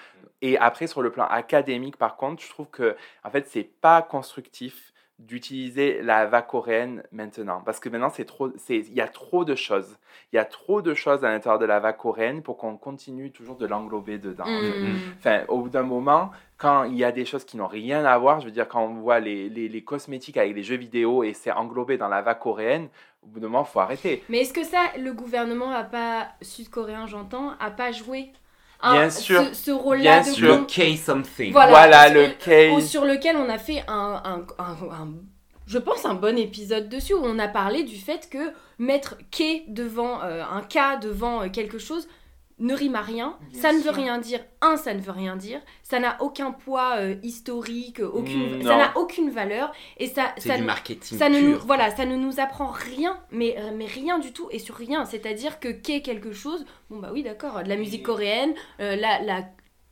Et après, sur le plan académique, par contre, je trouve que, en fait, c'est pas constructif d'utiliser la vague coréenne maintenant parce que maintenant c'est trop c'est il y a trop de choses il y a trop de choses à l'intérieur de la vague coréenne pour qu'on continue toujours de l'englober dedans Mhm. Enfin, au bout d'un moment, quand il y a des choses qui n'ont rien à voir, je veux dire, quand on voit les, les, les cosmétiques avec les jeux vidéo et c'est englobé dans la vague coréenne, au bout d'un moment, il faut arrêter. Mais est-ce que ça, le gouvernement a pas, sud-coréen j'entends, a pas joué un- Bien sûr. ce, ce rôle-là Bien de sûr. con- Le K something. Voilà, le que- case. sur lequel on a fait un, un, un- un- je pense, un bon épisode dessus, où on a parlé du fait que mettre K devant, euh, un K devant euh, quelque chose ne rime à rien. Bien ça ne sûr. veut rien dire. Un, ça ne veut rien dire. Ça n'a aucun poids euh, historique, aucune, Mm, ça n'a aucune valeur. Et ça, ça du ne- marketing ça ne, nous, voilà, ça ne nous apprend rien, mais, mais rien du tout et sur rien. C'est-à-dire que qu'est quelque chose, bon bah oui d'accord, de la musique coréenne, euh, la, la,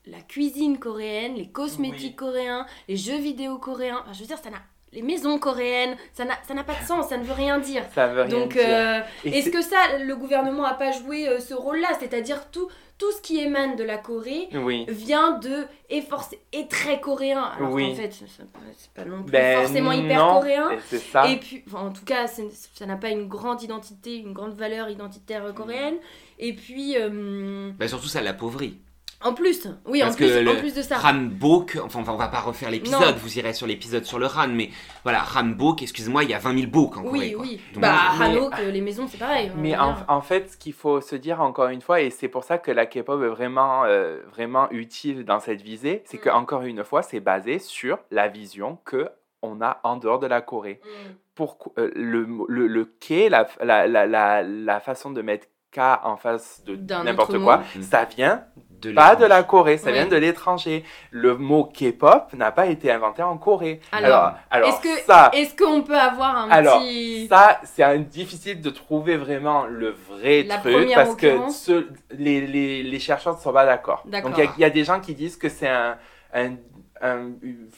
la cuisine coréenne, les cosmétiques coréens, les jeux vidéo coréens, enfin, je veux dire, ça n'a... Les maisons coréennes, ça n'a ça n'a pas de sens, ça ne veut rien dire. Ça veut rien Donc, dire. euh, est-ce que ça, le gouvernement n'a pas joué euh, ce rôle-là? C'est-à-dire tout, tout ce qui émane de la Corée Oui. vient de et forcé et très coréen. Alors Oui. qu'en fait, c'est pas, non plus Ben forcément hyper non, coréen. et C'est ça. Et puis, enfin, en tout cas, ça n'a pas une grande identité, une grande valeur identitaire euh, coréenne. Et puis, euh, Bah, surtout, ça l'appauvrit. En plus, oui, en Parce plus, que le en plus de ça. Hanbok, enfin on va pas refaire l'épisode, vous irez sur l'épisode sur le Han, mais voilà, Hanbok, excuse-moi, il y a 20 000 bok en Corée. oui, quoi. oui. Donc, bah, Hanok, euh, les maisons, c'est pareil. on Mais en, en fait, ce qu'il faut se dire encore une fois, et c'est pour ça que la K-pop est vraiment, euh, vraiment utile dans cette visée, c'est que Mm. encore une fois, c'est basé sur la vision que on a en dehors de la Corée. Mm. Pourquoi euh, le, le, le K, la, la, la, la, la façon de mettre K en face de n'importe quoi, mot. Mm. ça vient De pas de la Corée, ça vient de l'étranger. Le mot K-pop n'a pas été inventé en Corée. Alors, alors est-ce que- ça, Est-ce qu'on peut avoir un Alors, petit. ça, c'est difficile de trouver vraiment le vrai La truc parce que ce- les, les, les chercheurs ne sont pas d'accord. Donc il y a- il y, a des gens qui disent que c'est un, un,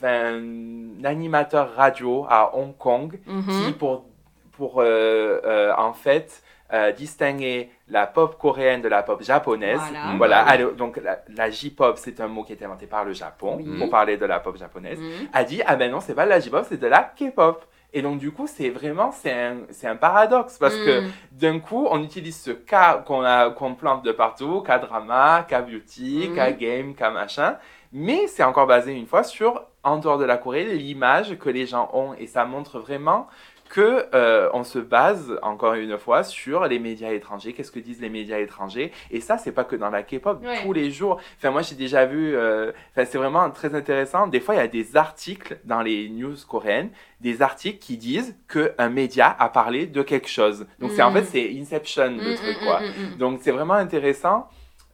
un animateur radio à Hong Kong Mhm. qui, pour, pour euh, euh, en fait, euh, distinguer la pop coréenne de la pop japonaise. Voilà. Voilà, Mhm. alors, donc la, la J-pop, c'est un mot qui a été inventé par le Japon Oui. pour parler de la pop japonaise Mhm. a dit ah ben non c'est pas de la J-pop c'est de la K-pop et donc du coup c'est vraiment c'est un, c'est un paradoxe parce que d'un coup on utilise ce K qu'on a qu'on plante de partout K drama K beauty. K game K machin mais c'est encore basé une fois sur en dehors de la Corée l'image que les gens ont et ça montre vraiment que euh, on se base encore une fois sur les médias étrangers, qu'est-ce que disent les médias étrangers, et ça c'est pas que dans la K-pop, Ouais. tous les jours. Enfin moi j'ai déjà vu, euh, enfin c'est vraiment très intéressant. Des fois il y a des articles dans les news coréennes, des articles qui disent que un média a parlé de quelque chose. Donc c'est en Mm. fait c'est Inception le Mhm, truc mhm, quoi. Donc c'est vraiment intéressant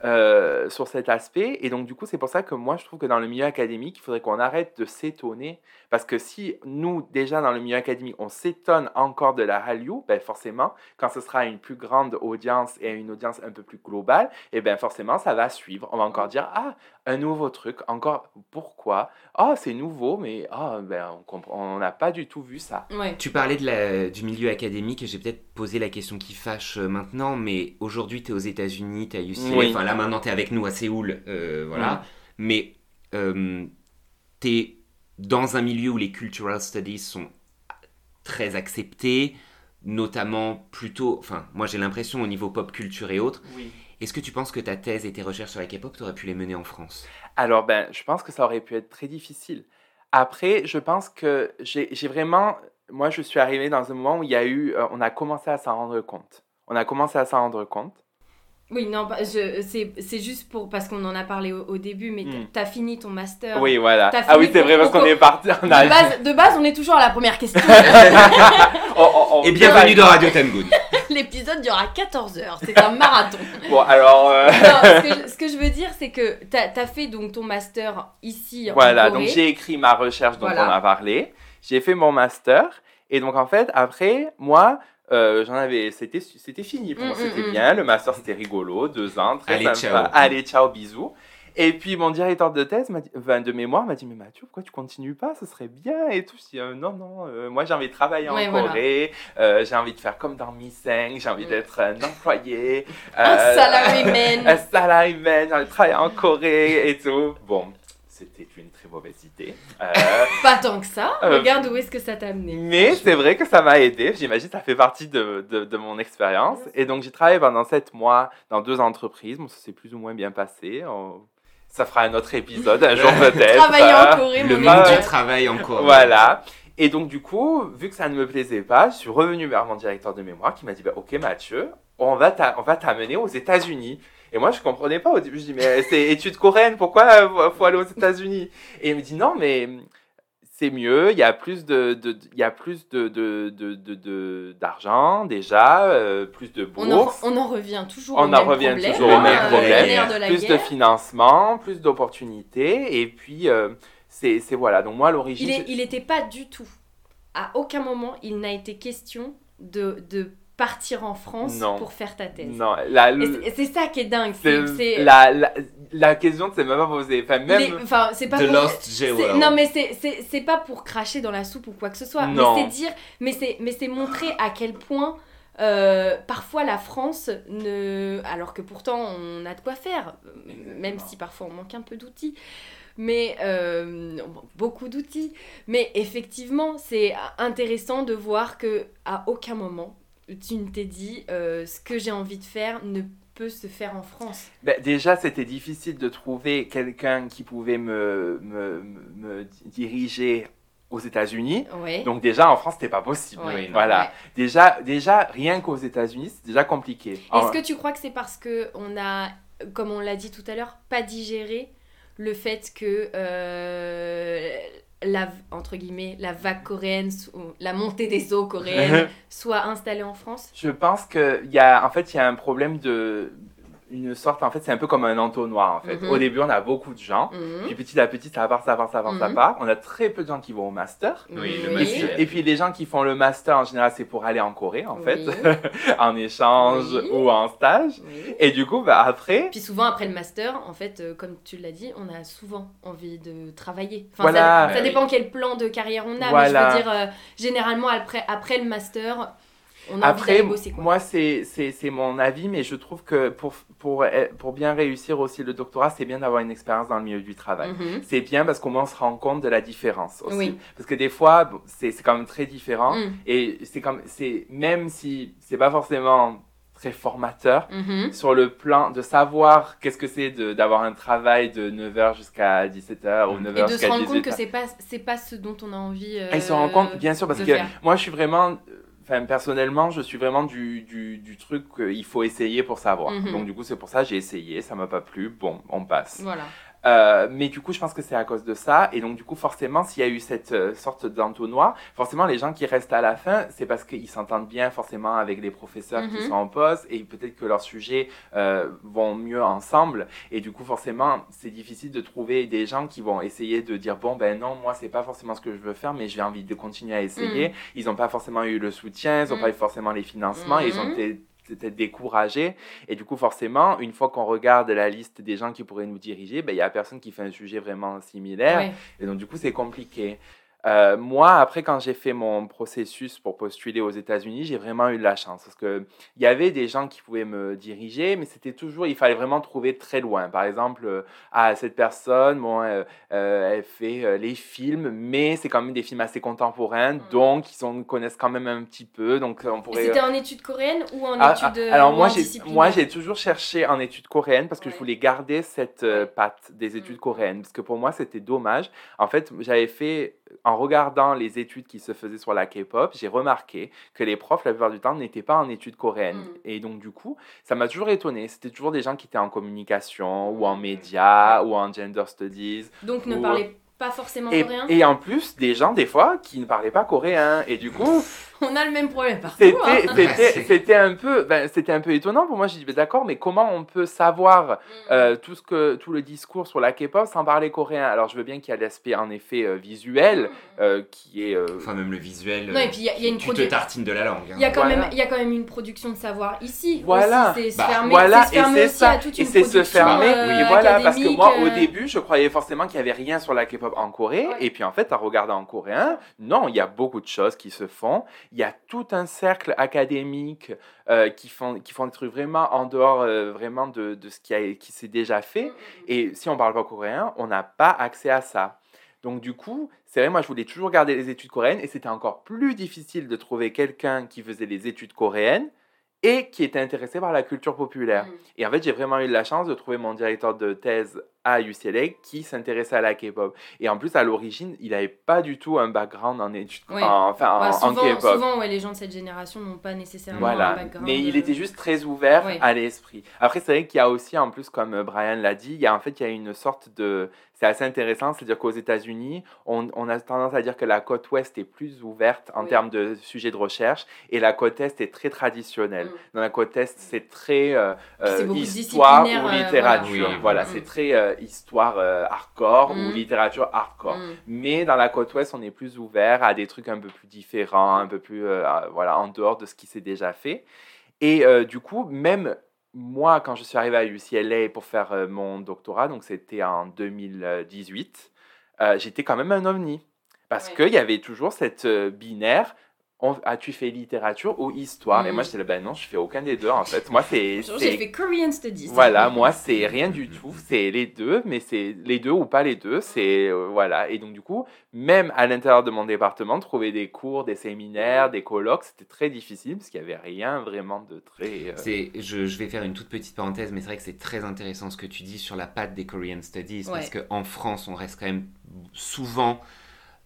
euh, sur cet aspect. Et donc du coup c'est pour ça que moi je trouve que dans le milieu académique il faudrait qu'on arrête de s'étonner. Parce que si nous déjà dans le milieu académique on s'étonne encore de la Hallyu, ben forcément quand ce sera une plus grande audience et une audience un peu plus globale, et ben forcément ça va suivre. On va encore dire ah un nouveau truc, encore pourquoi? Ah c'est nouveau mais ah ben on comprend- on n'a pas du tout vu ça. Ouais. Tu parlais de la, du milieu académique et j'ai peut-être posé la question qui fâche euh, maintenant, mais aujourd'hui tu es aux États-Unis, tu es à UCLA, Oui. enfin là maintenant tu es avec nous à Séoul, euh, voilà. Mais tu es dans un milieu où les cultural studies sont très acceptés, notamment plutôt, enfin, moi j'ai l'impression au niveau pop culture et autres. Oui. Est-ce que tu penses que ta thèse et tes recherches sur la K-pop, tu aurais pu les mener en France? Alors, ben, je pense que ça aurait pu être très difficile. Après, je pense que j'ai j'ai vraiment. Moi, je suis arrivé dans un moment où il y a eu. euh, on a commencé à s'en rendre compte. On a commencé à s'en rendre compte. Oui, non, bah, c'est juste pour parce qu'on en a parlé au, au début, mais Hmm. t'as fini ton master. Oui, voilà. Ah oui, c'est vrai, parce qu'on est parti. On De base, de base, on est toujours à la première question. On- on- on- Et bienvenue dans Radio Tangoon. L'épisode durera 14 heures. C'est un marathon. Bon, alors. euh, Non, ce, que je, ce que je veux dire, c'est que t'as as fait donc ton master ici en Voilà, Corée. donc j'ai écrit ma recherche dont Voilà. on a parlé. J'ai fait mon master. Et donc, en fait, après, moi, euh, j'en avais. C'était c'était fini pour moi. Mm, C'était mm, mm. bien. Le master, c'était rigolo. Deux ans, très Allez, sympa. ciao. Allez, ciao, bisous. Et puis, mon directeur de thèse, m'a dit- enfin, de mémoire, m'a dit Mais Mathieu, pourquoi tu continues pas? Ce serait bien et tout. Je dis euh, Non, non, euh, moi, j'ai envie de travailler Ouais, en voilà. Corée. euh, j'ai envie de faire comme dans Missing. J'ai envie Mm. d'être un employé. Un salaryman. un salaryman. J'ai envie de travailler en Corée et tout. Bon, c'était une très mauvaise idée. Euh, Pas tant que ça. Euh, Regarde où est-ce que ça t'a amené. mais c'est vrai que ça m'a aidé. J'imagine que ça fait partie de, de, de mon expérience. Et donc, j'ai travaillé pendant sept mois dans deux entreprises. Bon, ça s'est plus ou moins bien passé. On- Ça fera un autre épisode un jour peut-être. Travailler Euh, en Corée, Le mon monde du travail encore. Voilà. Et donc, du coup, vu que ça ne me plaisait pas, je suis revenu vers mon directeur de mémoire qui m'a dit bah, Ok, Mathieu, on va t'a- on va t'amener aux États-Unis. Et moi, je comprenais pas au début. Je dis Mais c'est études coréennes, pourquoi faut aller aux États-Unis? Et il me dit Non, mais c'est mieux, il y a plus de, il y a plus de, de, de, de- de- d'argent déjà, euh, plus de On en, bourses, on en revient toujours On au en même revient problème. toujours au hein, même euh, problème. de plus de financement, plus d'opportunités, et puis euh, c'est, c'est voilà. Donc moi à l'origine, Il, est, je- il était pas du tout. À aucun moment, il n'a été question de, de partir en France Non. pour faire ta thèse. non, la, Et c'est- ça qui est dingue. c'est- la, la, la question ne s'est même pas posée. Enfin, même, enfin, c'est pas The pour- Lost non mais c'est- c'est c'est pas pour cracher dans la soupe ou quoi que ce soit Non. mais c'est dire mais c'est mais c'est montrer à quel point euh, parfois la France ne alors que pourtant on a de quoi faire même si parfois on manque un peu d'outils mais euh, beaucoup d'outils mais effectivement c'est intéressant de voir que à aucun moment tu ne t'es dit euh, ce que j'ai envie de faire ne peut se faire en France ben, déjà c'était difficile de trouver quelqu'un qui pouvait me, me, me diriger aux États-Unis. ouais Donc déjà en France c'était pas possible. Ouais, voilà. ouais. Déjà, déjà rien qu'aux États-Unis c'est déjà compliqué. Est-ce que tu crois que c'est parce que on a, comme on l'a dit tout à l'heure, pas digéré le fait que euh, la entre guillemets la vague coréenne, ou la montée des eaux coréennes soit installée en France? Je pense qu'il y a, en fait, il y a un problème de, une sorte, en fait, c'est un peu comme un entonnoir, en fait. Mhm. Au début, on a beaucoup de gens, Mhm. puis petit à petit, ça part, ça part, ça part, ça Mhm. part. On a très peu de gens qui vont au master. Oui, le Et puis, master. et puis les gens qui font le master, en général, c'est pour aller en Corée, en fait, Oui. en échange Oui. ou en stage. Oui. Et du coup, bah, après, Puis souvent après le master, en fait, euh, comme tu l'as dit, on a souvent envie de travailler. Enfin, Voilà. ça, ça Bah oui. dépend quel plan de carrière on a, Voilà. mais je veux dire, euh, généralement après, après le master, on a envie Après, d'aller bosser. Quoi. moi, c'est mon avis, mais je trouve que pour, pour, pour bien réussir aussi le doctorat, c'est bien d'avoir une expérience dans le milieu du travail. Mhm. C'est bien parce qu'au moins on se rend compte de la différence aussi. Oui. Parce que des fois, bon, c'est c'est quand même très différent. Mm. Et c'est comme, c'est même si c'est pas forcément très formateur, Mhm. sur le plan de savoir qu'est-ce que c'est d'avoir un travail de 9h jusqu'à 17h ou Mm. 9h Et de se jusqu'à rendre compte 18h. que c'est pas pas ce dont on a envie. euh, Ils se rendent compte, bien sûr, parce que faire. moi je suis vraiment, euh, enfin personnellement, je suis vraiment du, du, du truc qu'il faut essayer pour savoir. Mhm. Donc du coup, c'est pour ça que j'ai essayé, ça m'a pas plu, bon, on passe. Voilà. Euh, mais du coup, je pense que c'est à cause de ça. Et donc, du coup, forcément, s'il y a eu cette euh, sorte d'entonnoir, forcément, les gens qui restent à la fin, c'est parce qu'ils s'entendent bien forcément avec les professeurs qui Mhm. sont en poste et peut-être que leurs sujets euh, vont mieux ensemble. Et du coup, forcément, c'est difficile de trouver des gens qui vont essayer de dire bon, ben non, moi, c'est pas forcément ce que je veux faire, mais j'ai envie de continuer à essayer. Ils n'ont pas forcément eu le soutien, ils n'ont Mhm. pas eu forcément les financements, et ils ont Mhm. été peut-être découragés. Et du coup, forcément, une fois qu'on regarde la liste des gens qui pourraient nous diriger, ben, il y a personne qui fait un sujet vraiment similaire. Ouais. Et donc, du coup, c'est compliqué. Euh, moi, après, quand j'ai fait mon processus pour postuler aux États-Unis, j'ai vraiment eu de la chance parce que il y avait des gens qui pouvaient me diriger, mais c'était toujours, il fallait vraiment trouver très loin. Par exemple, euh, ah, cette personne, bon, euh, euh, elle fait les films, mais c'est quand même des films assez contemporains, Mm. donc ils sont, connaissent quand même un petit peu, donc on pourrait. C'était en études coréennes ou en Ah, études ah, alors moi j'ai moi j'ai toujours cherché en études coréennes parce que je voulais garder cette patte des études Mm. coréennes parce que pour moi c'était dommage. En fait, j'avais fait en regardant les études qui se faisaient sur la K-pop, j'ai remarqué que les profs la plupart du temps n'étaient pas en études coréennes Mm. et donc du coup, ça m'a toujours étonné, c'était toujours des gens qui étaient en communication ou en Mm. médias ou en gender studies Donc ne parlez pas forcément et, coréen. et en plus des gens des fois qui ne parlaient pas coréen et du coup On a le même problème partout. c'était, hein. un peu, ben, c'était un peu étonnant pour moi. J'ai dit, ben, d'accord, mais comment on peut savoir Mm. euh, tout ce que, tout le discours sur la K-pop sans parler coréen? Alors, je veux bien qu'il y a l'aspect en effet euh, visuel euh, qui est. euh, Enfin, même le visuel. Non, et puis il y, a- y a une tu te produ- tartines de la langue. hein. Il y, a quand Voilà. même, il y a quand même une production de savoir ici. Voilà. C'est Bah, voilà, c'est se et fermer c'est Et se fermer. euh, oui, voilà, parce que moi, au début, je croyais forcément qu'il y avait rien sur la K-pop en Corée. Ouais. Et puis, en fait, en regardant en coréen, non, il y a beaucoup de choses qui se font. Il y a tout un cercle académique euh, qui, font, qui font des trucs vraiment en dehors euh, vraiment de, de ce qui, a, qui s'est déjà fait. Et si on parle pas coréen, on n'a pas accès à ça. Donc du coup, c'est vrai, moi je voulais toujours garder les études coréennes et c'était encore plus difficile de trouver quelqu'un qui faisait les études coréennes et qui était intéressé par la culture populaire. Mm. Et en fait, j'ai vraiment eu la chance de trouver mon directeur de thèse à UCLA qui s'intéressait à la K-pop. Et en plus, à l'origine, il n'avait pas du tout un background en études, Oui. enfin en- Bah, en, K-pop. souvent ouais, les gens de cette génération n'ont pas nécessairement un background. mais il euh, était juste très ouvert Oui. à l'esprit. Après, c'est vrai qu'il y a aussi, en plus, comme euh, Brian l'a dit, il y a en fait il y a une sorte de, c'est assez intéressant, c'est-à-dire qu'aux États-Unis, on, on a tendance à dire que la côte ouest est plus ouverte en Oui. termes de sujets de recherche, et la côte est est très traditionnelle. Mm. Dans la côte est, c'est très euh, euh, histoire ou euh, littérature. voilà. Oui, voilà, mm. c'est très euh, histoire euh, hardcore Mm. ou littérature hardcore. mm. Mais dans la côte ouest, on est plus ouvert à des trucs un peu plus différents, un peu plus euh, voilà, en dehors de ce qui s'est déjà fait. Et euh, du coup, même moi, quand je suis arrivé à UCLA pour faire euh, mon doctorat, donc c'était en 2018, euh, j'étais quand même un ovni. Parce qu'il y avait toujours cette euh, binaire. On- As-tu fait littérature ou histoire Et moi, Mm. j'étais là, ben non, je fais aucun des deux en fait. Moi, c'est. J'ai fait Korean Studies. voilà, moi c'est rien du tout, c'est les deux, mais c'est les deux ou pas les deux, c'est euh, voilà. Et donc du coup, même à l'intérieur de mon département, trouver des cours, des séminaires, des colloques, c'était très difficile parce qu'il y avait rien vraiment de très. euh, C'est, je, je vais faire une toute petite parenthèse, mais c'est vrai que c'est très intéressant ce que tu dis sur la patte des Korean Studies, parce qu'en France, on reste quand même souvent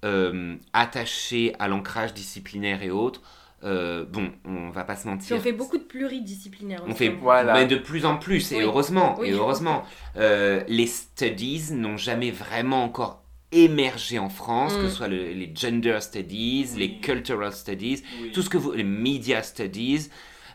euh, attaché à l'ancrage disciplinaire et autres. Euh, bon, on va pas se mentir. on fait beaucoup de pluridisciplinaire. On fait hein. Voilà. mais de plus en plus, et Oui. heureusement, Oui. et heureusement, Euh, les studies n'ont jamais vraiment encore émergé en France, que Mm. ce soit le- les gender studies, les cultural studies, tout ce que vous, les media studies.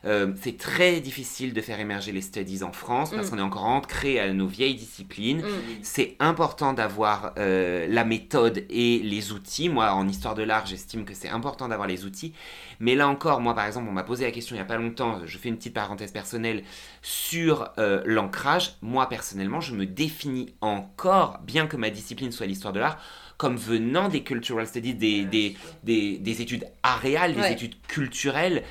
Euh, c'est très difficile de faire émerger les studies en France parce Mm. qu'on est encore ancré à nos vieilles disciplines. Mm. C'est important d'avoir euh, la méthode et les outils. Moi, en histoire de l'art, j'estime que c'est important d'avoir les outils. Mais là encore, moi, par exemple, on m'a posé la question il n'y a pas longtemps, je fais une petite parenthèse personnelle, sur euh, l'ancrage. Moi, personnellement, je me définis encore, bien que ma discipline soit l'histoire de l'art, comme venant des cultural studies, des, des, des, des études aréales, des Ouais. études culturelles.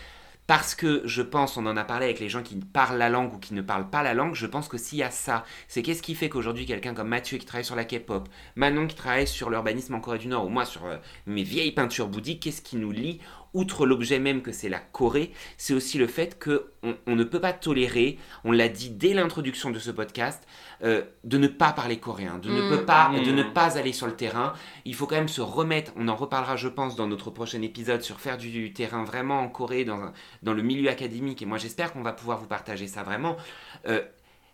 Parce que je pense, on en a parlé avec les gens qui parlent la langue ou qui ne parlent pas la langue, je pense que s'il y a ça, c'est qu'est-ce qui fait qu'aujourd'hui quelqu'un comme Mathieu qui travaille sur la K-pop, Manon qui travaille sur l'urbanisme en Corée du Nord, ou moi sur euh, mes vieilles peintures bouddhiques, qu'est-ce qui nous lie Outre l'objet même que c'est la Corée, c'est aussi le fait que on, on ne peut pas tolérer, on l'a dit dès l'introduction de ce podcast, euh, de ne pas parler coréen, de ne Mm. peut pas, Mm. de ne pas aller sur le terrain. Il faut quand même se remettre. On en reparlera, je pense, dans notre prochain épisode sur faire du terrain vraiment en Corée dans dans le milieu académique, et moi j'espère qu'on va pouvoir vous partager ça vraiment, euh,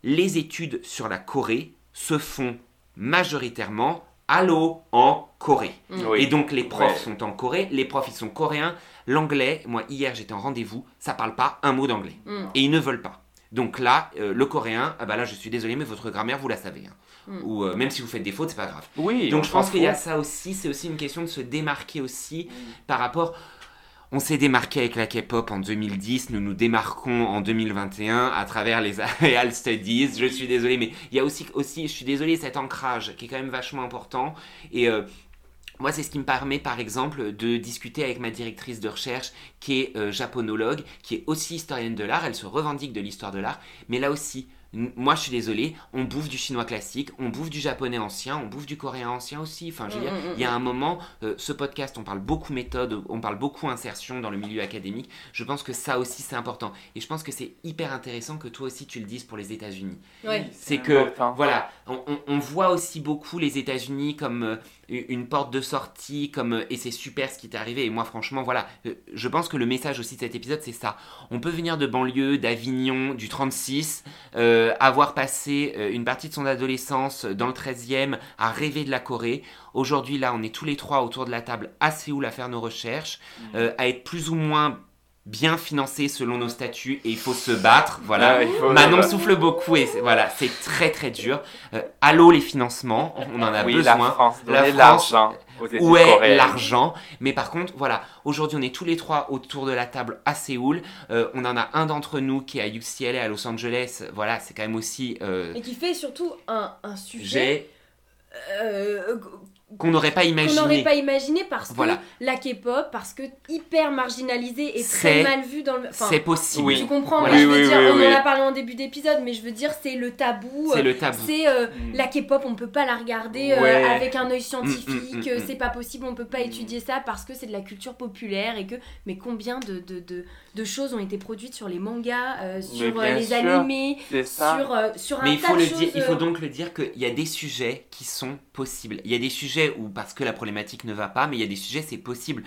les études sur la Corée se font majoritairement, allô, en Corée. Mm. Oui. Et donc les profs Ouais. sont en Corée, les profs ils sont coréens, l'anglais, moi hier j'étais en rendez-vous, ça parle pas un mot d'anglais. Mm. Et ils ne veulent pas. Donc là, euh, le coréen, ah bah là je suis désolé mais votre grammaire vous la savez. hein. Mm. Ou euh, même si vous faites des fautes, c'est pas grave. Oui. Donc on je pense qu'il y a ça aussi, c'est aussi une question de se démarquer aussi par rapport... On s'est démarqué avec la K-pop en 2010, nous nous démarquons en 2021 à travers les Real Studies, je suis désolé, mais il y a aussi, je suis désolé, cet ancrage qui est quand même vachement important. Et euh, moi, c'est ce qui me permet, par exemple, de discuter avec ma directrice de recherche, qui est euh, japonologue, qui est aussi historienne de l'art. Elle se revendique de l'histoire de l'art, mais là aussi, moi, je suis désolé, on bouffe du chinois classique, on bouffe du japonais ancien, on bouffe du coréen ancien aussi. Enfin, je veux Mm, dire, mm, mm, il y a un moment, euh, ce podcast, on parle beaucoup méthode, on parle beaucoup insertion dans le milieu académique. Je pense que ça aussi, c'est important. Et je pense que c'est hyper intéressant que toi aussi, tu le dises pour les États-Unis. Ouais. C'est que, important. voilà, on, on- on voit aussi beaucoup les États-Unis comme euh, une porte de sortie, comme euh, et c'est super ce qui t'est arrivé. Et moi, franchement, voilà, euh, je pense que le message aussi de cet épisode, c'est ça. On peut venir de banlieue, d'Avignon, du 36, euh, avoir passé une partie de son adolescence dans le 13e à rêver de la Corée. Aujourd'hui, là, on est tous les trois autour de la table à Séoul à faire nos recherches, euh, à être plus ou moins bien financés selon nos statuts et il faut se battre, voilà. Ah, il faut- Manon souffle beaucoup et c'est- voilà, c'est très très dur. Euh, allô les financements, on en a oui, besoin. la France, La Où est l'argent Mais par contre, voilà, aujourd'hui on est tous les trois autour de la table à Séoul. Euh, on en a un d'entre nous qui est à UCLA à Los Angeles. Voilà, c'est quand même aussi. euh, Et qui fait surtout un, un sujet euh, qu'on n'aurait pas qu'on n'aurait imaginé. pas imaginé parce que Voilà. la K-pop, parce que hyper marginalisée et très mal vue dans le. Enfin, C'est possible. Oui. tu comprends Voilà. je veux oui, dire, oui, on oui. en a parlé en début d'épisode, mais je veux dire, c'est le tabou. C'est euh, le tabou. C'est euh, Mm. la K-pop, on peut pas la regarder euh, avec un œil scientifique, Mm, mm, mm. c'est pas possible, on peut pas étudier ça parce que c'est de la culture populaire et que. Mais combien de, de, de, de choses ont été produites sur les mangas, euh, sur euh, les sûr. animés, sur, euh, sur un Mais il tas faut, de le choses. dire, il faut euh, donc le dire qu'il y a des sujets qui sont possibles. Il y a des sujets où, parce que la problématique ne va pas, mais il y a des sujets, c'est possible.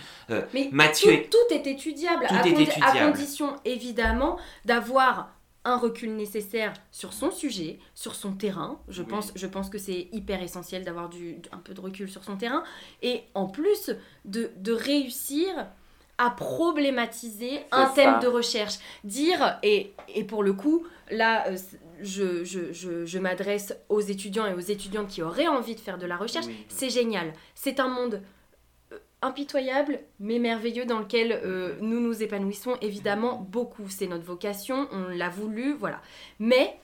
Mais Mathieu tout, est- tout est étudiable, Tout à, est condi- étudiable. à condition évidemment d'avoir un recul nécessaire sur son sujet, sur son terrain. Je, Oui. pense, je pense que c'est hyper essentiel d'avoir un peu de recul sur son terrain. Et en plus, de, de réussir à problématiser un thème ça. de recherche. Dire, et, et pour le coup, là, euh, je, je, je, je m'adresse aux étudiants et aux étudiantes qui auraient envie de faire de la recherche, Oui. c'est génial. C'est un monde euh, impitoyable mais merveilleux dans lequel euh, nous nous épanouissons évidemment beaucoup. C'est notre vocation, on l'a voulu, voilà. Mais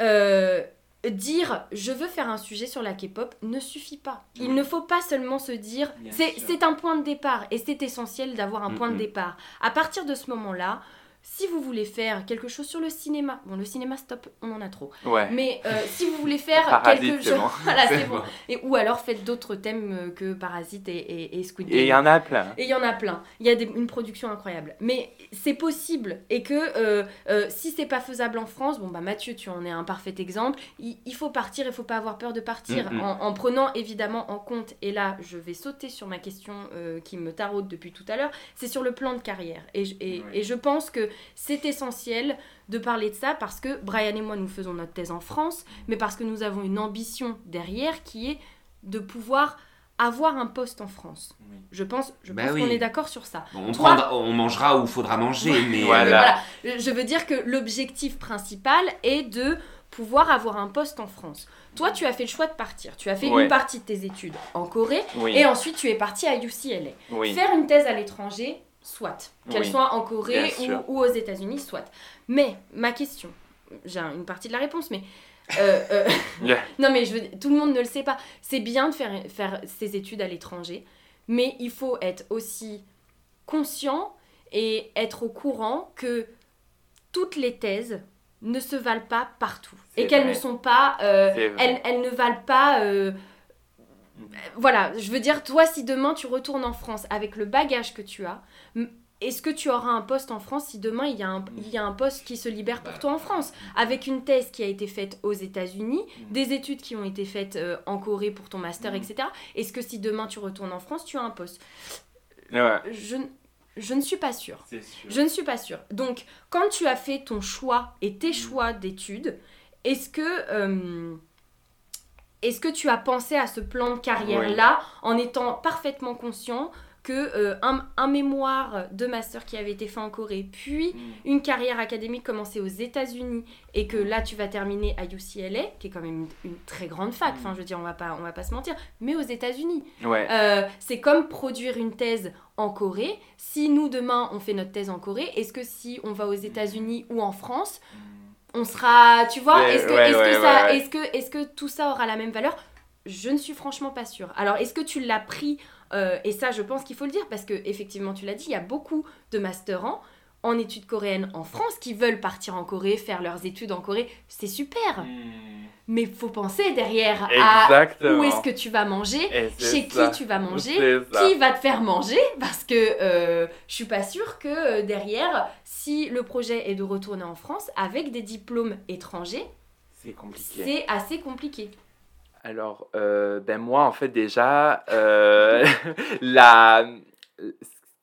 euh, dire je veux faire un sujet sur la K-pop ne suffit pas. Il Oui. ne faut pas seulement se dire c'est un point de départ et c'est essentiel d'avoir un point de Mhm. départ. À partir de ce moment-là, si vous voulez faire quelque chose sur le cinéma, bon le cinéma stop, on en a trop. Ouais. Mais euh, si vous voulez faire Parasite, quelque chose, bon. voilà, C'est bon. bon. Et ou alors faites d'autres thèmes euh, que Parasite et, et, et Squid Game. Et il y en a plein. Et il y en a plein. Il y a des- une production incroyable. Mais c'est possible. Et que euh, euh, si c'est pas faisable en France, bon bah Mathieu, tu en es un parfait exemple. Il, il faut partir, il faut pas avoir peur de partir. En, en prenant évidemment en compte, et là je vais sauter sur ma question euh, qui me taraude depuis tout à l'heure, c'est sur le plan de carrière. Et, et je pense que c'est essentiel de parler de ça parce que Brian et moi nous faisons notre thèse en France, mais parce que nous avons une ambition derrière qui est de pouvoir avoir un poste en France. Oui. Je pense, je Bah pense oui. qu'on est d'accord sur ça. Bon, on, Toi- prendra- on mangera où faudra manger, mais. Voilà. Mais voilà, je veux dire que l'objectif principal est de pouvoir avoir un poste en France. Toi, tu as fait le choix de partir. Tu as fait Ouais. une partie de tes études en Corée Oui. et ensuite tu es parti à UCLA. oui. Faire une thèse à l'étranger, soit. Qu'elle Oui. soit en Corée ou, ou aux États-Unis, soit. Mais ma question, j'ai une partie de la réponse, mais. euh, euh, Yeah. non, mais je veux dire, tout le monde ne le sait pas. C'est bien de faire, faire ses études à l'étranger, mais il faut être aussi conscient et être au courant que toutes les thèses ne se valent pas partout. Et qu'elles ne sont pas. euh, elles, elles ne valent pas. euh, voilà, je veux dire, toi, si demain tu retournes en France avec le bagage que tu as, est-ce que tu auras un poste en France si demain il y, a un, il y a un poste qui se libère pour toi en France Avec une thèse qui a été faite aux États-Unis, des études qui ont été faites euh, en Corée pour ton master, Mm. etc. Est-ce que si demain tu retournes en France, tu as un poste? Ouais. je, je ne suis pas sûre. Sûr. Je ne suis pas sûre. Donc, quand tu as fait ton choix et Mm. tes choix d'études, est-ce que, euh, est-ce que tu as pensé à ce plan de carrière-là en étant parfaitement conscient que euh, un, un mémoire de master qui avait été fait en Corée, puis Mm. une carrière académique commencée aux États-Unis et que là tu vas terminer à UCLA, qui est quand même une, une très grande fac, enfin je veux dire, on va pas, on va pas se mentir, mais aux États-Unis. Ouais. Euh, c'est comme produire une thèse en Corée. Si nous, demain, on fait notre thèse en Corée, est-ce que si on va aux États-Unis ou en France, on sera. Tu vois, Ouais, est-ce que, ouais, est-ce ouais, que ça, ouais, ouais. est-ce que, est-ce que tout ça aura la même valeur? Je ne suis franchement pas sûre. Alors, est-ce que tu l'as pris euh, Et ça, je pense qu'il faut le dire parce que effectivement, tu l'as dit, il y a beaucoup de masterants en études coréennes en France qui veulent partir en Corée, faire leurs études en Corée. C'est super. Mais faut penser derrière à où est-ce que tu vas manger, chez ça. qui tu vas manger, qui va te faire manger, parce que euh, je suis pas sûre que euh, derrière, si le projet est de retourner en France avec des diplômes étrangers, C'est compliqué. c'est assez compliqué. Alors, euh, ben moi, en fait, déjà, euh, la...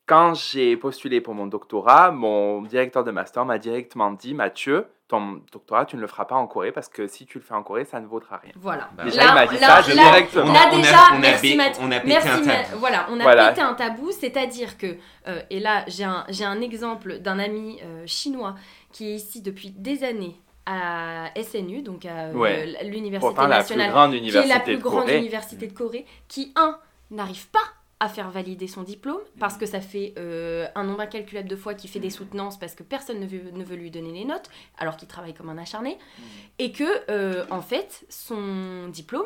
quand j'ai postulé pour mon doctorat, mon directeur de master m'a directement dit, Mathieu, ton doctorat, tu ne le feras pas en Corée parce que si tu le fais en Corée, ça ne vaudra rien. Voilà. Bah, Déjà, il m'a dit ça, là- directement. là, On a- déjà, on a merci, Math- on a pété merci, un tabou. Voilà, on a Voilà. pété un tabou, c'est-à-dire que, euh, et là, j'ai un, j'ai un exemple d'un ami euh, chinois qui est ici depuis des années à SNU, donc à euh, Ouais. l'Université Pourtant, la plus nationale grande qui est la plus de grande Corée. université de Corée, qui, un, n'arrive pas à faire valider son diplôme, parce que ça fait euh, un nombre incalculable de fois qu'il fait des soutenances, parce que personne ne veut, ne veut lui donner les notes, alors qu'il travaille comme un acharné, et que, euh, en fait, son diplôme,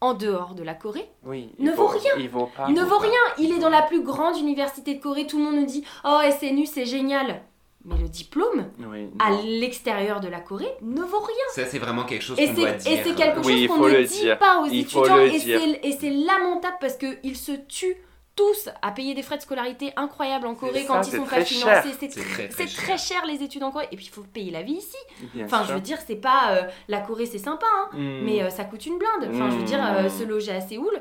en dehors de la Corée, Oui, ne vaut rien. Il vaut pas. ne vaut rien. Il est dans la plus grande université de Corée, tout le monde nous dit « Oh, SNU, c'est génial !» Mais le diplôme, Oui, à l'extérieur de la Corée, ne vaut rien. Ça, c'est vraiment quelque chose qu'on doit c'est, dire. et c'est quelque Oui, chose faut qu'on ne dit dire. pas aux Il faut étudiants. le Et dire. c'est, et c'est lamentable parce qu'ils se tuent tous à payer des frais de scolarité incroyables en Corée quand ça, ils sont très pas cher. financés. C'est, C'est tr- très, très c'est très cher les études en Corée. Et puis il faut payer la vie ici. Bien Enfin, sûr. je veux dire, c'est pas. euh, la Corée, c'est sympa, hein, Hmm. mais euh, ça coûte une blinde. Enfin, je veux dire, euh, se loger à Séoul.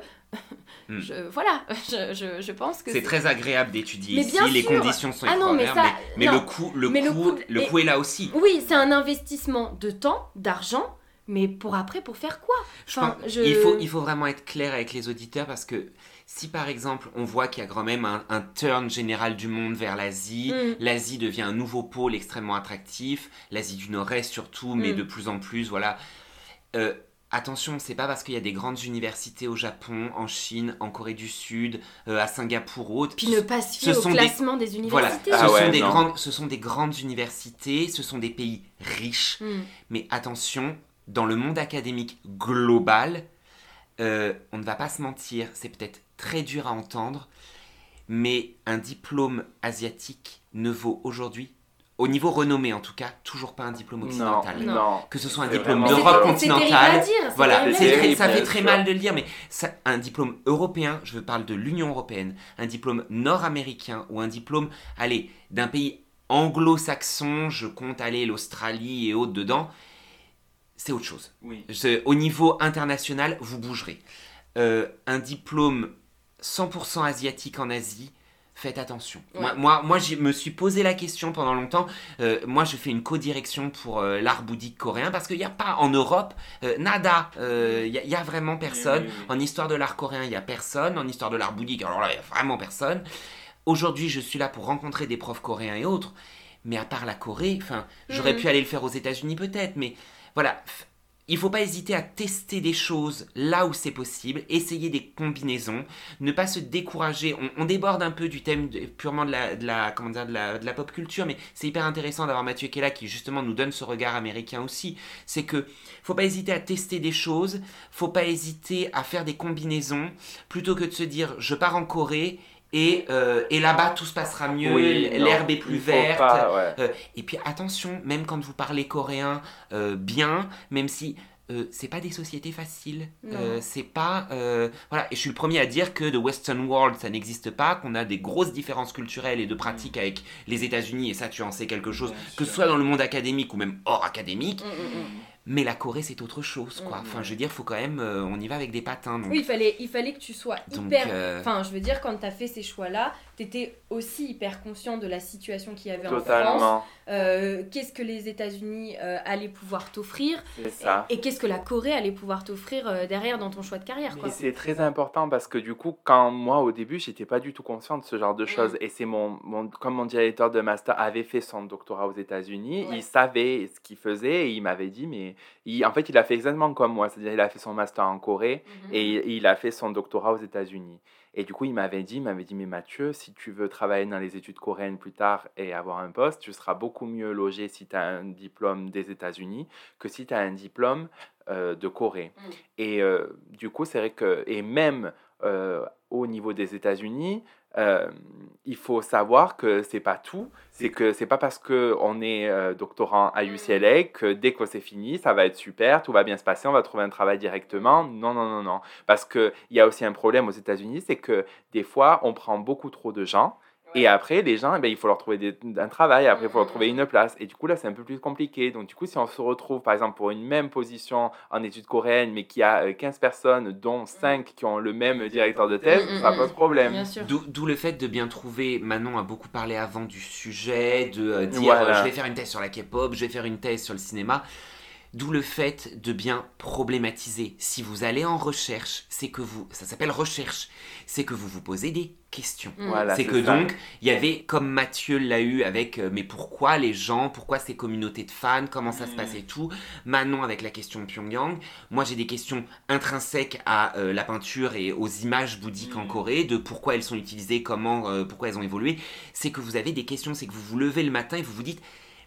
Mm. je, voilà, je, je, je pense que C'est très agréable d'étudier Mais ici, les conditions sont Ah non, mais ça- mais, le coût, le Mais le coût, le coût est là aussi. Oui, c'est un investissement de temps, d'argent, mais pour après, pour faire quoi? Je pense- il, faut, il faut vraiment être clair avec les auditeurs parce que si par exemple on voit qu'il y a quand même un, un turn général du monde vers l'Asie, Mm. l'Asie devient un nouveau pôle extrêmement attractif, l'Asie du Nord-Est surtout, mais Mm. de plus en plus, voilà. Euh, attention, c'est pas parce qu'il y a des grandes universités au Japon, en Chine, en Corée du Sud, euh, à Singapour ou autre. Puis ne pas se au des- classement des, Voilà, universités. Ah ce, ouais, sont des grandes, ce sont des grandes universités, ce sont des pays riches, Mm. mais attention, dans le monde académique global, euh, on ne va pas se mentir, c'est peut-être très dur à entendre, mais un diplôme asiatique ne vaut aujourd'hui, au niveau renommé en tout cas, toujours pas un diplôme occidental. non. Que ce soit un diplôme d'Europe c'est- c'est terrible continentale, à dire, voilà, très- ça fait très mal de le dire, mais ça- un diplôme européen, je parle de l'Union européenne, un diplôme nord-américain ou un diplôme, allez, d'un pays anglo-saxon, je compte aller l'Australie et autres dedans, c'est autre chose. Oui. Je- au niveau international, vous bougerez. Euh, un diplôme 100% asiatique en Asie, faites attention. Ouais. Moi, moi, moi je me suis posé la question pendant longtemps. Euh, moi, je fais une co-direction pour euh, l'art bouddhique coréen parce qu'il n'y a pas en Europe, euh, nada. Il n'y a, vraiment personne. Oui, oui, oui. En histoire de l'art coréen, il n'y a personne. En histoire de l'art bouddhique, alors là, il n'y a vraiment personne. Aujourd'hui, je suis là pour rencontrer des profs coréens et autres. Mais à part la Corée, enfin, j'aurais Mhm. pu aller le faire aux États-Unis peut-être, mais voilà. Il faut pas hésiter à tester des choses là où c'est possible, essayer des combinaisons, ne pas se décourager. On, déborde un peu du thème purement de la, de la, pop culture, mais c'est hyper intéressant d'avoir Mathieu là, qui justement nous donne ce regard américain aussi. C'est que faut pas hésiter à tester des choses, faut pas hésiter à faire des combinaisons, plutôt que de se dire je pars en Corée et, euh, et là-bas tout se passera mieux, Oui, l'herbe est plus verte. pas, ouais. Euh, et puis attention, même quand vous parlez coréen euh, bien, même si euh, c'est pas des sociétés faciles, euh, c'est pas euh, voilà. Et je suis le premier à dire que de Western World ça n'existe pas, qu'on a des grosses différences culturelles et de pratiques avec les États-Unis et ça tu en sais quelque chose, Bien que ce soit dans le monde académique ou même hors académique. Mm, mm, mm. Mais la Corée c'est autre chose quoi. Mm. Enfin je veux dire, faut quand même, euh, on y va avec des patins. Donc, Oui, il fallait, il fallait que tu sois donc, hyper. euh, Enfin, je veux dire, quand tu as fait ces choix-là, tu étais aussi hyper conscient de la situation qu'il y avait en France. Euh, qu'est-ce que les États-Unis euh, allaient pouvoir t'offrir c'est ça. et qu'est-ce que la Corée allait pouvoir t'offrir euh, derrière dans ton choix de carrière. Quoi. Et c'est très important parce que du coup, quand moi au début, j'étais pas du tout conscient de ce genre de choses. Et c'est mon, mon, comme mon directeur de master avait fait son doctorat aux États-Unis, Ouais. il savait ce qu'il faisait et il m'avait dit, mais il, en fait, il a fait exactement comme moi, c'est-à-dire il a fait son master en Corée Mhm. et il, il a fait son doctorat aux États-Unis. Et du coup, il m'avait dit, il m'avait dit, mais Mathieu, si tu veux travailler dans les études coréennes plus tard et avoir un poste, tu seras beaucoup mieux logé si tu as un diplôme des États-Unis que si tu as un diplôme euh, de Corée. Mm. Et euh, du coup, c'est vrai que, et même euh, au niveau des États-Unis, euh, il faut savoir que c'est pas tout. C'est que c'est pas parce que on est euh, doctorant à UCLA que dès que c'est fini, ça va être super, tout va bien se passer, on va trouver un travail directement. Non, non, non, non. Parce que il y a aussi un problème aux États-Unis, c'est que des fois, on prend beaucoup trop de gens. Et après, les gens, eh ben, il faut leur trouver des- un travail, après, il faut leur trouver une place. Et du coup, là, c'est un peu plus compliqué. Donc, du coup, si on se retrouve, par exemple, pour une même position en études coréennes, mais qu'il y a euh, 15 personnes, dont 5 qui ont le même directeur de thèse, Mm, mm, ça mm. pose problème. Bien sûr. D'où le fait de bien trouver, Manon a beaucoup parlé avant du sujet, de euh, dire Voilà. euh, je vais faire une thèse sur la K-pop, je vais faire une thèse sur le cinéma. D'où le fait de bien problématiser. Si vous allez en recherche, c'est que vous, ça s'appelle recherche, c'est que vous vous posez des questions. Mm. Voilà, c'est que ça. donc, il y avait, comme Mathieu l'a eu avec, euh, mais pourquoi les gens, pourquoi ces communautés de fans, comment ça se Mm. passait tout. Manon avec la question de Pyongyang. Moi, j'ai des questions intrinsèques à euh, la peinture et aux images bouddhiques en Mm. Corée, de pourquoi elles sont utilisées, comment, euh, pourquoi elles ont évolué. C'est que vous avez des questions, c'est que vous vous levez le matin et vous vous dites,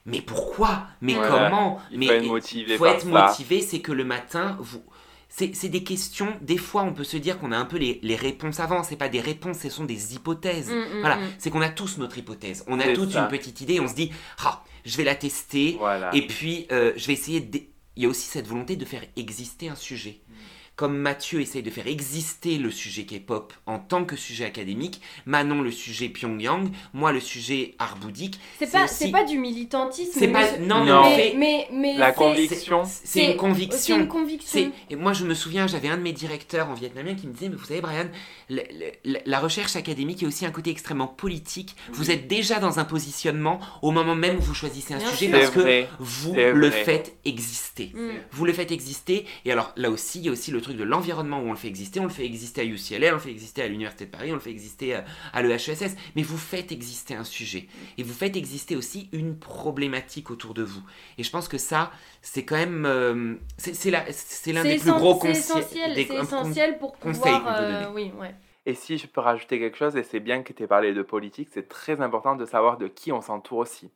mais pourquoi? Mais Voilà. comment? Il Mais faut être motivé faut être motivé, c'est que le matin, vous. C'est c'est des questions, des fois on peut se dire qu'on a un peu les, les réponses avant, c'est pas des réponses, ce sont des hypothèses. Mm, mm, Voilà, mm. c'est qu'on a tous notre hypothèse, on a ça. une petite idée, on se dit, ah, je vais la tester, Voilà. et puis euh, je vais essayer de... Il y a aussi cette volonté de faire exister un sujet. Mm. Comme Mathieu essaye de faire exister le sujet K-pop en tant que sujet académique, Manon le sujet Pyongyang, moi le sujet art bouddhique. C'est pas, aussi- c'est pas du militantisme. C'est mais pas- non, Non. mais, mais, fait- mais, mais La conviction. c'est- une conviction. une conviction. Et moi, je me souviens, j'avais un de mes directeurs en vietnamien qui me disait, mais vous savez, Brian, le- le- la recherche académique est aussi un côté extrêmement politique. Vous êtes déjà dans un positionnement au moment même où vous choisissez un Bien sujet parce que vous le vrai. faites exister. Mm. Vous le faites exister. Et alors là aussi, il y a aussi le truc de l'environnement où on le fait exister. On le fait exister à UCLA, on le fait exister à l'Université de Paris, on le fait exister à, à l'EHESS. Mais vous faites exister un sujet. Et vous faites exister aussi une problématique autour de vous. Et je pense que ça, c'est quand même... euh, c'est l'un des plus gros c'est conseils. essentiel, des- c'est essentiel pour pouvoir. euh, oui, ouais. Et si je peux rajouter quelque chose, et c'est bien que tu aies parlé de politique, c'est très important de savoir de qui on s'entoure aussi.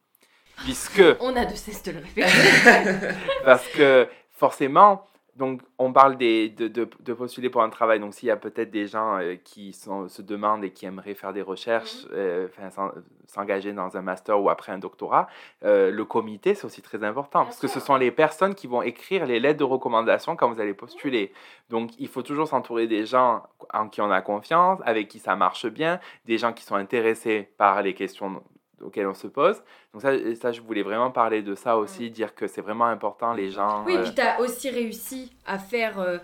Puisque, On a de cesse de le répéter. parce que forcément, donc on parle des, de, de, de postuler pour un travail, donc s'il y a peut-être des gens euh, qui sont, se demandent et qui aimeraient faire des recherches, euh, enfin, s'en- s'engager dans un master ou après un doctorat, euh, le comité c'est aussi très important, Bien parce que ce sont les personnes qui vont écrire les lettres de recommandation quand vous allez postuler. Donc il faut toujours s'entourer des gens en qui on a confiance, avec qui ça marche bien, des gens qui sont intéressés par les questions auxquelles on se pose. Donc ça, ça je voulais vraiment parler de ça aussi, dire que c'est vraiment important les gens. Oui, euh, puis tu as aussi réussi à faire euh,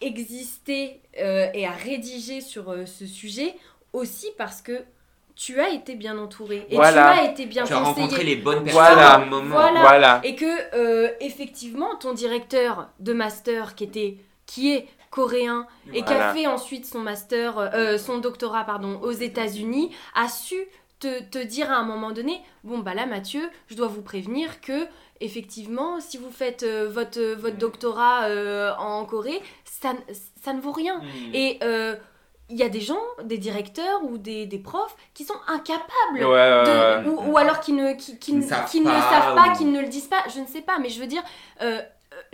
exister euh, et à rédiger sur euh, ce sujet aussi parce que tu as été bien entouré et Voilà. tu as été bien Tu as conseillé. rencontré les bonnes personnes Voilà. au moment. Voilà. voilà. Et que euh, effectivement ton directeur de master qui était qui est coréen et qui a fait ensuite son master euh, son doctorat pardon aux États-Unis a su te, te dire à un moment donné bon bah là Mathieu je dois vous prévenir que effectivement si vous faites euh, votre votre doctorat euh, en Corée ça, ça ne vaut rien Mm. et euh, il y a des gens, des directeurs ou des, des profs qui sont incapables Ouais, de- ou, ou alors qui ne, qui, savent qui ne pas, savent pas, ou- qui ne le disent pas, je ne sais pas, mais je veux dire, euh, euh,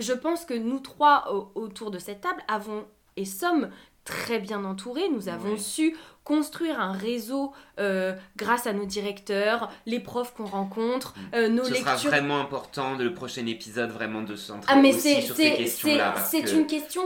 je pense que nous trois au- autour de cette table avons et sommes très bien entourés, nous avons Oui. su construire un réseau euh, grâce à nos directeurs, les profs qu'on rencontre, euh, nos Ce sera lectures. vraiment important de le prochain épisode vraiment de se centrer Ah mais aussi sur ces questions-là. c'est que- une question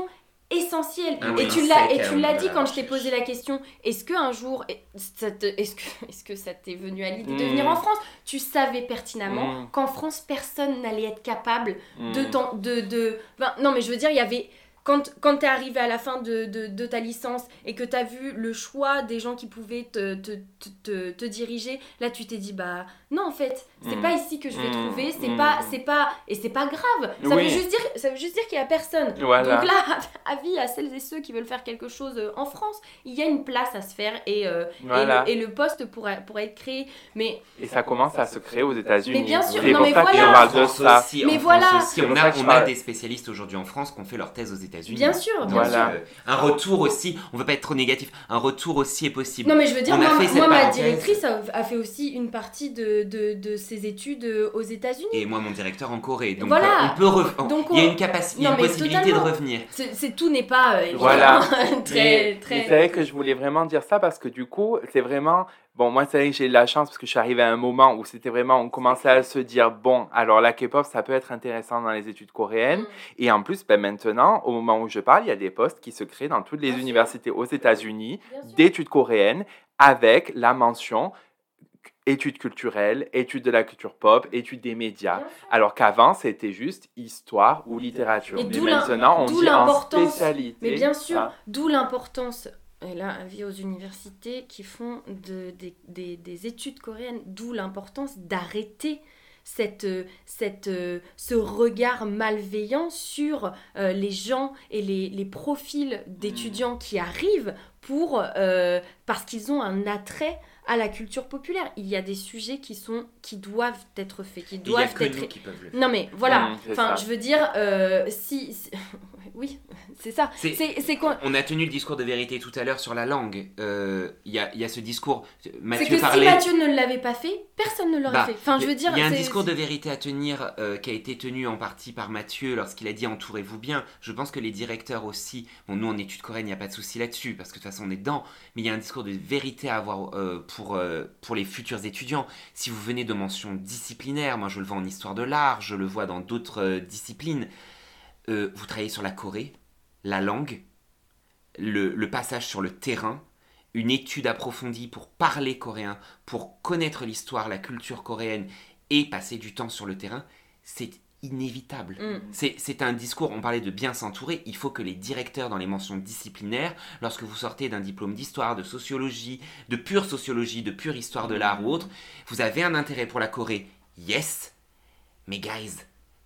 essentielle Ah et oui, tu un l'as et tu l'as dit quand je t'ai posé la question est-ce que un jour est-ce que est-ce que ça t'est venu à l'idée de Mm. venir en France? Tu savais pertinemment Mm. qu'en France personne n'allait être capable de Mm. de de enfin, non mais je veux dire il y avait quand, quand tu es arrivé à la fin de, de, de ta licence et que tu as vu le choix des gens qui pouvaient te, te, te, te- te diriger, là tu t'es dit bah non en fait, c'est Mm. pas ici que je vais Mm. trouver, c'est Mm. pas c'est pas et c'est pas grave. Ça Oui. veut juste dire ça veut juste dire qu'il y a personne. Voilà. Donc là avis à celles et ceux qui veulent faire quelque chose euh, en France, il y a une place à se faire et euh, et, Voilà. le, et le poste pourrait pourrait être créé mais Et ça commence à se créer aux États-Unis. Mais bien sûr, non, mais voilà. aussi, Mais voilà. Aussi, on a, on a des spécialistes aujourd'hui en France qui ont fait leur thèse aux États-Unis. Bien sûr, bien Voilà. sûr. Un retour aussi, on veut pas être trop négatif, un retour aussi est possible. Non mais je veux dire, On moi, ma directrice a, a fait aussi une partie de, de, de ses études euh, aux États-Unis. Et moi, mon directeur en Corée. Donc, Voilà. euh, on peut Donc, il y a une capacité, Non, possibilité totalement. de revenir. C'est tout n'est pas euh, Voilà. évidemment, très Mais- très. mais c'est vrai que je voulais vraiment dire ça parce que du coup, c'est vraiment. Bon, moi, c'est vrai que j'ai eu de la chance parce que je suis arrivé à un moment où c'était vraiment. On commençait à se dire, bon, alors la K-pop, ça peut être intéressant dans les études coréennes. Mm. Et en plus, ben, maintenant, au moment où je parle, il y a des postes qui se créent dans toutes les Bien sûr. universités aux États-Unis d'études coréennes avec la mention études culturelles, études de la culture pop, études des médias. Alors qu'avant, c'était juste histoire ou littérature. Et Mais maintenant, on dit en spécialité. Mais bien sûr, Ah. d'où l'importance, et là, avis aux universités qui font de- des, des- des études coréennes, d'où l'importance d'arrêter cette, euh, cette, euh, ce regard malveillant sur euh, les gens et les, les profils d'étudiants qui arrivent pour, euh, parce qu'ils ont un attrait à la culture populaire. Il y a des sujets qui, sont, qui doivent être faits, qui doivent être qui peuvent le faire. non mais voilà, enfin je veux dire, euh, si, si- oui, c'est ça. C'est- C'est c'est quoi On a tenu le discours de vérité tout à l'heure sur la langue. Euh, Il y, a, y a ce discours. C'est Mathieu que si parlait. Mathieu ne l'avait pas fait, personne ne l'aurait Bah, fait. Enfin je veux dire, Il y a un discours de vérité à tenir euh, qui a été tenu en partie par Mathieu lorsqu'il a dit entourez-vous bien. Je pense que les directeurs aussi, bon nous en études coréennes, il n'y a pas de souci là-dessus parce que de toute façon on est dedans, mais il y a un discours de vérité à avoir euh, pour, euh, pour les futurs étudiants. Si vous venez de mentions disciplinaires, moi je le vois en histoire de l'art, je le vois dans d'autres euh, disciplines, euh, vous travaillez sur la Corée, la langue, le, le passage sur le terrain, une étude approfondie pour parler coréen, pour connaître l'histoire, la culture coréenne et passer du temps sur le terrain, c'est inévitable. Mm. C'est c'est un discours, on parlait de bien s'entourer, il faut que les directeurs dans les mentions disciplinaires, lorsque vous sortez d'un diplôme d'histoire, de sociologie, de pure sociologie, de pure histoire de l'art ou autre, vous avez un intérêt pour la Corée, yes, mais guys,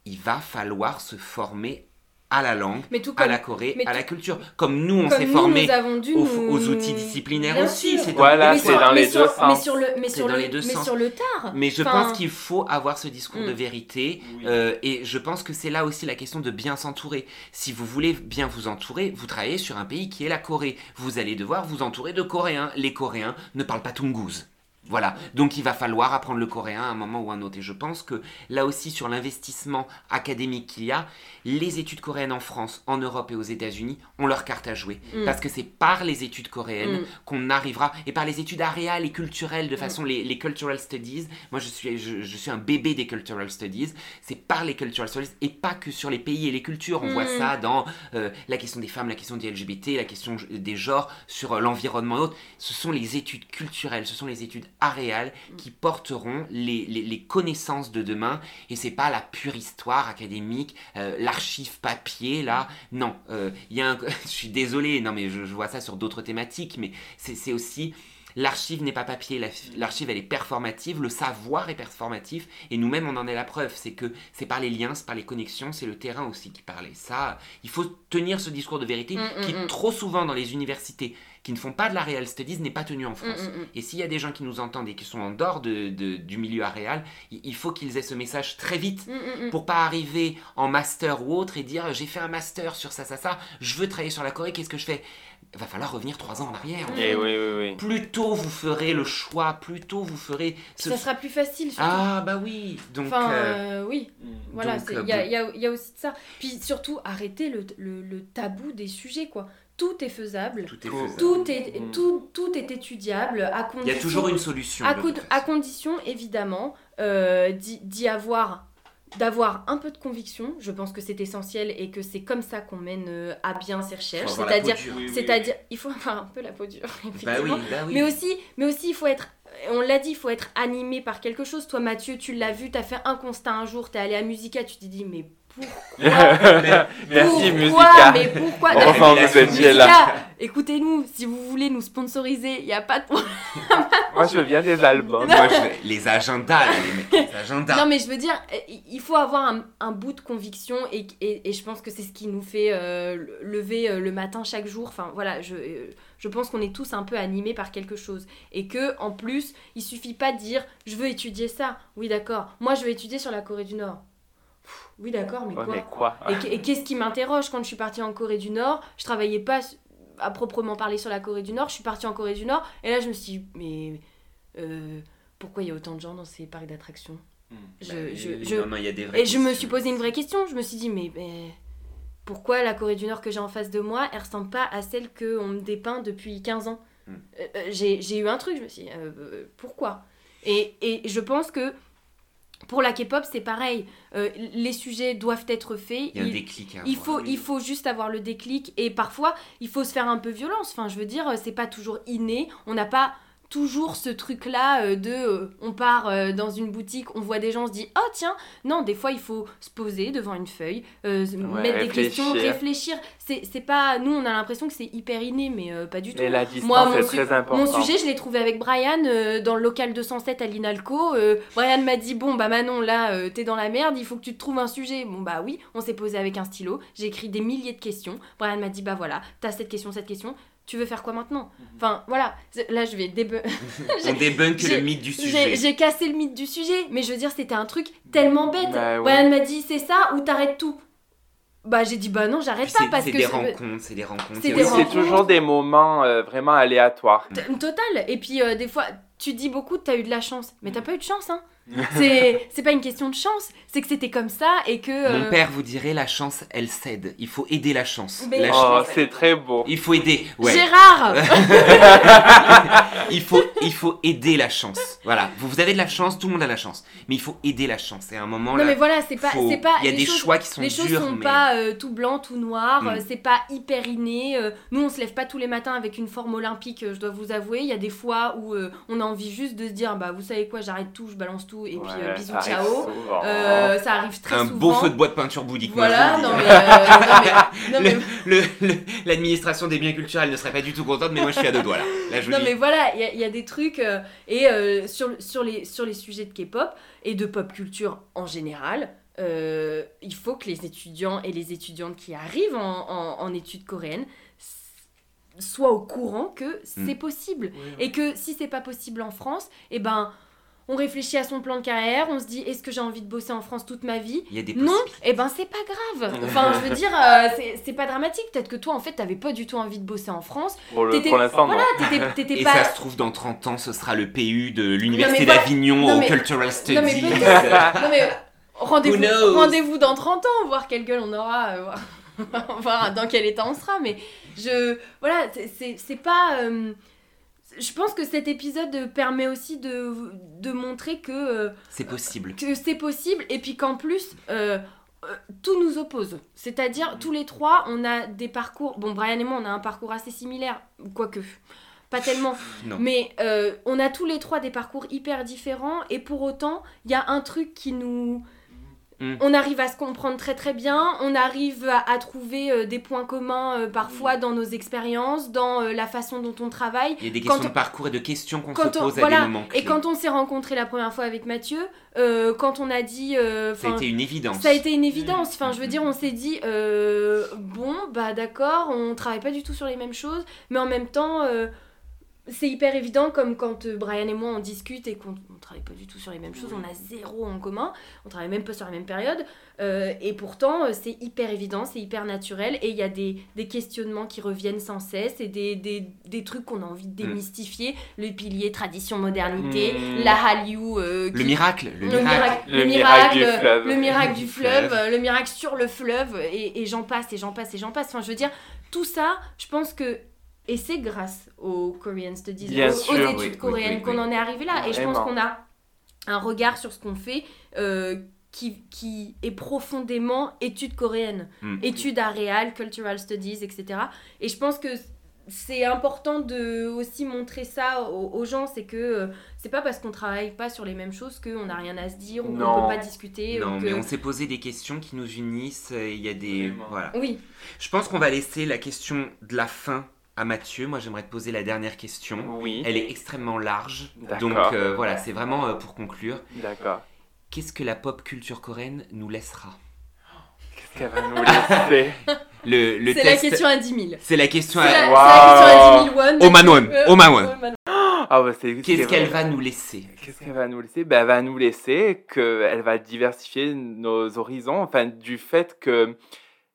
il va falloir se former à la langue, mais tout à la Corée, mais à tout- la culture. Comme nous, on s'est formé aux, nous- aux outils disciplinaires Bien aussi. c'est dans- Voilà, mais c'est sur- dans les deux Mais sens. sur le, mais sur dans le, les deux mais sens. sur le tard. Mais je Enfin, pense qu'il faut avoir ce discours Mm. de vérité. Oui. euh, et je pense que c'est là aussi la question de bien s'entourer. Si vous voulez bien vous entourer, vous travaillez sur un pays qui est la Corée. Vous allez devoir vous entourer de Coréens. Les Coréens ne parlent pas Tungus. Voilà, donc il va falloir apprendre le coréen à un moment ou à un autre. Et je pense que là aussi, sur l'investissement académique qu'il y a, les études coréennes en France, en Europe et aux États-Unis ont leur carte à jouer. Mm. Parce que c'est par les études coréennes Mm. qu'on arrivera, et par les études aréales et culturelles, de façon les, les cultural studies. Moi, je suis, je, je suis un bébé des cultural studies. C'est par les cultural studies et pas que sur les pays et les cultures. On Mm. voit ça dans euh, la question des femmes, la question des LGBT, la question des genres, sur euh, l'environnement et autres. Ce sont les études culturelles, ce sont les études aréales qui porteront les, les- les connaissances de demain. Et c'est pas la pure histoire académique, euh, l'archive papier là. Non, euh, il y a un... je suis désolé, non mais je, je vois ça sur d'autres thématiques, mais c'est aussi L'archive n'est pas papier, la- l'archive elle est performative, le savoir est performatif, et nous-mêmes on en est la preuve. C'est que c'est par les liens, c'est par les connexions, c'est le terrain aussi qui parle. Et ça, il faut tenir ce discours de vérité Mm, qui mm, mm. trop souvent dans les universités qui ne font pas de la real studies n'est pas tenu en mm, France. mm, mm. Et s'il y a des gens qui nous entendent et qui sont en dehors de- de- du milieu aréal, il il faut qu'ils aient ce message très vite Mm, mm, mm. pour pas arriver en master ou autre et dire j'ai fait un master sur ça, ça, ça, je veux travailler sur la Corée, qu'est-ce que je fais? Va falloir revenir trois ans en arrière. Eh oui, oui, oui. Plus tôt vous ferez le choix, plus tôt vous ferez ce... Ça sera plus facile. surtout. Ah bah oui, donc... Enfin, euh, euh, oui, voilà, euh, il y, a- bon. il y a- il y a aussi de ça. Puis surtout, arrêter le, le- le tabou des sujets, quoi. Tout est faisable, tout est Tout. faisable. tout est, tout, tout est étudiable, à Il condition... y a toujours une solution. à, co- condition, évidemment, euh, d'y avoir d'avoir un peu de conviction, je pense que c'est essentiel et que c'est comme ça qu'on mène euh, à bien ces recherches, c'est-à-dire c'est-à-dire il faut avoir un peu la peau dure Bah effectivement. bah oui. Mais aussi, mais aussi, il faut être. On l'a dit, il faut être animé par quelque chose. Toi, Mathieu, tu l'as vu, tu as fait un constat un jour, tu es allé à Musica, tu t'es dit, mais pourquoi Merci, Pourquoi Musica. Mais pourquoi Enfin, vous étiez là. Musica, écoutez-nous, si vous voulez nous sponsoriser, il n'y a pas de problème. Moi, je veux bien des albums. Moi, je- les agendas, les mecs, les agendas. Non, mais je veux dire, euh, il faut avoir un, un bout de conviction et, et, et je pense que c'est ce qui nous fait euh, lever euh, le matin chaque jour. Enfin, voilà, je, euh, je pense qu'on est tous un peu animés par quelque chose. Et que, en plus, il suffit pas de dire je veux étudier ça. Oui, d'accord. Moi, je veux étudier sur la Corée du Nord. Oui, d'accord, mais Ouais, quoi mais quoi Et, qu- et qu'est-ce qui m'interroge quand je suis partie en Corée du Nord? Je travaillais pas à proprement parler sur la Corée du Nord, je suis partie en Corée du Nord, et là je me suis dit, mais euh, pourquoi il y a autant de gens dans ces parcs d'attractions? Je, Bah, je- oui, je- non, non, il y a des vraies Et je me suis posé une vraie question, je me suis dit, mais, mais pourquoi la Corée du Nord que j'ai en face de moi, elle ressemble pas à celle qu'on me dépeint depuis 15 ans? Hmm. Euh, euh, j'ai, j'ai eu un truc, je me suis dit, euh, pourquoi? Et, et je pense que pour la K-pop, c'est pareil. Euh, les sujets doivent être faits. Il y a un déclic. à il faut, il faut juste avoir le déclic et parfois il faut se faire un peu violence. Enfin, je veux dire, c'est pas toujours inné. On n'a pas toujours ce truc-là euh, de euh, on part euh, dans une boutique, on voit des gens, on se dit oh tiens. Non, des fois il faut se poser devant une feuille, mettre des questions, réfléchir. C'est pas. Nous, on a l'impression que c'est hyper inné, mais pas du tout. Et la distance Moi, mon est très importante. Mon sujet, je l'ai trouvé avec Brian dans le local 207 à l'Inalco. Brian m'a dit Bon, bah Manon, là, t'es dans la merde, il faut que tu te trouves un sujet. Bon, bah oui, on s'est posé avec un stylo. J'ai écrit des milliers de questions. Brian m'a dit Bah voilà, t'as cette question, cette question. Tu veux faire quoi maintenant Enfin, voilà. Là, je vais débu- On débunk le mythe du sujet. j'ai cassé le mythe du sujet, mais je veux dire, c'était un truc tellement bête. Bah oui. Brian m'a dit C'est ça ou t'arrêtes tout Bah, j'ai dit Bah non, j'arrête pas parce que. des c'est- rencontres, c'est des rencontres. C'est des aussi- c'est rencontres. toujours des moments euh, vraiment aléatoires. T- Total. Et puis euh, des fois, tu dis beaucoup, t'as eu de la chance. Mais t'as pas eu de chance, hein. c'est c'est pas une question de chance. C'est que c'était comme ça et que. euh, Mon père vous dirait la chance, elle cède. Il faut aider la chance. Mais- La Oh, chance- c'est très beau. Il faut aider. Ouais. Gérard il faut, il faut aider la chance. Voilà. Vous, vous avez de la chance, tout le monde a la chance. Mais il faut aider la chance. Et à un moment Non là, mais voilà, c'est pas, faut- c'est pas. il y a des choses- choix qui sont Les choses durs. sont mais... pas euh, tout blanc, tout noir, Mm. euh, c'est pas hyper inné. euh, nous, on se lève pas tous les matins avec une forme olympique, euh, je dois vous avouer. Il y a des fois où euh, on a envie juste de se dire, bah vous savez quoi, j'arrête tout, je balance tout, et puis euh, bisous, ça ciao. souvent. Euh, ça arrive très un souvent. beau feu de bois de peinture bouddhique. Voilà, non mais, euh, non, mais, L'administration des biens culturels ne serait pas du tout contente, mais moi je suis à deux doigts là. Là, je vous Non dis. mais voilà, il y, a- il y a des trucs euh, et euh, sur, sur, les, sur les sujets de K-pop et de pop culture en général, euh, il faut que les étudiants et les étudiantes qui arrivent en, en- en études coréennes soient au courant que c'est Mm. possible et que si c'est pas possible en France, et ben on réfléchit à son plan de carrière, on se dit est-ce que j'ai envie de bosser en France toute ma vie? Il y a des non, et ben c'est pas grave. Enfin, je veux dire, euh, c'est- pas dramatique. Peut-être que toi, en fait, t'avais pas du tout envie de bosser en France. Pour le- pour l'instant, voilà, t'étais- t'étais Et pas. ça se trouve, dans 30 ans, ce sera le PU de l'Université d'Avignon Non, au mais- Cultural Studies. Non, mais mais rendez-vous dans 30 ans, voir quelle gueule on aura, euh, voir- voir dans quel état on sera. Mais je. Voilà, c'est pas. euh, je pense que cet épisode permet aussi de, de montrer que, euh, C'est possible. que c'est possible et puis qu'en plus. euh, euh, tout nous oppose. C'est-à-dire, tous les trois, on a des parcours. Bon, Brian et moi, on a un parcours assez similaire, quoique. Pas tellement. Non. Mais euh, on a tous les trois des parcours hyper différents et pour autant, il y a un truc qui nous... Mm. On arrive à se comprendre très très bien, on arrive à, à trouver euh, des points communs euh, parfois dans nos expériences, dans euh, la façon dont on travaille. Il y a des questions on- de parcours et de questions qu'on se on, pose à voilà, des moments clés. et quand on s'est rencontré la première fois avec Mathieu, quand on a dit... Ça a été une évidence. ça a été une évidence. Enfin, je veux dire, on s'est dit, bon, bah d'accord, on travaille pas du tout sur les mêmes choses, mais en même temps, c'est hyper évident, comme quand euh, Brian et moi on discute et qu'on on travaille pas du tout sur les mêmes choses, on a zéro en commun, on travaille même pas sur la même période, euh, et pourtant euh, c'est hyper évident, c'est hyper naturel, et il y a des, des questionnements qui reviennent sans cesse, et des, des, des trucs qu'on a envie de démystifier, le pilier tradition-modernité, Mm. la Hallyu, euh, Le miracle, le, le miracle. miracle, Le le miracle miracle, du fleuve. le miracle du fleuve, le miracle sur le fleuve, et, et j'en passe, et j'en passe, et j'en passe. Enfin, je veux dire, tout ça, je pense que. Et c'est grâce aux Korean Studies, Bien aux, sûr, aux oui, études oui, coréennes oui, qu'on en est arrivé là. Et je pense qu'on a un regard sur ce qu'on fait euh, qui, qui est profondément études coréennes, Mm. études à réal, cultural studies, etc. Et je pense que c'est important de aussi montrer ça aux, aux gens, c'est que euh, c'est pas parce qu'on travaille pas sur les mêmes choses qu'on n'a rien à se dire ou qu'on peut pas discuter. Non, ou mais on s'est posé des questions qui nous unissent. Il y a des. Vraiment. Voilà. Oui, Je pense qu'on va laisser la question de la fin à Mathieu. Moi, j'aimerais te poser la dernière question. Oui. Elle est extrêmement large. D'accord. Donc euh, voilà, c'est vraiment euh, pour conclure. D'accord. Qu'est-ce que la pop culture coréenne nous laissera? Qu'est-ce qu'elle va nous laisser? Le, le c'est la question à 10 000. C'est la question à. Wow. c'est la question à 10 000 won. Omanwon. Omanwon. Ah bah, c'est- Qu'est-ce c'est qu'elle vrai. va nous laisser? Qu'est-ce qu'elle va nous laisser? Ben, Elle va nous laisser qu'elle va diversifier nos horizons, enfin, du fait que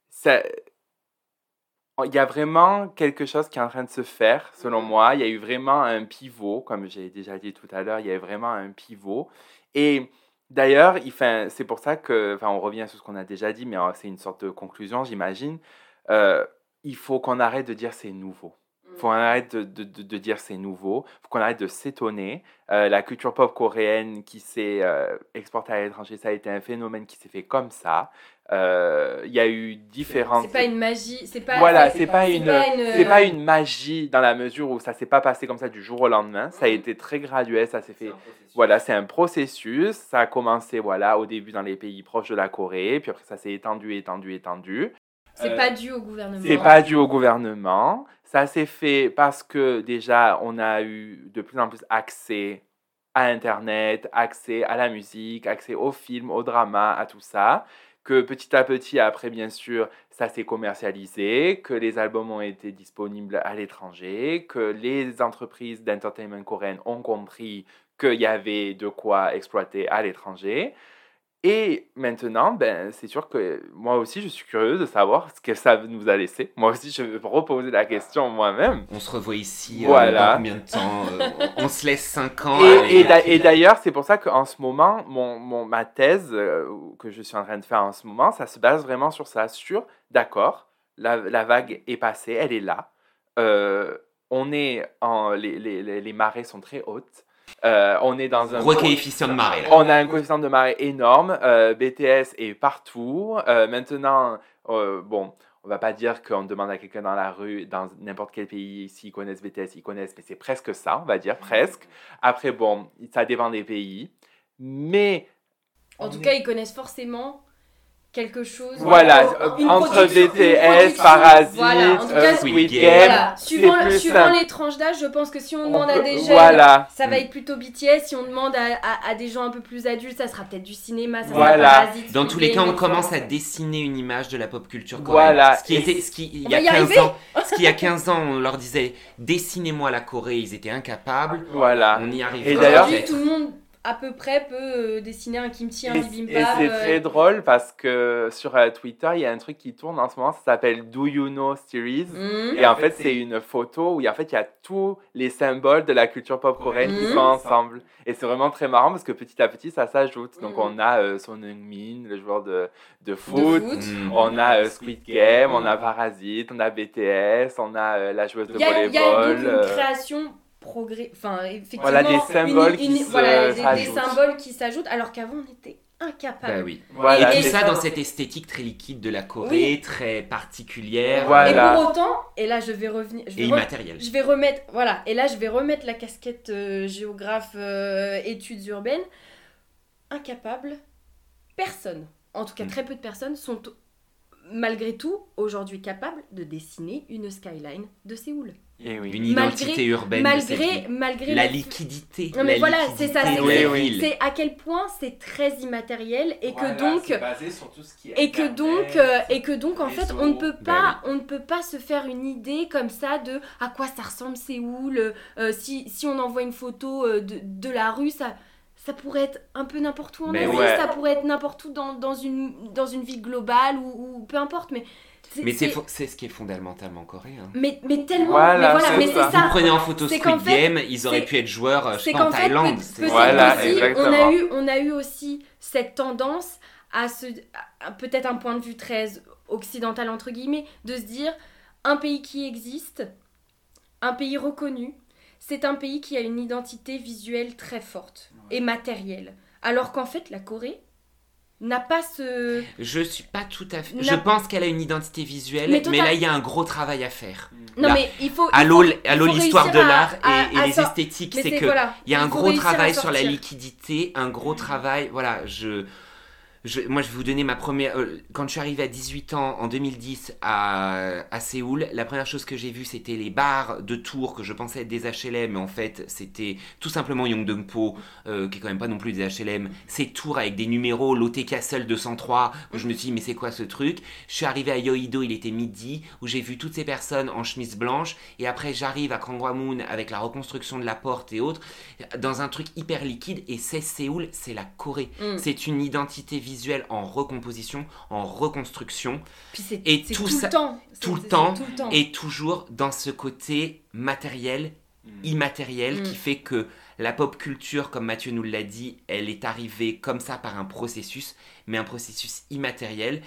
ça... il y a vraiment quelque chose qui est en train de se faire, selon moi. Il y a eu vraiment un pivot, comme j'ai déjà dit tout à l'heure, il y a eu vraiment un pivot. Et d'ailleurs, c'est pour ça que, enfin, on revient sur ce qu'on a déjà dit, mais euh, c'est une sorte de conclusion, j'imagine. Euh, il faut qu'on arrête de dire c'est nouveau. Il faut qu'on arrête de, de- de- de dire c'est nouveau. Il faut qu'on arrête de s'étonner. Euh, la culture pop coréenne qui s'est euh, exportée à l'étranger, ça a été un phénomène qui s'est fait comme ça. Euh, Il y a eu différentes... C'est pas une magie, c'est pas. Voilà, c'est pas une, une- c'est pas une magie dans la mesure où ça s'est pas passé comme ça du jour au lendemain. Ça a été très graduel, ça s'est fait. Voilà, c'est un processus. Ça a commencé, voilà, au début dans les pays proches de la Corée, puis après ça s'est étendu, étendu, étendu. C'est Euh, pas dû au gouvernement. C'est pas dû au gouvernement. Ça s'est fait parce que déjà, on a eu de plus en plus accès à Internet, accès à la musique, accès aux films, au drama, à tout ça. Que petit à petit, après, bien sûr, ça s'est commercialisé, que les albums ont été disponibles à l'étranger, que les entreprises d'entertainment coréennes ont compris qu'il y avait de quoi exploiter à l'étranger. Et maintenant, ben, c'est sûr que moi aussi, je suis curieuse de savoir ce que ça nous a laissé. Moi aussi, je vais reposer la question moi-même. On se revoit ici euh, Voilà. dans combien de temps euh, on, se laisse 5 ans. Et, d'ailleurs, c'est pour ça qu'en ce moment, mon, mon- ma thèse euh, que je suis en train de faire en ce moment, ça se base vraiment sur ça, sur, d'accord, la, la vague est passée, elle est là. Euh, on est en, les, les, les marées sont très hautes. Euh, on est dans un... Gros coefficient de marée, là. On a un coefficient de marée énorme. euh, BTS est partout. Euh, maintenant, euh, bon, on va pas dire qu'on demande à quelqu'un dans la rue, dans n'importe quel pays, s'ils connaissent BTS, ils connaissent, mais c'est presque ça, on va dire, presque. Après, bon, ça dépend des pays. Mais En tout cas, ils connaissent forcément quelque chose. Voilà, euh, entre BTS. Parasite, Voilà, en tout euh, cas, Squid Game. Voilà, suivant, plus suivant les tranches d'âge, je pense que si on On demande à des jeunes, Voilà. ça va être plutôt BTS. Si on demande à, à- à des gens un peu plus adultes, ça sera peut-être du cinéma, ça Voilà. sera Parasite. Dans tous les cas, on commence à dessiner une image de la pop culture coréenne. Voilà. Ce qui était, ce qui, il y a va y 15 arriver. ans, ce qui il y a 15 ans, on leur disait dessinez-moi la Corée, ils étaient incapables. Voilà. On y arrive. Et d'ailleurs- tout le monde à peu près peut euh, dessiner un kimchi, un bibimbap. et c'est euh, très drôle parce que sur euh, Twitter, il y a un truc qui tourne en ce moment, ça s'appelle Do You Know Series. hmm. Et en fait, c'est une photo où en fait, il y a tous les symboles de la culture pop coréenne qui Mhm. sont ensemble. Et c'est vraiment très marrant parce que petit à petit, ça s'ajoute. Donc, Mhm. on a euh, Son Heung-min, le joueur de, de de foot. Mm. On a euh, Squid Game, on a Parasite, on a BTS, on a euh, la joueuse de a, il y a volleyball. une euh, création progrès. Enfin, effectivement. Voilà, des une- symboles qui une- se voilà, des- des, rajoutent. symboles qui s'ajoutent, alors qu'avant, on était incapables. Oui. voilà, et tout ça dans cette esthétique très liquide de la Corée, Oui. très particulière Voilà. Et pour autant, et là, je vais revenir. Je et vais re- immatérielle. Je vais remettre, voilà, et là je vais remettre la casquette euh, géographe euh, études urbaines. Incapable, personne, en tout cas Mm. très peu de personnes, sont malgré tout aujourd'hui capables de dessiner une skyline de Séoul. Et oui. Une Malgré- identité urbaine. Malgré, la liquidité. Non, mais la voilà, c'est ça, c'est à quel point c'est très immatériel et que donc c'est basé sur tout ce qui est et que Internet, donc euh, et que donc en fait on ne peut Bah pas on ne peut pas se faire une idée comme ça de à quoi ça ressemble Séoul euh, si, si on envoie une photo euh, de, de la rue ça ça pourrait être un peu n'importe où en Mais Asie, ouais. ça pourrait être n'importe où dans, dans une dans une ville globale ou, ou peu importe mais Mais c'est c'est- fo- c'est ce qui est fondamentalement coréen. mais, mais tellement Voilà, mais voilà c'est mais ça. Vous prenez en photo Squid fait, Game, ils auraient pu être joueurs, euh, je c'est sais pas, en qu'en fait, Thaïlande. peut- C'est- peut-être Voilà, aussi, on a eu on a eu aussi cette tendance à se à- peut-être un point de vue très occidental entre guillemets de se dire un pays qui existe un pays reconnu c'est un pays qui a une identité visuelle très forte et matérielle alors qu'en fait la Corée n'a pas ce Je suis pas tout à fait. Je pense qu'elle a une identité visuelle, Mais là il y a un gros travail à faire. non Là, mais il faut Allô, l'histoire de l'art et, les esthétiques, c'est que voilà, il y a un gros travail sur la liquidité, un gros travail. Voilà, je je- moi, je vais vous donner ma première. euh, quand je suis arrivé à 18 ans en 2010 à, à Séoul, la première chose que j'ai vue, c'était les bars de tours que je pensais être des HLM, mais en fait, c'était tout simplement Yongdongpo, euh, qui est quand même pas non plus des HLM. Ces tours avec des numéros, Lotte Castle 203, où je me suis dit, mais c'est quoi ce truc? Je suis arrivé à Yoido, il était midi, où j'ai vu toutes ces personnes en chemise blanche, et après, j'arrive à Kangwamun avec la reconstruction de la porte et autres, dans un truc hyper liquide, et c'est Séoul, c'est la Corée. Mm. C'est une identité visuelle en recomposition, en reconstruction, Puis c'est Et c'est tout tout, ça- le temps. C'est- tout le temps, c'est tout le temps. et toujours dans ce côté matériel, immatériel, Mm. qui fait que la pop culture, comme Mathieu nous l'a dit, elle est arrivée comme ça par un processus, mais un processus immatériel.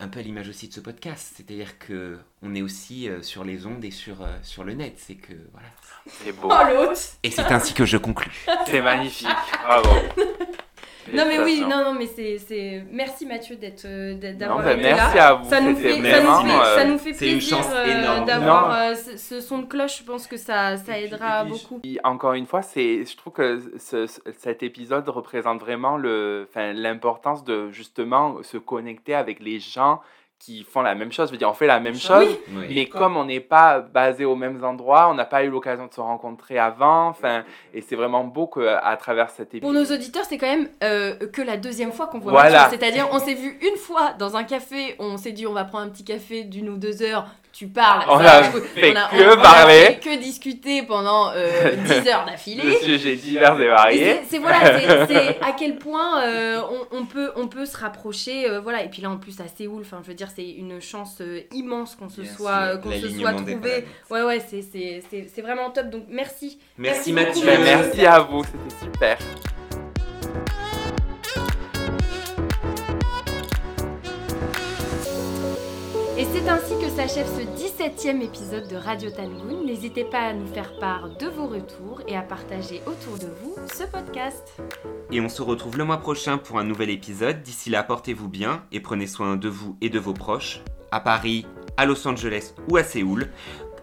Un peu à l'image aussi de ce podcast, c'est-à-dire que on est aussi euh, sur les ondes et sur, euh, sur le net, c'est que voilà. C'est beau. Oh l'autre Et c'est ainsi que je conclus. C'est magnifique. Bravo. Non mais oui, non, non mais c'est, c'est... Merci Mathieu d'être, euh, d'avoir ben, été merci là. à vous. Ça nous, fait, ça, nous fait, euh, ça nous fait c'est une plaisir chance euh, d'avoir euh, ce, ce son de cloche. Je pense que ça, ça aidera puis, beaucoup. Encore une fois, c'est, je trouve que ce- ce- cet épisode représente vraiment le, enfin, l'importance de justement se connecter avec les gens qui font la même chose. Je veux dire, on fait la même chose, Oui. Oui. mais comme on n'est pas basé aux mêmes endroits, on n'a pas eu l'occasion de se rencontrer avant. Enfin, et c'est vraiment beau qu'à travers cet Pour épisode. nos auditeurs, c'est quand même euh, que la deuxième fois qu'on voit Voilà. C'est-à-dire, on s'est vu une fois dans un café, on s'est dit on va prendre un petit café d'une ou deux heures, tu parles. On ça, a fait que on a parler. fait que discuter pendant euh, 10 heures d'affilée. sujets divers et variés. c'est- voilà, c'est- à quel point euh, on, on peut, on peut se rapprocher, euh, voilà. Et puis là, en plus à Séoul, enfin, je veux dire, c'est une chance euh, immense qu'on se soit, qu'on se soit trouvé. Ouais, ouais, c'est- c'est c'est- c'est vraiment top. Donc merci. Merci Merci Mathieu. Ben, merci à vous, c'était super. C'est ainsi que s'achève ce 17e épisode de Radio Tangoon. N'hésitez pas à nous faire part de vos retours et à partager autour de vous ce podcast. Et on se retrouve le mois prochain pour un nouvel épisode. D'ici là, portez-vous bien et prenez soin de vous et de vos proches, à Paris, à Los Angeles ou à Séoul.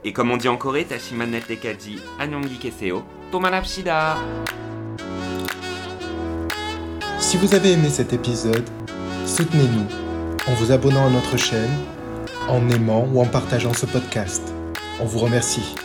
Et comme on dit en Corée, Tashimanet Tekaji, Anyongi Keseo, Tomanapshida Si vous avez aimé cet épisode, soutenez-nous en vous abonnant à notre chaîne, en aimant ou en partageant ce podcast. On vous remercie.